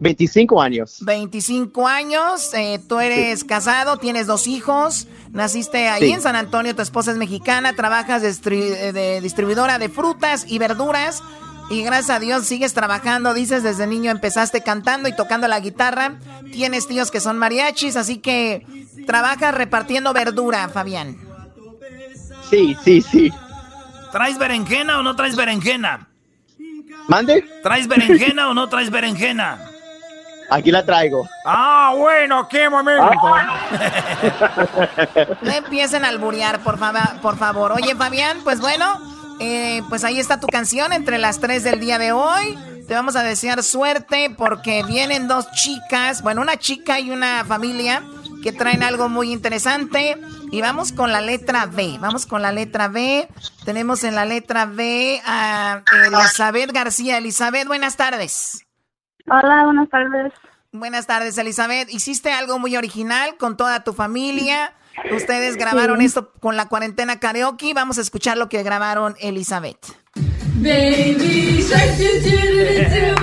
25 años. 25 años, eh, tú eres casado, tienes dos hijos, naciste ahí en San Antonio, tu esposa es mexicana, trabajas de, de, distribuidora de frutas y verduras y gracias a Dios sigues trabajando, dices, desde niño empezaste cantando y tocando la guitarra, tienes tíos que son mariachis, así que trabajas repartiendo verdura, Fabián. Sí, sí, sí. ¿Traes berenjena o no traes berenjena? ¿Mande? ¿Traes berenjena o no traes berenjena? Aquí la traigo. Ah, bueno, qué momento. no empiecen a alburear, por, favor, por favor. Oye, Fabián, pues bueno, eh, pues ahí está tu canción entre las tres del día de hoy. Te vamos a desear suerte porque vienen dos chicas, bueno, una chica y una familia que traen algo muy interesante. Y vamos con la letra B. Vamos con la letra B. Tenemos en la letra B a Elizabeth García. Elizabeth, buenas tardes. Hola, buenas tardes. Buenas tardes, Elizabeth. Hiciste algo muy original con toda tu familia. Ustedes grabaron esto con la cuarentena karaoke. Vamos a escuchar lo que grabaron Elizabeth. Baby shark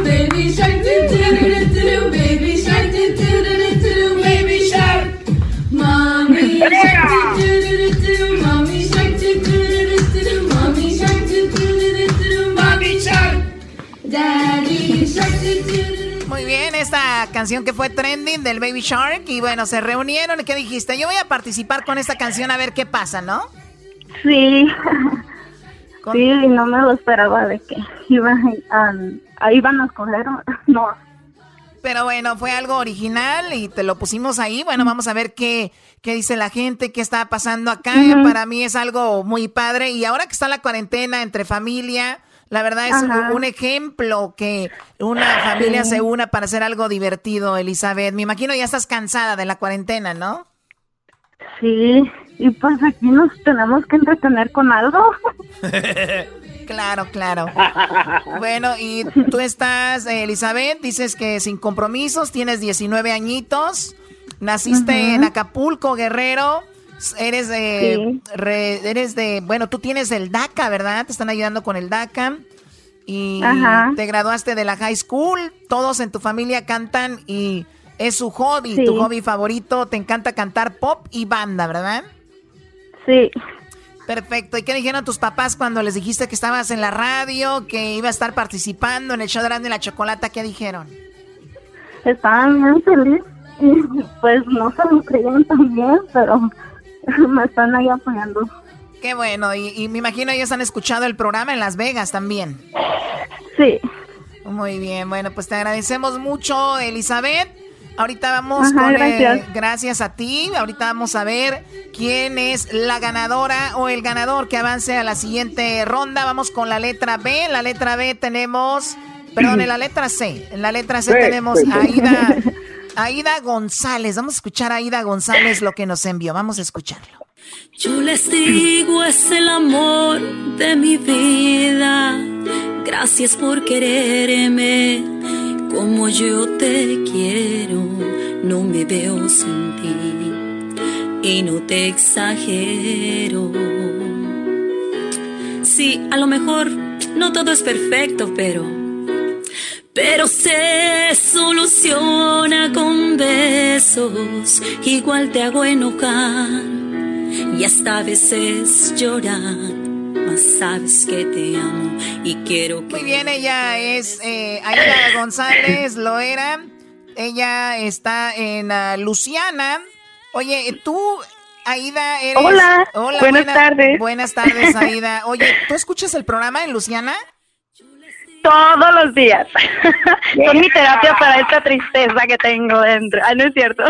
baby shark baby shark baby shark muy bien, esta canción que fue trending del Baby Shark. Y bueno, se reunieron. ¿Y qué dijiste? Yo voy a participar con esta canción a ver qué pasa, ¿no? Sí. Sí, no me lo esperaba de que iban, a, iban a escoger. No. Pero bueno, fue algo original y te lo pusimos ahí. Bueno, vamos a ver qué, qué dice la gente, qué está pasando acá. Para mí es algo muy padre. Y ahora que está la cuarentena entre familia la verdad es un, ejemplo que una familia se una para hacer algo divertido, Elizabeth. Me imagino ya estás cansada de la cuarentena, ¿no? Sí, y pues aquí nos tenemos que entretener con algo. claro, claro. Bueno, y tú estás, Elizabeth, dices que sin compromisos, tienes 19 añitos, naciste en Acapulco, Guerrero. Eres de, eres de, bueno, tú tienes el DACA, ¿verdad? Te están ayudando con el DACA. Y te graduaste de la high school, todos en tu familia cantan y es su hobby, tu hobby favorito, te encanta cantar pop y banda, ¿verdad? Sí. Perfecto. ¿Y qué dijeron tus papás cuando les dijiste que estabas en la radio, que iba a estar participando en el show de la chocolata? ¿Qué dijeron? Estaban bien felices. Pues no se lo creían también, pero me están ahí apoyando. Qué bueno, y, me imagino ellos han escuchado el programa en Las Vegas también. Sí. Muy bien, bueno, pues te agradecemos mucho, Elizabeth. Ahorita vamos con gracias. gracias a ti. Ahorita vamos a ver quién es la ganadora o el ganador que avance a la siguiente ronda. Vamos con la letra B. En la letra B tenemos, perdón, en la letra C. En la letra C tenemos a Aida Aida González. Vamos a escuchar a Aida González lo que nos envió. Vamos a escucharlo. Yo les digo, es el amor de mi vida. Gracias por quererme como yo te quiero. No me veo sin ti y no te exagero. Sí, a lo mejor no todo es perfecto, pero pero se soluciona con besos, igual te hago enojar y hasta a veces llorar, mas sabes que te amo y quiero que... Muy bien, ella es eh, Aida González, lo era, ella está en uh, Luciana. Oye, tú Aida, eres... Hola, Hola buenas tardes. Buenas tardes, Aida. Oye, ¿tú escuchas el programa en Luciana? Todos los días. Son mi terapia para esta tristeza que tengo dentro. Ah, no es cierto.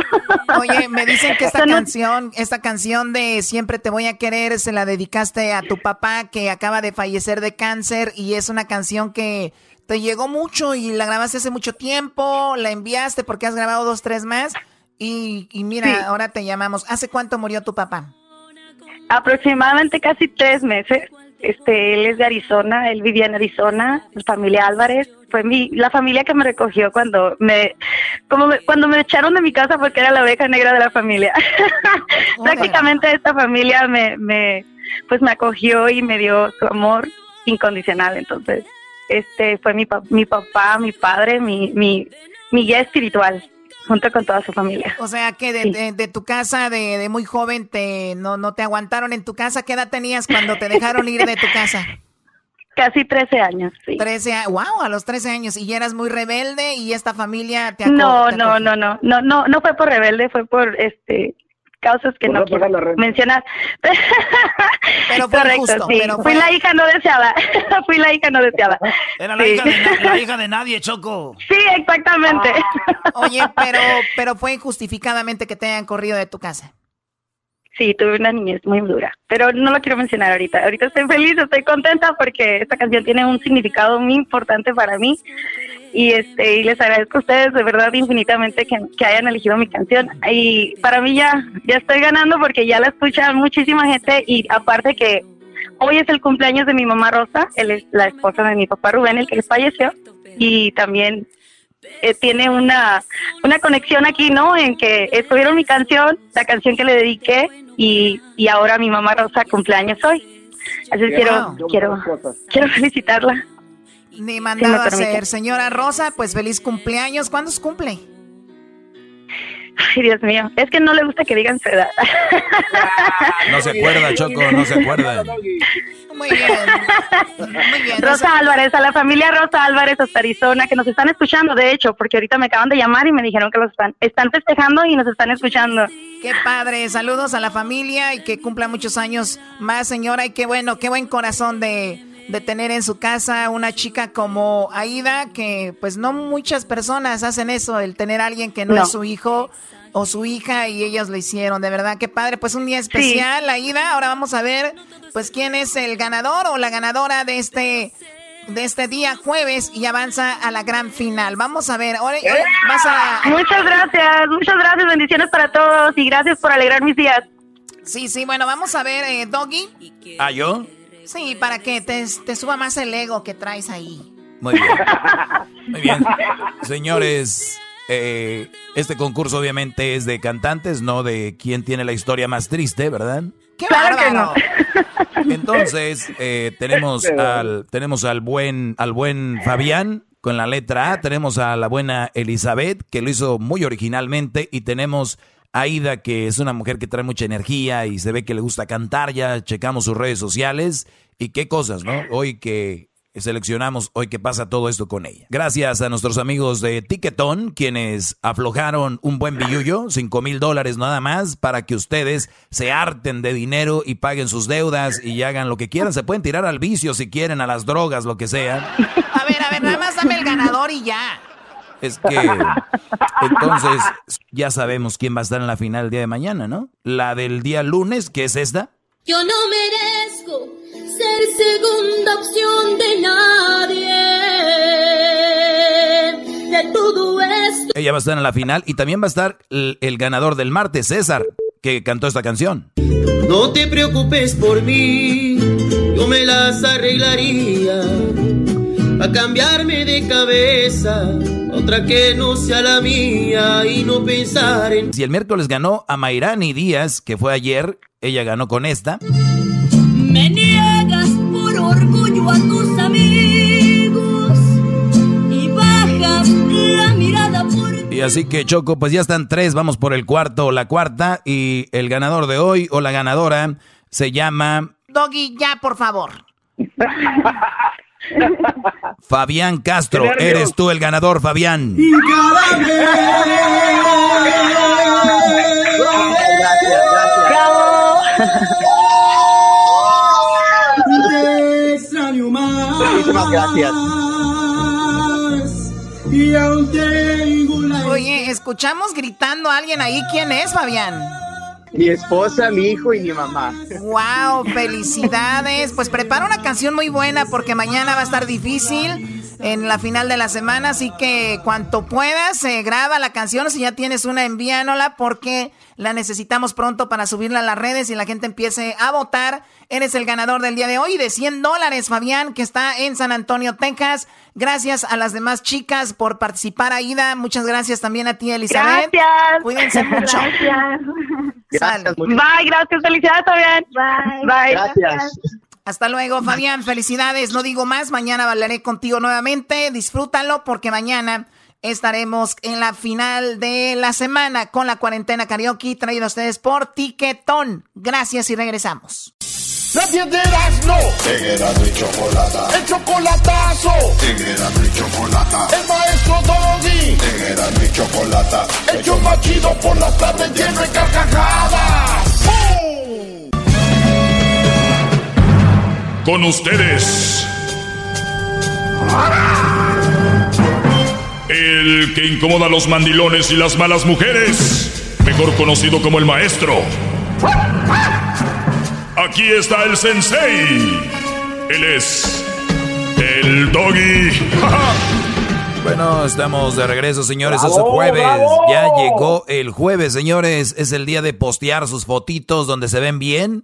Oye, me dicen que esta canción, esta canción de Siempre te voy a querer, se la dedicaste a tu papá que acaba de fallecer de cáncer y es una canción que te llegó mucho y la grabaste hace mucho tiempo, la enviaste porque has grabado dos, tres más y, mira, ahora te llamamos. ¿Hace cuánto murió tu papá? Aproximadamente casi tres meses. Este, él es de Arizona, él vivía en Arizona, la familia Álvarez, fue mi, la familia que me recogió cuando me, como cuando me echaron de mi casa porque era la oveja negra de la familia. Prácticamente esta familia me, me, pues me acogió y me dio su amor incondicional, entonces, este, fue mi, mi papá, mi padre, mi, mi, mi guía espiritual junto con toda su familia. O sea que de, tu casa de, muy joven te no, no te aguantaron en tu casa. ¿Qué edad tenías cuando te dejaron ir de tu casa? Casi 13 años, sí. 13, wow, a los 13 años. Y eras muy rebelde y esta familia te No, no, no, no, no, no, no fue por rebelde, fue por este causas que no quiero mencionar. Pero fue Correcto, sí. Fui la hija no deseada. Fui la hija no deseada. Era la, hija, de, la hija de nadie, Choco. Sí, exactamente. Oye, pero, pero fue injustificadamente que te hayan corrido de tu casa. Sí, tuve una niñez muy dura, pero no lo quiero mencionar ahorita. Ahorita estoy feliz, estoy contenta porque esta canción tiene un significado muy importante para mí. Y este y les agradezco a ustedes de verdad infinitamente que, hayan elegido mi canción. Y para mí ya ya estoy ganando porque ya la escucha muchísima gente. Y aparte que hoy es el cumpleaños de mi mamá Rosa, él es la esposa de mi papá Rubén, el que falleció. Y también eh, tiene una, una conexión aquí, ¿no? En que escogieron mi canción, la canción que le dediqué y, y ahora mi mamá Rosa cumpleaños hoy. Así quiero, quiero, quiero felicitarla. Ni mandado a hacer. Señora Rosa, pues feliz cumpleaños. ¿Cuándo se cumple? Ay, Dios mío. Es que no le gusta que digan su edad. No se acuerda, Choco, no se acuerda. Muy bien. Muy bien. Rosa Álvarez, a la familia Rosa Álvarez hasta Arizona, que nos están escuchando, de hecho, porque ahorita me acaban de llamar y me dijeron que los están, están festejando y nos están escuchando. Qué padre. Saludos a la familia y que cumpla muchos años más, señora. Y qué bueno, qué buen corazón de de tener en su casa una chica como Aida, que pues no muchas personas hacen eso, el tener a alguien que no, es su hijo o su hija y ellos lo hicieron, de verdad, qué padre, pues un día especial, Aida, ahora vamos a ver pues quién es el ganador o la ganadora de este de este día jueves y avanza a la gran final. Vamos a ver, ahora, vas a... Muchas gracias, muchas gracias, bendiciones para todos y gracias por alegrar mis días. Sí, sí, bueno, vamos a ver, eh, Doggy. ¿Ah, yo? Sí, para que te, suba más el ego que traes ahí. Muy bien. Muy bien. Señores, eh, este concurso obviamente es de cantantes, no de quién tiene la historia más triste, ¿verdad? ¡Qué claro Entonces, eh, tenemos, al, tenemos al, buen, al buen Fabián con la letra A, tenemos a la buena Elizabeth, que lo hizo muy originalmente, y tenemos Aida, que es una mujer que trae mucha energía y se ve que le gusta cantar, ya checamos sus redes sociales y qué cosas, ¿no? Hoy que seleccionamos, hoy que pasa todo esto con ella. Gracias a nuestros amigos de Tiquetón, quienes aflojaron un buen billullo, cinco mil dólares nada más, para que ustedes se harten de dinero y paguen sus deudas y hagan lo que quieran. Se pueden tirar al vicio si quieren, a las drogas, lo que sea. A ver, a ver, nada más dame el ganador y ya. Es que entonces ya sabemos quién va a estar en la final el día de mañana, ¿no? La del día lunes, ¿qué es esta? Yo no merezco ser segunda opción de nadie. De todo esto. Ella va a estar en la final y también va a estar el, el ganador del martes, César, que cantó esta canción. No te preocupes por mí, yo me las arreglaría a cambiarme de cabeza, otra que no sea la mía y no pensar en... Si el miércoles ganó a Mayrani Díaz, que fue ayer, ella ganó con esta. Me niegas por orgullo a tus amigos y bajas la mirada por... Y así que Choco, pues ya están tres, vamos por el cuarto o la cuarta y el ganador de hoy o la ganadora se llama... Doggy, ya, por favor. Fabián Castro, eres tú el ganador, Fabián. Gracias, Muchísimas gracias. Oye, escuchamos gritando a alguien ahí. ¿Quién es, Fabián? Mi esposa, mi hijo y mi mamá. ¡Wow! ¡Felicidades! Pues prepara una canción muy buena porque mañana va a estar difícil en la final de la semana. Así que cuanto puedas, se graba la canción. Si ya tienes una, envíanola porque la necesitamos pronto para subirla a las redes y la gente empiece a votar. Eres el ganador del día de hoy de 100 dólares, Fabián, que está en San Antonio, Texas. Gracias a las demás chicas por participar, Aida. Muchas gracias también a ti, Elizabeth. Gracias. Cuídense mucho. Gracias. Gracias, Bye, gracias. Felicidades, Fabián. Bye. Bye. Gracias. Hasta luego, Fabián. Felicidades. No digo más. Mañana hablaré contigo nuevamente. Disfrútalo porque mañana estaremos en la final de la semana con la cuarentena karaoke traído a ustedes por Tiquetón. Gracias y regresamos. Nadie de no. Erasmo y Chocolata. El chocolatazo. Erasmo y Chocolata. El maestro Doggy. Erasmo y Chocolata. El show más chido por las tardes lleno de carcajadas. Con ustedes. El que incomoda a los mandilones y las malas mujeres. Mejor conocido como el maestro. Aquí está el sensei. Él es el doggy. Bueno, estamos de regreso, señores. es jueves. Ya llegó el jueves, señores. Es el día de postear sus fotitos donde se ven bien.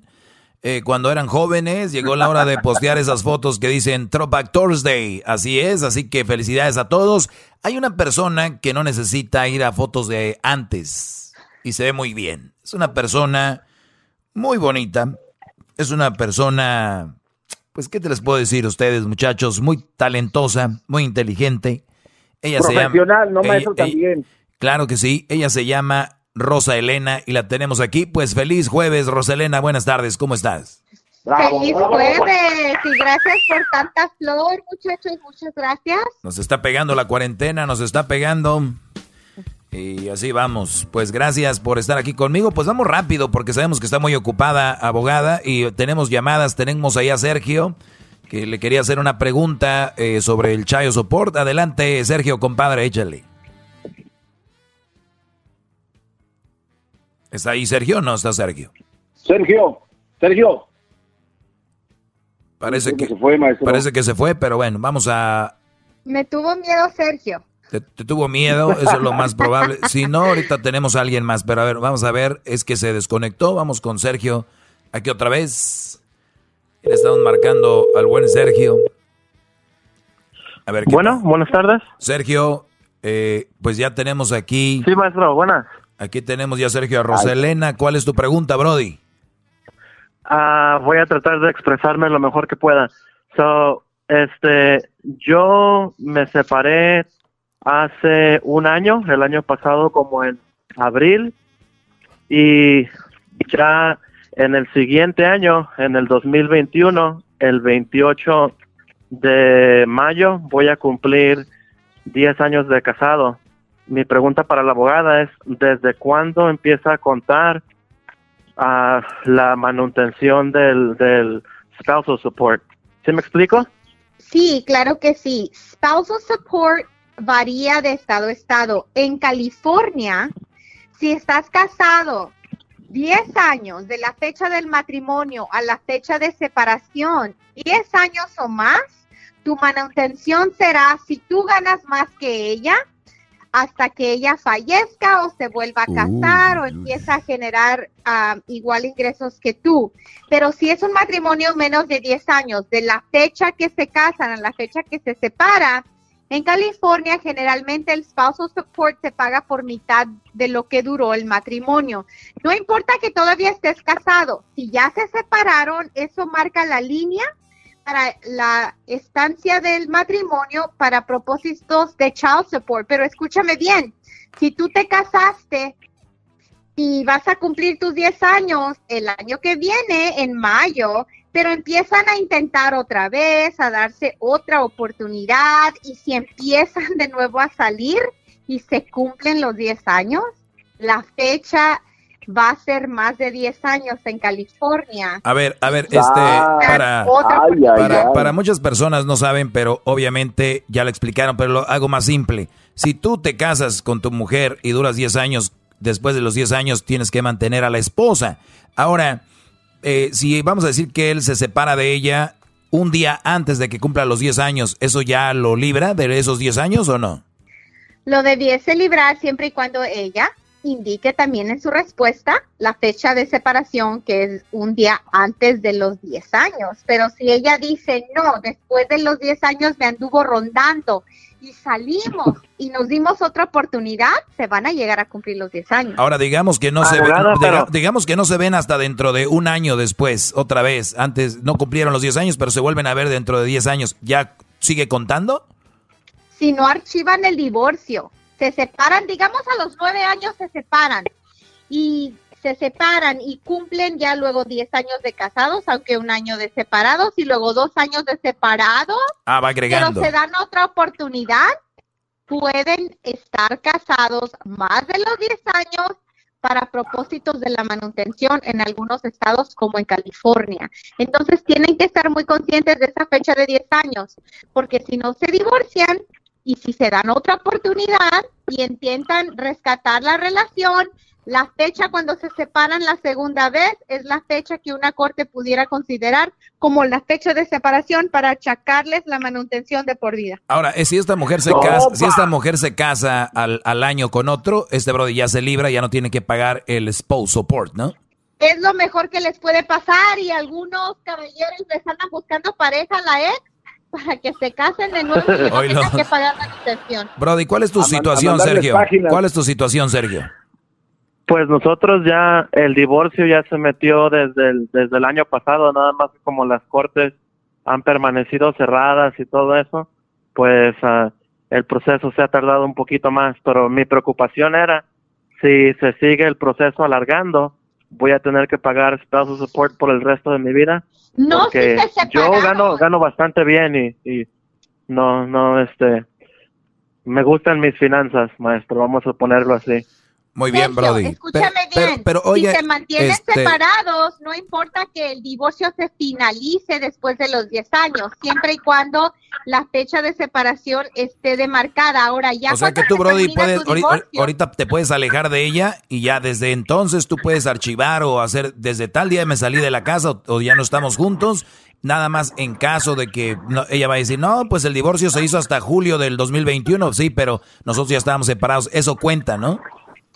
Eh, cuando eran jóvenes, llegó la hora de postear esas fotos que dicen Throwback Thursday. Así es, así que felicidades a todos. Hay una persona que no necesita ir a fotos de antes y se ve muy bien. Es una persona muy bonita. Es una persona, pues, ¿qué te les puedo decir a ustedes, muchachos? Muy talentosa, muy inteligente. Ella Profesional, se llama, no maestro también. claro que sí. Ella se llama Rosa Elena y la tenemos aquí. Pues feliz jueves, Rosa Elena. Buenas tardes, ¿cómo estás? feliz jueves y gracias por tanta flor, muchachos. Muchas gracias. Nos está pegando la cuarentena, nos está pegando. Y así vamos. Pues gracias por estar aquí conmigo. Pues vamos rápido porque sabemos que está muy ocupada, abogada, y tenemos llamadas. Tenemos ahí a Sergio, que le quería hacer una pregunta eh, sobre el Chayo Support. Adelante, Sergio, compadre, échale. ¿Está ahí Sergio o no está Sergio? Sergio, Sergio. Parece que, se fue, Parece que se fue, pero bueno, vamos a... Me tuvo miedo Sergio. Te, tuvo miedo, eso es lo más probable. Si no, ahorita tenemos a alguien más, pero a ver, vamos a ver, es que se desconectó, vamos con Sergio. Aquí otra vez. Le estamos marcando al buen Sergio. A ver, bueno, buenas tardes. Sergio, eh, pues ya tenemos aquí. Sí, maestro, buenas. Aquí tenemos ya Sergio a Roselena. ¿Cuál es tu pregunta, Brody? Ah, voy a tratar de expresarme lo mejor que pueda. So, este, yo me separé hace un año, el año pasado como en abril, y ya en el siguiente año, en el 2021, el 28 de mayo, voy a cumplir 10 años de casado mi pregunta para la abogada es, ¿desde cuándo empieza a contar uh, la manutención del, del spousal support? ¿Sí me explico? Sí, claro que sí. Spousal support varía de estado a estado. En California, si estás casado 10 años de la fecha del matrimonio a la fecha de separación, 10 años o más, tu manutención será, si tú ganas más que ella, hasta que ella fallezca o se vuelva a casar o empieza a generar igual ingresos que tú. Pero si es un matrimonio menos de 10 años, de la fecha que se casan a la fecha que se separa, en California generalmente el spousal support se paga por mitad de lo que duró el matrimonio. No importa que todavía estés casado, si ya se separaron, eso marca la línea para la estancia del matrimonio para propósitos de child support. Pero escúchame bien, si tú te casaste y vas a cumplir tus 10 años el año que viene, en mayo, pero empiezan a intentar otra vez, a darse otra oportunidad y si empiezan de nuevo a salir y se cumplen los 10 años, la fecha va a ser más de 10 años en California. A ver, a ver, este, para, para, muchas personas no saben, pero obviamente ya lo explicaron, pero lo hago más simple. Si tú te casas con tu mujer y duras 10 años, después de los 10 años tienes que mantener a la esposa. Ahora, eh, si vamos a decir que él se separa de ella un día antes de que cumpla los 10 años, ¿eso ya lo libra de esos 10 años o no? Lo debiese librar siempre y cuando ella indique también en su respuesta la fecha de separación, que es un día antes de los 10 años. Pero si ella dice, no, después de los 10 años me anduvo rondando y salimos y nos dimos otra oportunidad, se van a llegar a cumplir los 10 años. Ahora digamos que no se ven, digamos que no se ven hasta dentro de un año después, otra vez. Antes no cumplieron los 10 años, pero se vuelven a ver dentro de 10 años. ¿Ya sigue contando? si no archivan el divorcio. Se separan, digamos a los nueve años se separan y se separan y cumplen ya luego 10 años de casados, aunque un año de separados y luego dos años de separados. Ah, va agregando. Pero se dan otra oportunidad, pueden estar casados más de los 10 años para propósitos de la manutención en algunos estados como en California. Entonces tienen que estar muy conscientes de esa fecha de 10 años, porque si no se divorcian y si se dan otra oportunidad y intentan rescatar la relación, la fecha cuando se separan la segunda vez es la fecha que una corte pudiera considerar como la fecha de separación para achacarles la manutención de por vida. Ahora, eh, si esta mujer se casa, si esta mujer se casa al, al año con otro, este brother ya se libra, ya no tiene que pagar el spouse support, ¿no? Es lo mejor que les puede pasar y algunos caballeros les andan buscando pareja a la ex para que se casen de nuevo y no tengan que pagar la manutención. Brody, ¿cuál es tu situación, Sergio? ¿Cuál es tu situación, Sergio? Pues nosotros ya, el divorcio ya se metió desde el, desde el año pasado, nada más como las cortes han permanecido cerradas y todo eso, pues ah, el proceso se ha tardado un poquito más, pero mi preocupación era si se sigue el proceso alargando, voy a tener que pagar spousal support por el resto de mi vida. No, porque yo gano gano bastante bien y, y no no este me gustan mis finanzas, maestro, vamos a ponerlo así. Muy bien, Brody. Escúchame bien. Pero, oye, si se mantienen este- separados, no importa que el divorcio se finalice después de los 10 años, siempre y cuando la fecha de separación esté demarcada. Ahora ya. O sea que tú, se Brody, puedes, ahorita, divorcio- ahorita te puedes alejar de ella y ya desde entonces tú puedes archivar o hacer desde tal día me salí de la casa o, o ya no estamos juntos. Nada más en caso de que no- ella va a decir, no, pues el divorcio se hizo hasta julio del 2021, sí, pero nosotros ya estábamos separados. Eso cuenta, ¿no?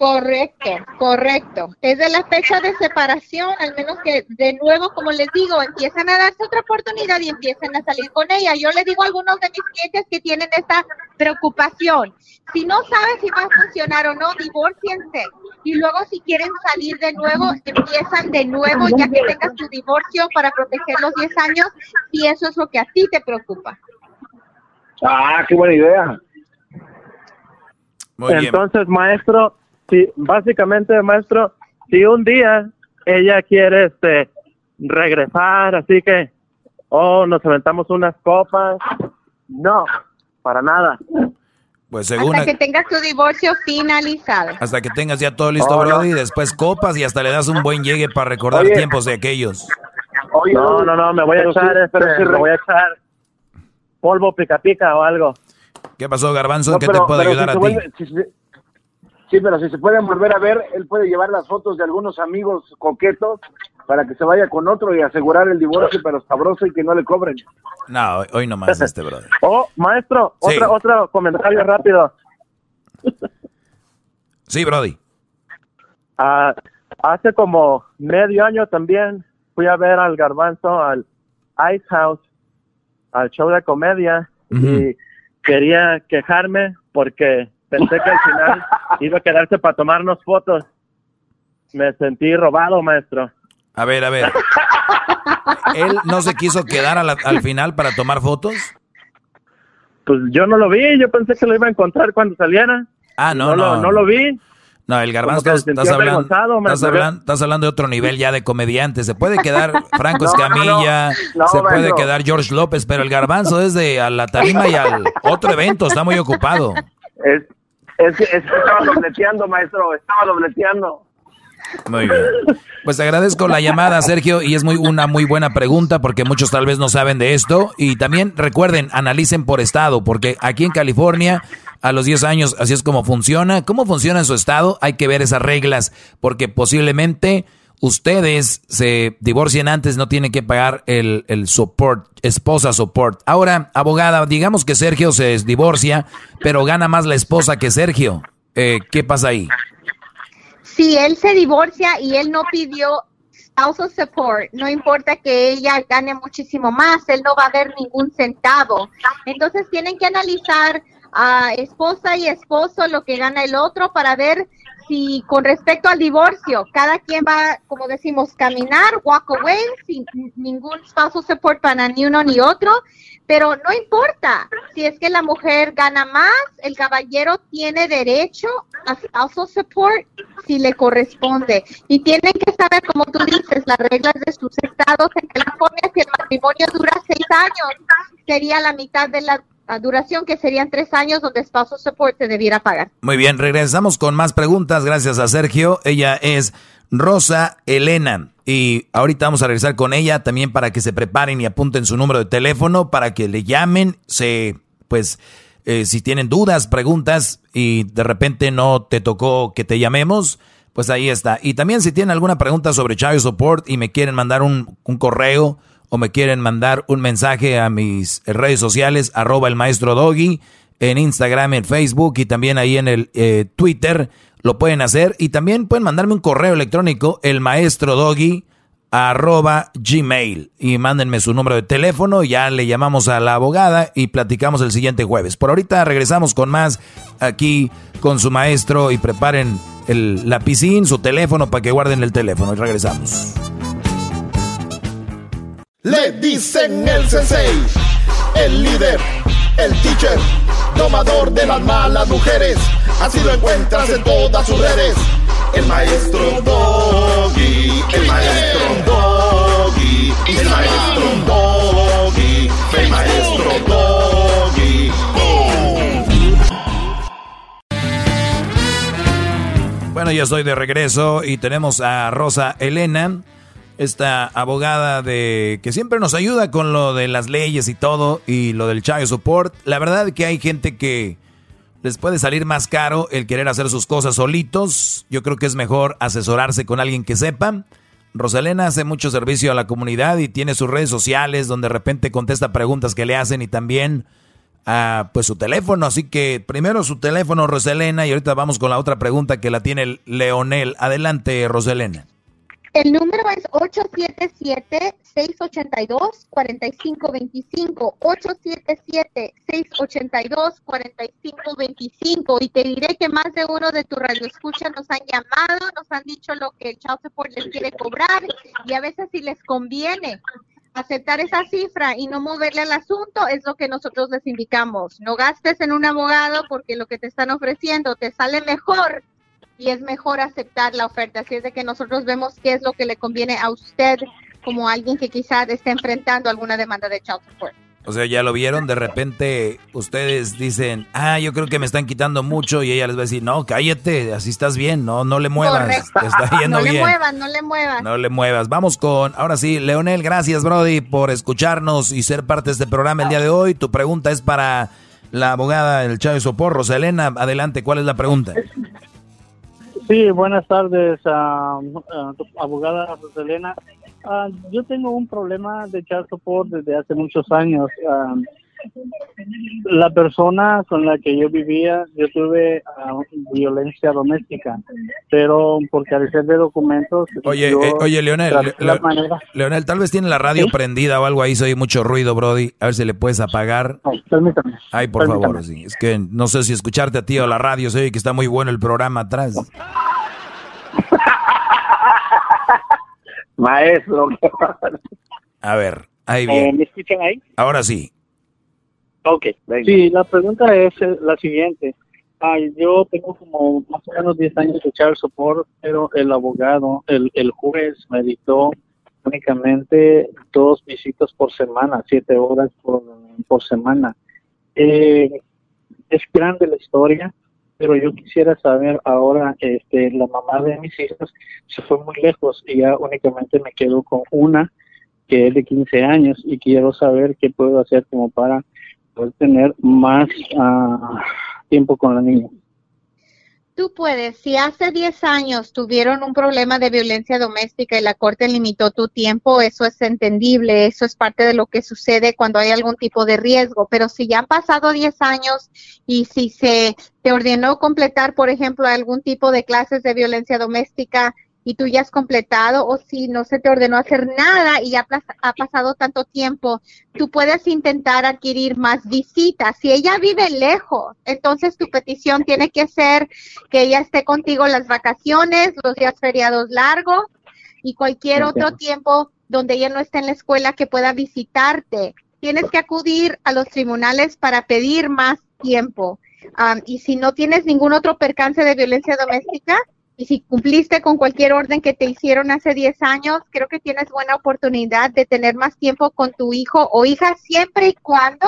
Correcto, correcto. Es de la fecha de separación, al menos que de nuevo, como les digo, empiezan a darse otra oportunidad y empiezan a salir con ella. Yo le digo a algunos de mis clientes que tienen esta preocupación. Si no saben si va a funcionar o no, divórciense. Y luego si quieren salir de nuevo, empiezan de nuevo ya que tengas tu divorcio para proteger los 10 años, si eso es lo que a ti te preocupa. Ah, qué buena idea. Muy bien. Entonces, maestro, si básicamente, maestro, si un día ella quiere este regresar, así que oh, nos aventamos unas copas, no, para nada. Pues según Hasta que tengas tu divorcio finalizado. hasta que tengas ya todo listo, Oh, no. Brody, después copas y hasta le das un buen llegue para recordar Oye. tiempos de aquellos. Oye, no, no, no, me voy a echar, este, sí me voy a echar polvo pica pica o algo. ¿Qué pasó, Garbanzo? No, ¿En qué pero- te puedo ayudar si a ti? vuelve- si sí, pero si se pueden volver a ver, él puede llevar las fotos de algunos amigos coquetos para que se vaya con otro y asegurar el divorcio, pero sabroso y que no le cobren. No, hoy- hoy nomás este, brother. Oh, maestro, Sí. otra, otro comentario rápido. Sí, Brody. Ah, hace como medio año también fui a ver al garbanzo al Ice House, al show de comedia, y quería quejarme porque pensé que al final iba a quedarse para tomarnos fotos. Me sentí robado, maestro. A ver, a ver. ¿Él no se quiso quedar a la- al final para tomar fotos? Pues yo no lo vi, yo pensé que lo iba a encontrar cuando saliera. Ah, no, no, no. Lo, no lo vi. No, el garbanzo, estás, estás hablando, estás, hablando, estás hablando de otro nivel ya de comediante. Se puede quedar Franco No, no, no. Escamilla, No, se puede quedar George López, pero el garbanzo es de a la tarima y al otro evento, está muy ocupado. Es, es, que- es que estaba dobleteando, maestro, estaba dobleteando. Muy bien. Pues agradezco la llamada, Sergio, y es muy una muy buena pregunta porque muchos tal vez no saben de esto. Y también recuerden, analicen por estado, porque aquí en California, a los 10 años, así es como funciona. ¿Cómo funciona en su estado? Hay que ver esas reglas, porque posiblemente ustedes se divorcien antes, no tienen que pagar el, el support, esposa support. Ahora, abogada, digamos que Sergio se divorcia, pero gana más la esposa que Sergio. Eh, ¿Qué pasa ahí? Si él se divorcia y él no pidió spousal support, no importa que ella gane muchísimo más, él no va a ver ningún centavo. Entonces tienen que analizar a esposa y esposo lo que gana el otro para ver si con respecto al divorcio, cada quien va, como decimos, caminar, walk away, sin ningún spousal support para ni uno ni otro, pero no importa si es que la mujer gana más, el caballero tiene derecho a spousal support si le corresponde. Y tienen que saber, como tú dices, las reglas de sus estados. En California, si el matrimonio dura seis años, sería la mitad de la duración, que serían tres años donde Spousal Support se debiera pagar. Muy bien, regresamos con más preguntas. Gracias a Sergio. Ella es Rosa Elena. Y ahorita vamos a regresar con ella también para que se preparen y apunten su número de teléfono para que le llamen. Se, pues, eh, si tienen dudas, preguntas y de repente no te tocó que te llamemos, pues ahí está. Y también si tienen alguna pregunta sobre Child Support y me quieren mandar un correo o me quieren mandar un mensaje a mis redes sociales, arroba el maestro Doggy, en Instagram, en Facebook y también ahí en el eh, Twitter, lo pueden hacer. Y también pueden mandarme un correo electrónico, el maestro Doggy, arroba gmail. Y mándenme su número de teléfono, ya le llamamos a la abogada y platicamos el siguiente jueves. Por ahorita regresamos con más aquí con su maestro y preparen el lapicín, su teléfono para que guarden el teléfono y regresamos. Le dicen el sensei, el líder, el teacher, domador de las malas mujeres. Así lo encuentras en todas sus redes. El maestro Doggy, el maestro Doggy, el maestro Doggy, el maestro Doggy. Bueno, ya estoy de regreso y tenemos a Rosa Elena esta abogada de que siempre nos ayuda con lo de las leyes y todo y lo del child support. La verdad que hay gente que les puede salir más caro el querer hacer sus cosas solitos. Yo creo que es mejor asesorarse con alguien que sepa. Rosalena hace mucho servicio a la comunidad y tiene sus redes sociales donde de repente contesta preguntas que le hacen y también a pues su teléfono. Así que primero su teléfono, Rosalena, y ahorita vamos con la otra pregunta que la tiene Leonel. Adelante, Rosalena. El número es 877-682-4525. 877-682-4525. Y te diré que más de uno de tu radioescuchas nos han llamado, nos han dicho lo que el Child Support les quiere cobrar y a veces si les conviene aceptar esa cifra y no moverle al asunto es lo que nosotros les indicamos. No gastes en un abogado porque lo que te están ofreciendo te sale mejor y es mejor aceptar la oferta. Así es de que nosotros vemos qué es lo que le conviene a usted como alguien que quizás esté enfrentando alguna demanda de child support. O sea, ya lo vieron, de repente ustedes dicen, ah, yo creo que me están quitando mucho y ella les va a decir, no, cállate, así estás bien, no, no le muevas, está yendo no bien. le muevas, no le muevas. No le muevas. Vamos con, ahora sí, Leonel, gracias Brody por escucharnos y ser parte de este programa el día de hoy. Tu pregunta es para la abogada del Chávez Soporro, Selena, adelante, ¿cuál es la pregunta? Sí, buenas tardes, abogada Roselena. Ah, yo tengo un problema de child support desde hace muchos años. La persona con la que yo vivía, yo tuve ah, violencia doméstica, pero por carecer de documentos. Oye, eh, oye, Leonel, Leonel, tal vez tiene la radio prendida o algo ahí, se oye mucho ruido, Brody. A ver si le puedes apagar. permítame. Ay, por favor, sí. Es que no sé si escucharte a ti o la radio, se oye que está muy bueno el programa atrás. Maestro. a ver, ahí bien. Eh, ¿Me escuchan ahí? Ahora sí. Ok, Sí, la pregunta es eh, la siguiente. yo tengo como más o menos 10 años de echar support, pero el abogado, el, el juez me dictó únicamente dos visitas por semana, siete horas por, por semana. Eh, es grande la historia, pero yo quisiera saber ahora, este, la mamá de mis hijos se fue muy lejos y ya únicamente me quedo con una que es de 15 años y quiero saber qué puedo hacer como para poder tener más ah, tiempo con la niña. Tú puedes, si hace 10 años tuvieron un problema de violencia doméstica y la corte limitó tu tiempo, eso es entendible, eso es parte de lo que sucede cuando hay algún tipo de riesgo, pero si ya han pasado 10 años y si se te ordenó completar, por ejemplo, algún tipo de clases de violencia doméstica y tú ya has completado o si no se te ordenó hacer nada y ya ha pasado tanto tiempo, tú puedes intentar adquirir más visitas. Si ella vive lejos, entonces tu petición tiene que ser que ella esté contigo las vacaciones, los días feriados largos y cualquier otro tiempo donde ella no esté en la escuela que pueda visitarte. Tienes que acudir a los tribunales para pedir más tiempo. y si no tienes ningún otro percance de violencia doméstica, y si cumpliste con cualquier orden que te hicieron hace 10 años, creo que tienes buena oportunidad de tener más tiempo con tu hijo o hija siempre y cuando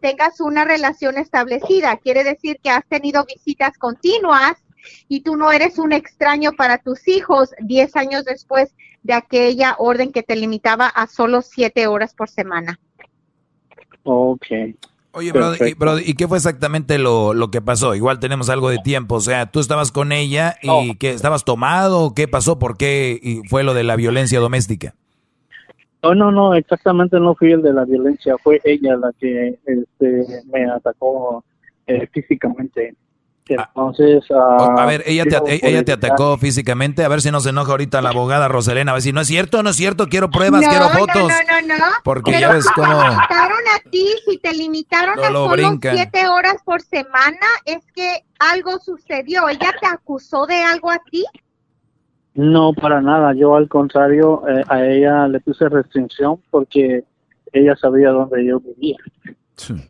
tengas una relación establecida. Quiere decir que has tenido visitas continuas y tú no eres un extraño para tus hijos 10 años después de aquella orden que te limitaba a solo 7 horas por semana. Ok. Oye, Brody, ¿y qué fue exactamente lo, lo, que pasó? Igual tenemos algo de tiempo, o sea, tú estabas con ella y que estabas tomado, ¿qué pasó? ¿Por qué y fue lo de la violencia doméstica? No, no, no, exactamente no fui el de la violencia, fue ella la que este, me atacó eh, físicamente. Entonces, a ah, ver, ella te, ella te atacó físicamente. A ver si no se enoja ahorita la abogada Roselena. A ver si no es cierto, no es cierto. Quiero pruebas, quiero fotos. No, no, no. Porque ya ves cómo. Te limitaron a ti, si te limitaron a solo siete horas por semana, es que algo sucedió. ¿Ella te acusó de algo a ti? No, para nada. Yo, al contrario, eh, a ella le puse restricción porque ella sabía dónde yo vivía.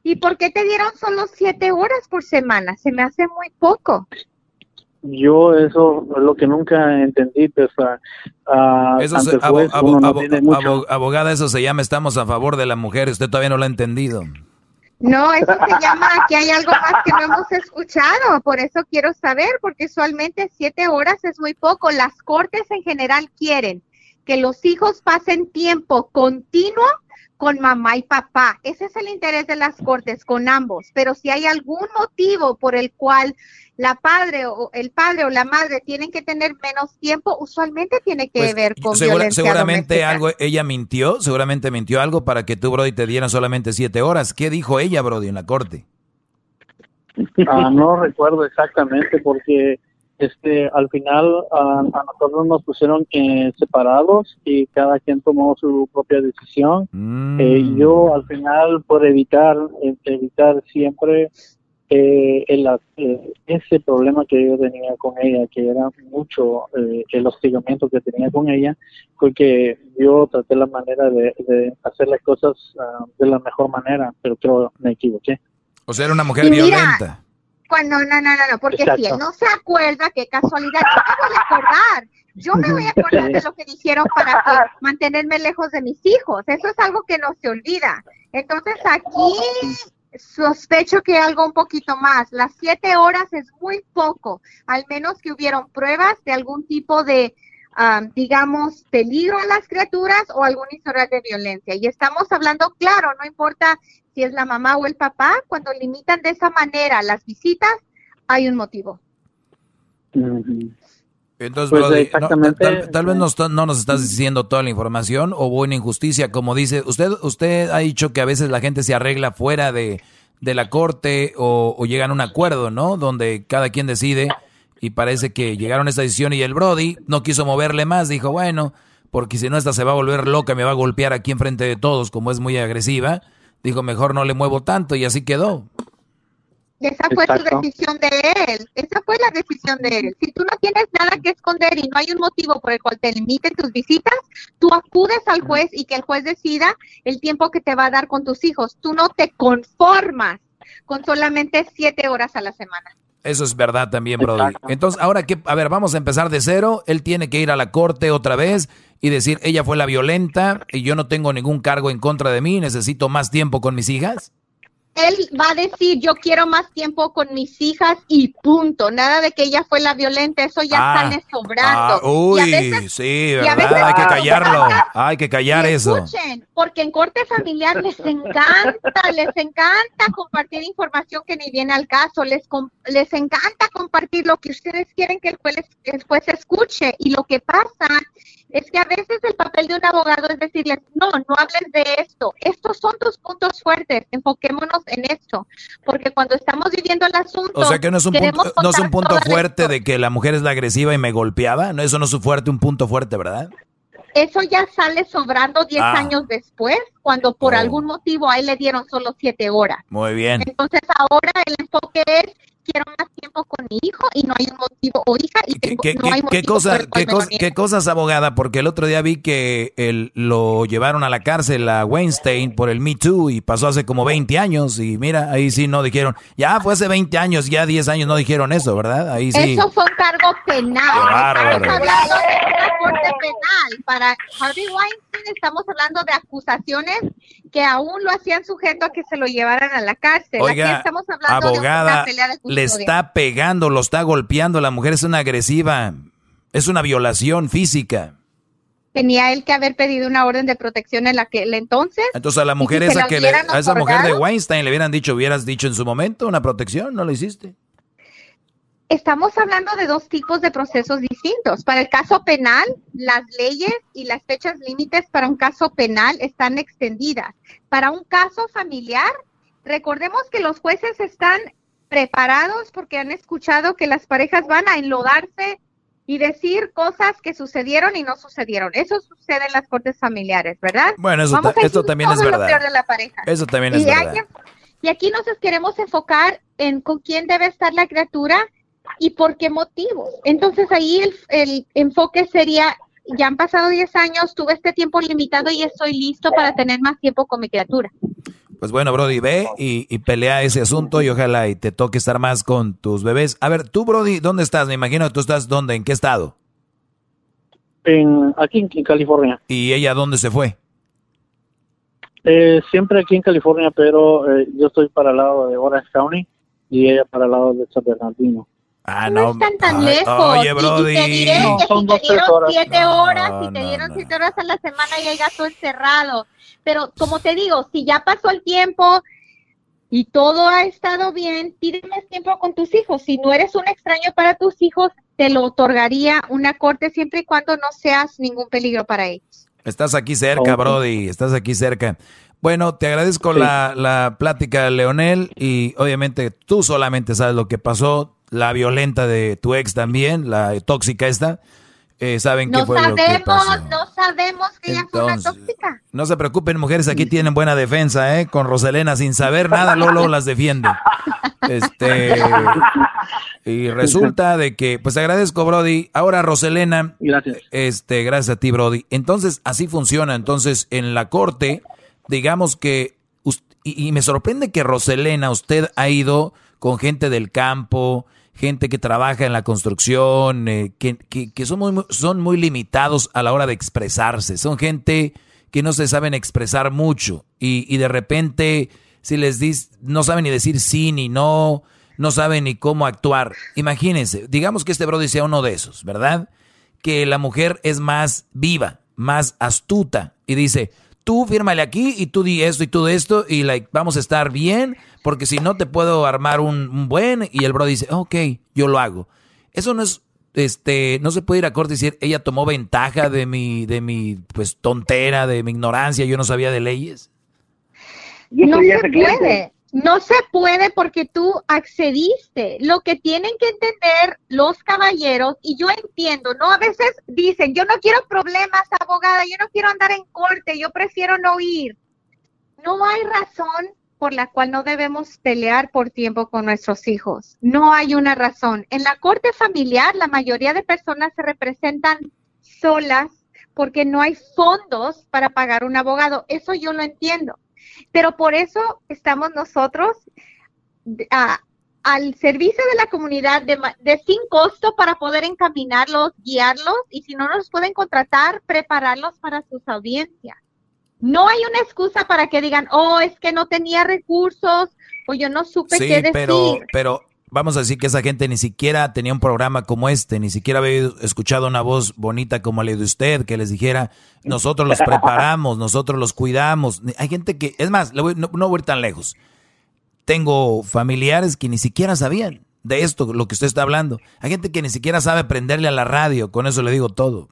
¿Y por qué te dieron solo siete horas por semana? Se me hace muy poco. Yo eso es lo que nunca entendí, pues, eso abogada, eso se llama estamos a favor de la mujer, usted todavía no lo ha entendido. No, eso se llama que hay algo más que no hemos escuchado, por eso quiero saber, porque usualmente siete horas es muy poco. Las cortes en general quieren que los hijos pasen tiempo continuo con mamá y papá. Ese es el interés de las cortes, con ambos. Pero si hay algún motivo por el cual la padre o el padre o la madre tienen que tener menos tiempo, usualmente tiene que pues, ver con violencia Seguramente algo, ella mintió, seguramente mintió algo para que tú, Brody, te dieran solamente siete horas. ¿Qué dijo ella, Brody, en la corte? Ah, no recuerdo exactamente porque este, al final a, nosotros nos pusieron eh, separados y cada quien tomó su propia decisión. Mm. Eh, yo al final por evitar eh, evitar siempre el, ese problema que yo tenía con ella, que era mucho el hostigamiento que tenía con ella, fue que yo traté la manera de, hacer las cosas ah, de la mejor manera, pero creo me equivoqué. O sea, era una mujer violenta no, no, no, no, porque si él no se acuerda, qué casualidad, yo me voy a acordar, yo me voy a acordar de lo que dijeron para mantenerme lejos de mis hijos, eso es algo que no se olvida. Entonces aquí sospecho que algo un poquito más, las siete horas es muy poco, al menos que hubieron pruebas de algún tipo de digamos, peligro a las criaturas o algún historial de violencia. Y estamos hablando, claro, no importa si es la mamá o el papá, cuando limitan de esa manera las visitas, hay un motivo. Entonces, pues, tal, vez no, nos estás diciendo toda la información o una injusticia, como dice, usted usted ha dicho que a veces la gente se arregla fuera de, la corte o, o llegan a un acuerdo, ¿no? Donde cada quien decide y parece que llegaron a esta decisión y el Brody no quiso moverle más, dijo, bueno, porque si no esta se va a volver loca, me va a golpear aquí enfrente de todos, como es muy agresiva, dijo, mejor no le muevo tanto y así quedó. Esa fue su decisión de él, esa fue la decisión de él. Si tú no tienes nada que esconder y no hay un motivo por el cual te limiten tus visitas, tú acudes al juez y que el juez decida el tiempo que te va a dar con tus hijos. Tú no te conformas con solamente siete horas a la semana. Eso es verdad también, Brody. Entonces, ahora que, a ver, vamos a empezar de cero. Él tiene que ir a la corte otra vez y decir, ella fue la violenta y yo no tengo ningún cargo en contra de mí, necesito más tiempo con mis hijas él va a decir, yo quiero más tiempo con mis hijas y punto. Nada de que ella fue la violenta, eso ya ah, sale sobrando. Ah, uy, sí, ¿verdad? hay que callarlo, hay que callar eso. Escuchen, porque en corte familiar les encanta, les encanta compartir información que ni viene al caso, les, les encanta compartir lo que ustedes quieren que el juez, el juez escuche. Y lo que pasa Es que a veces el papel de un abogado es decirles, no, no hables de esto. Estos son tus puntos fuertes. Enfoquémonos en esto. Porque cuando estamos viviendo el asunto. O sea que no es un punto, no es un punto fuerte de que la mujer es la agresiva y me golpeaba. No, eso no es un fuerte, un punto fuerte, ¿verdad? Eso ya sale sobrando 10 ah. años después, cuando por oh. algún motivo a él le dieron solo 7 horas. Muy bien. Entonces ahora el enfoque es quiero más tiempo con mi hijo y no hay un motivo, o hija, y ¿Qué, qué, qué, cosa, qué, qué, cosas, abogada? Porque el otro día vi que él, lo llevaron a la cárcel a Weinstein por el Me Too y pasó hace como 20 años y mira, ahí sí no dijeron, ya fue hace 20 años, ya 10 años no dijeron eso, ¿verdad? Ahí sí. Eso fue un cargo penal. Estamos hablando de una corte penal. Para Harvey Weinstein estamos hablando de acusaciones que aún lo hacían sujeto a que se lo llevaran a la cárcel. Oiga, estamos hablando abogada, de una pelea de le está pegando, lo está golpeando, la mujer es una agresiva, es una violación física. Tenía él que haber pedido una orden de protección en la que entonces. Entonces a la mujer esa que le, a esa mujer de Weinstein le hubieran dicho, hubieras dicho en su momento una protección, no lo hiciste. Estamos hablando de dos tipos de procesos distintos. Para el caso penal, las leyes y las fechas límites para un caso penal están extendidas. Para un caso familiar, recordemos que los jueces están preparados porque han escuchado que las parejas van a enlodarse y decir cosas que sucedieron y no sucedieron. Eso sucede en las cortes familiares, ¿verdad? Bueno, eso, también es verdad. Eso también es verdad. y aquí nos queremos enfocar en con quién debe estar la criatura y por qué motivo. Entonces ahí el, el enfoque sería, ya han pasado 10 años, tuve este tiempo limitado y estoy listo para tener más tiempo con mi criatura. Pues bueno, Brody, ve y, pelea ese asunto y ojalá y te toque estar más con tus bebés. A ver, tú, Brody, ¿dónde estás? Me imagino que tú estás, ¿dónde? ¿En qué estado? En, aquí en, California. ¿Y ella dónde se fue? Eh, siempre aquí en California, pero eh, yo estoy para el lado de Orange County y ella para el lado de San Bernardino. Ah, no, no están tan lejos. Oye, Brody. Y, te diré que si te dieron siete horas, si te dieron siete horas a la semana y hay gasto encerrado. Pero como te digo, si ya pasó el tiempo y todo ha estado bien, pide más tiempo con tus hijos. Si no eres un extraño para tus hijos, te lo otorgaría una corte siempre y cuando no seas ningún peligro para ellos. Estás aquí cerca, Brody, estás aquí cerca. Bueno, te agradezco la, la plática, Leonel, y obviamente tú solamente sabes lo que pasó, la violenta de tu ex también, la tóxica esta. Eh, saben no qué fue sabemos, lo que pasó. No sabemos que ella fue una tóxica. No se preocupen, mujeres, aquí tienen buena defensa, ¿eh? Con Roselena, sin saber nada, Lolo las defiende. Este, y resulta de que, pues agradezco, Brody. Ahora, Roselena. Gracias. Este, gracias a ti, Brody. Entonces, así funciona. Entonces, en la corte, digamos que, y, y me sorprende que Roselena, usted ha ido con gente del campo, gente que trabaja en la construcción, eh, que, que, son, muy, son muy limitados a la hora de expresarse. Son gente que no se saben expresar mucho y, y de repente si les dis, no saben ni decir sí ni no, no saben ni cómo actuar. Imagínense, digamos que este brother sea uno de esos, ¿verdad? Que la mujer es más viva, más astuta y dice, tú fírmale aquí y tú di esto y tú de esto y like, vamos a estar bien, porque si no te puedo armar un, buen y el bro dice, ok, yo lo hago. Eso no es, este, no se puede ir a corte y decir, ella tomó ventaja de mi, de mi, pues, tontera, de mi ignorancia, yo no sabía de leyes. No se puede. No se puede porque tú accediste. Lo que tienen que entender los caballeros, y yo entiendo, ¿no? A veces dicen, yo no quiero problemas, abogada, yo no quiero andar en corte, yo prefiero no ir. No hay razón por la cual no debemos pelear por tiempo con nuestros hijos. No hay una razón. En la corte familiar, la mayoría de personas se representan solas porque no hay fondos para pagar un abogado. Eso yo lo entiendo. Pero por eso estamos nosotros al servicio de la comunidad de, de, sin costo para poder encaminarlos, guiarlos y si no nos pueden contratar, prepararlos para sus audiencias. No hay una excusa para que digan, oh, es que no tenía recursos o yo no supe qué decir. Pero, pero vamos a decir que esa gente ni siquiera tenía un programa como este, ni siquiera había escuchado una voz bonita como la de usted, que les dijera, nosotros los preparamos, nosotros los cuidamos. Hay gente que, es más, no, no voy a ir tan lejos. Tengo familiares que ni siquiera sabían de esto, lo que usted está hablando. Hay gente que ni siquiera sabe prenderle a la radio, con eso le digo todo.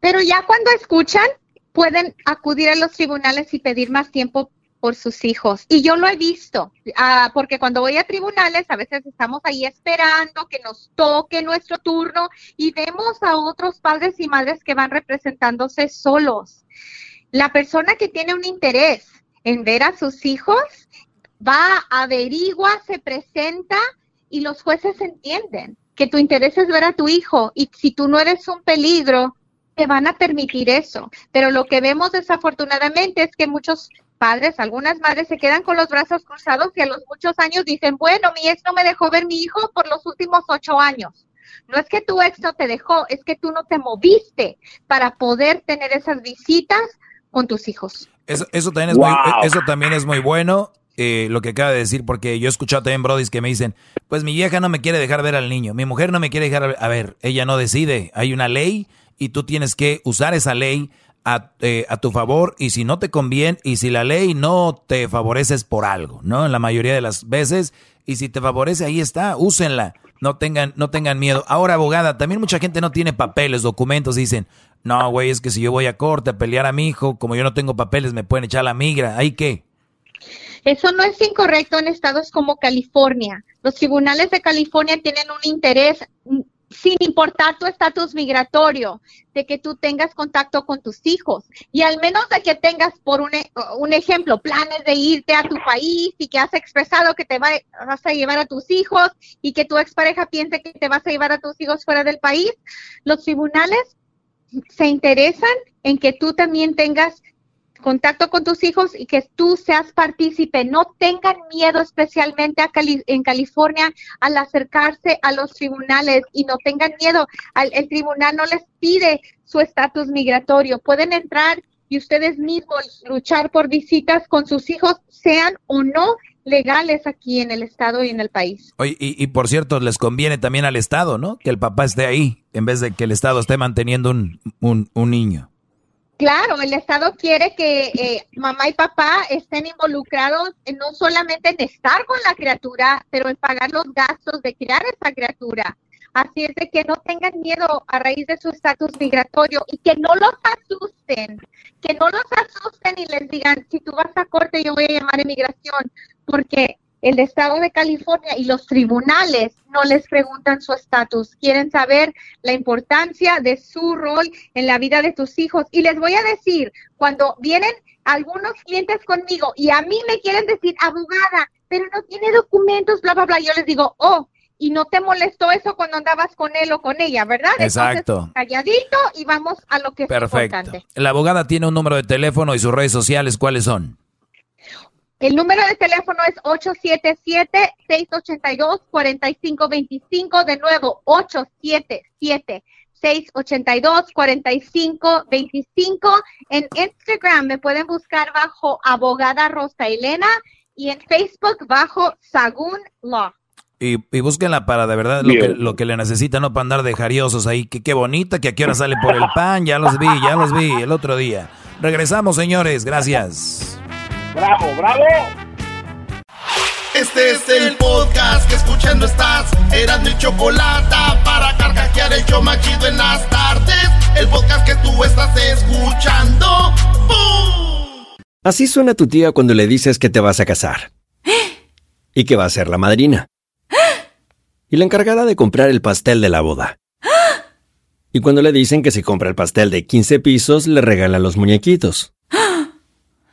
Pero ya cuando escuchan, pueden acudir a los tribunales y pedir más tiempo por sus hijos. Y yo lo he visto, ah, porque cuando voy a tribunales a veces estamos ahí esperando que nos toque nuestro turno y vemos a otros padres y madres que van representándose solos. La persona que tiene un interés en ver a sus hijos va, averigua, se presenta y los jueces entienden que tu interés es ver a tu hijo y si tú no eres un peligro, te van a permitir eso. Pero lo que vemos desafortunadamente es que muchos padres, algunas madres se quedan con los brazos cruzados y a los muchos años dicen, bueno, mi ex no me dejó ver mi hijo por los últimos ocho años. No es que tu ex no te dejó, es que tú no te moviste para poder tener esas visitas con tus hijos. Eso, eso, también, es muy, eso también es muy bueno. Eh, lo que acaba de decir, porque yo he escuchado también brodis que me dicen, pues mi vieja no me quiere dejar ver al niño, mi mujer no me quiere dejar ver, a ver, ella no decide, hay una ley y tú tienes que usar esa ley a, eh, a, tu favor y si no te conviene y si la ley no te favorece por algo, ¿no? En la mayoría de las veces y si te favorece ahí está, úsenla, no tengan, no tengan miedo. Ahora abogada, también mucha gente no tiene papeles, documentos, dicen, no güey, es que si yo voy a corte a pelear a mi hijo, como yo no tengo papeles me pueden echar la migra, ¿ahí qué? Eso no es incorrecto en estados como California. Los tribunales de California tienen un interés sin importar tu estatus migratorio, de que tú tengas contacto con tus hijos. Y al menos de que tengas, por un, e, un ejemplo, planes de irte a tu país y que has expresado que te vas a llevar a tus hijos y que tu expareja piense que te vas a llevar a tus hijos fuera del país, los tribunales se interesan en que tú también tengas contacto con tus hijos y que tú seas partícipe. No tengan miedo, especialmente en California, al acercarse a los tribunales y no tengan miedo. el tribunal no les pide su estatus migratorio. Pueden entrar y ustedes mismos luchar por visitas con sus hijos, sean o no legales aquí en el estado y en el país. Y, por cierto, les conviene también al estado, ¿no? Que el papá esté ahí en vez de que el estado esté manteniendo un niño. Claro, el Estado quiere que eh, mamá y papá estén involucrados en no solamente en estar con la criatura, pero en pagar los gastos de criar esa criatura. Así es de que no tengan miedo a raíz de su estatus migratorio y que no los asusten, que no los asusten y les digan, si tú vas a corte yo voy a llamar a inmigración, porque el Estado de California y los tribunales no les preguntan su estatus, quieren saber la importancia de su rol en la vida de tus hijos. Y les voy a decir, cuando vienen algunos clientes conmigo y a mí me quieren decir, abogada, pero no tiene documentos, bla, bla, bla, yo les digo, oh, y no te molestó eso cuando andabas con él o con ella, ¿verdad? Exacto. calladito y vamos a lo que es Perfecto. La abogada tiene un número de teléfono y sus redes sociales, ¿cuáles son? El número de teléfono es 877-682-4525. De nuevo, 877-682-4525. En Instagram me pueden buscar bajo abogada Rosa Elena y en Facebook bajo Sagún Law. Y, y, búsquenla para de verdad lo que, lo que, le necesitan, no para andar de jariosos ahí. Que qué bonita, que aquí ahora sale por el pan. Ya los vi, ya los vi el otro día. Regresamos, señores. Gracias. ¡Bravo, bravo! Este es el podcast que escuchando estás. Eran mi chocolate para carcajear el yo machido en las tardes. El podcast que tú estás escuchando. Así suena tu tía cuando le dices que te vas a casar. Y que va a ser la madrina. Y la encargada de comprar el pastel de la boda. Y cuando le dicen que si compra el pastel de 15 pisos, le regalan los muñequitos.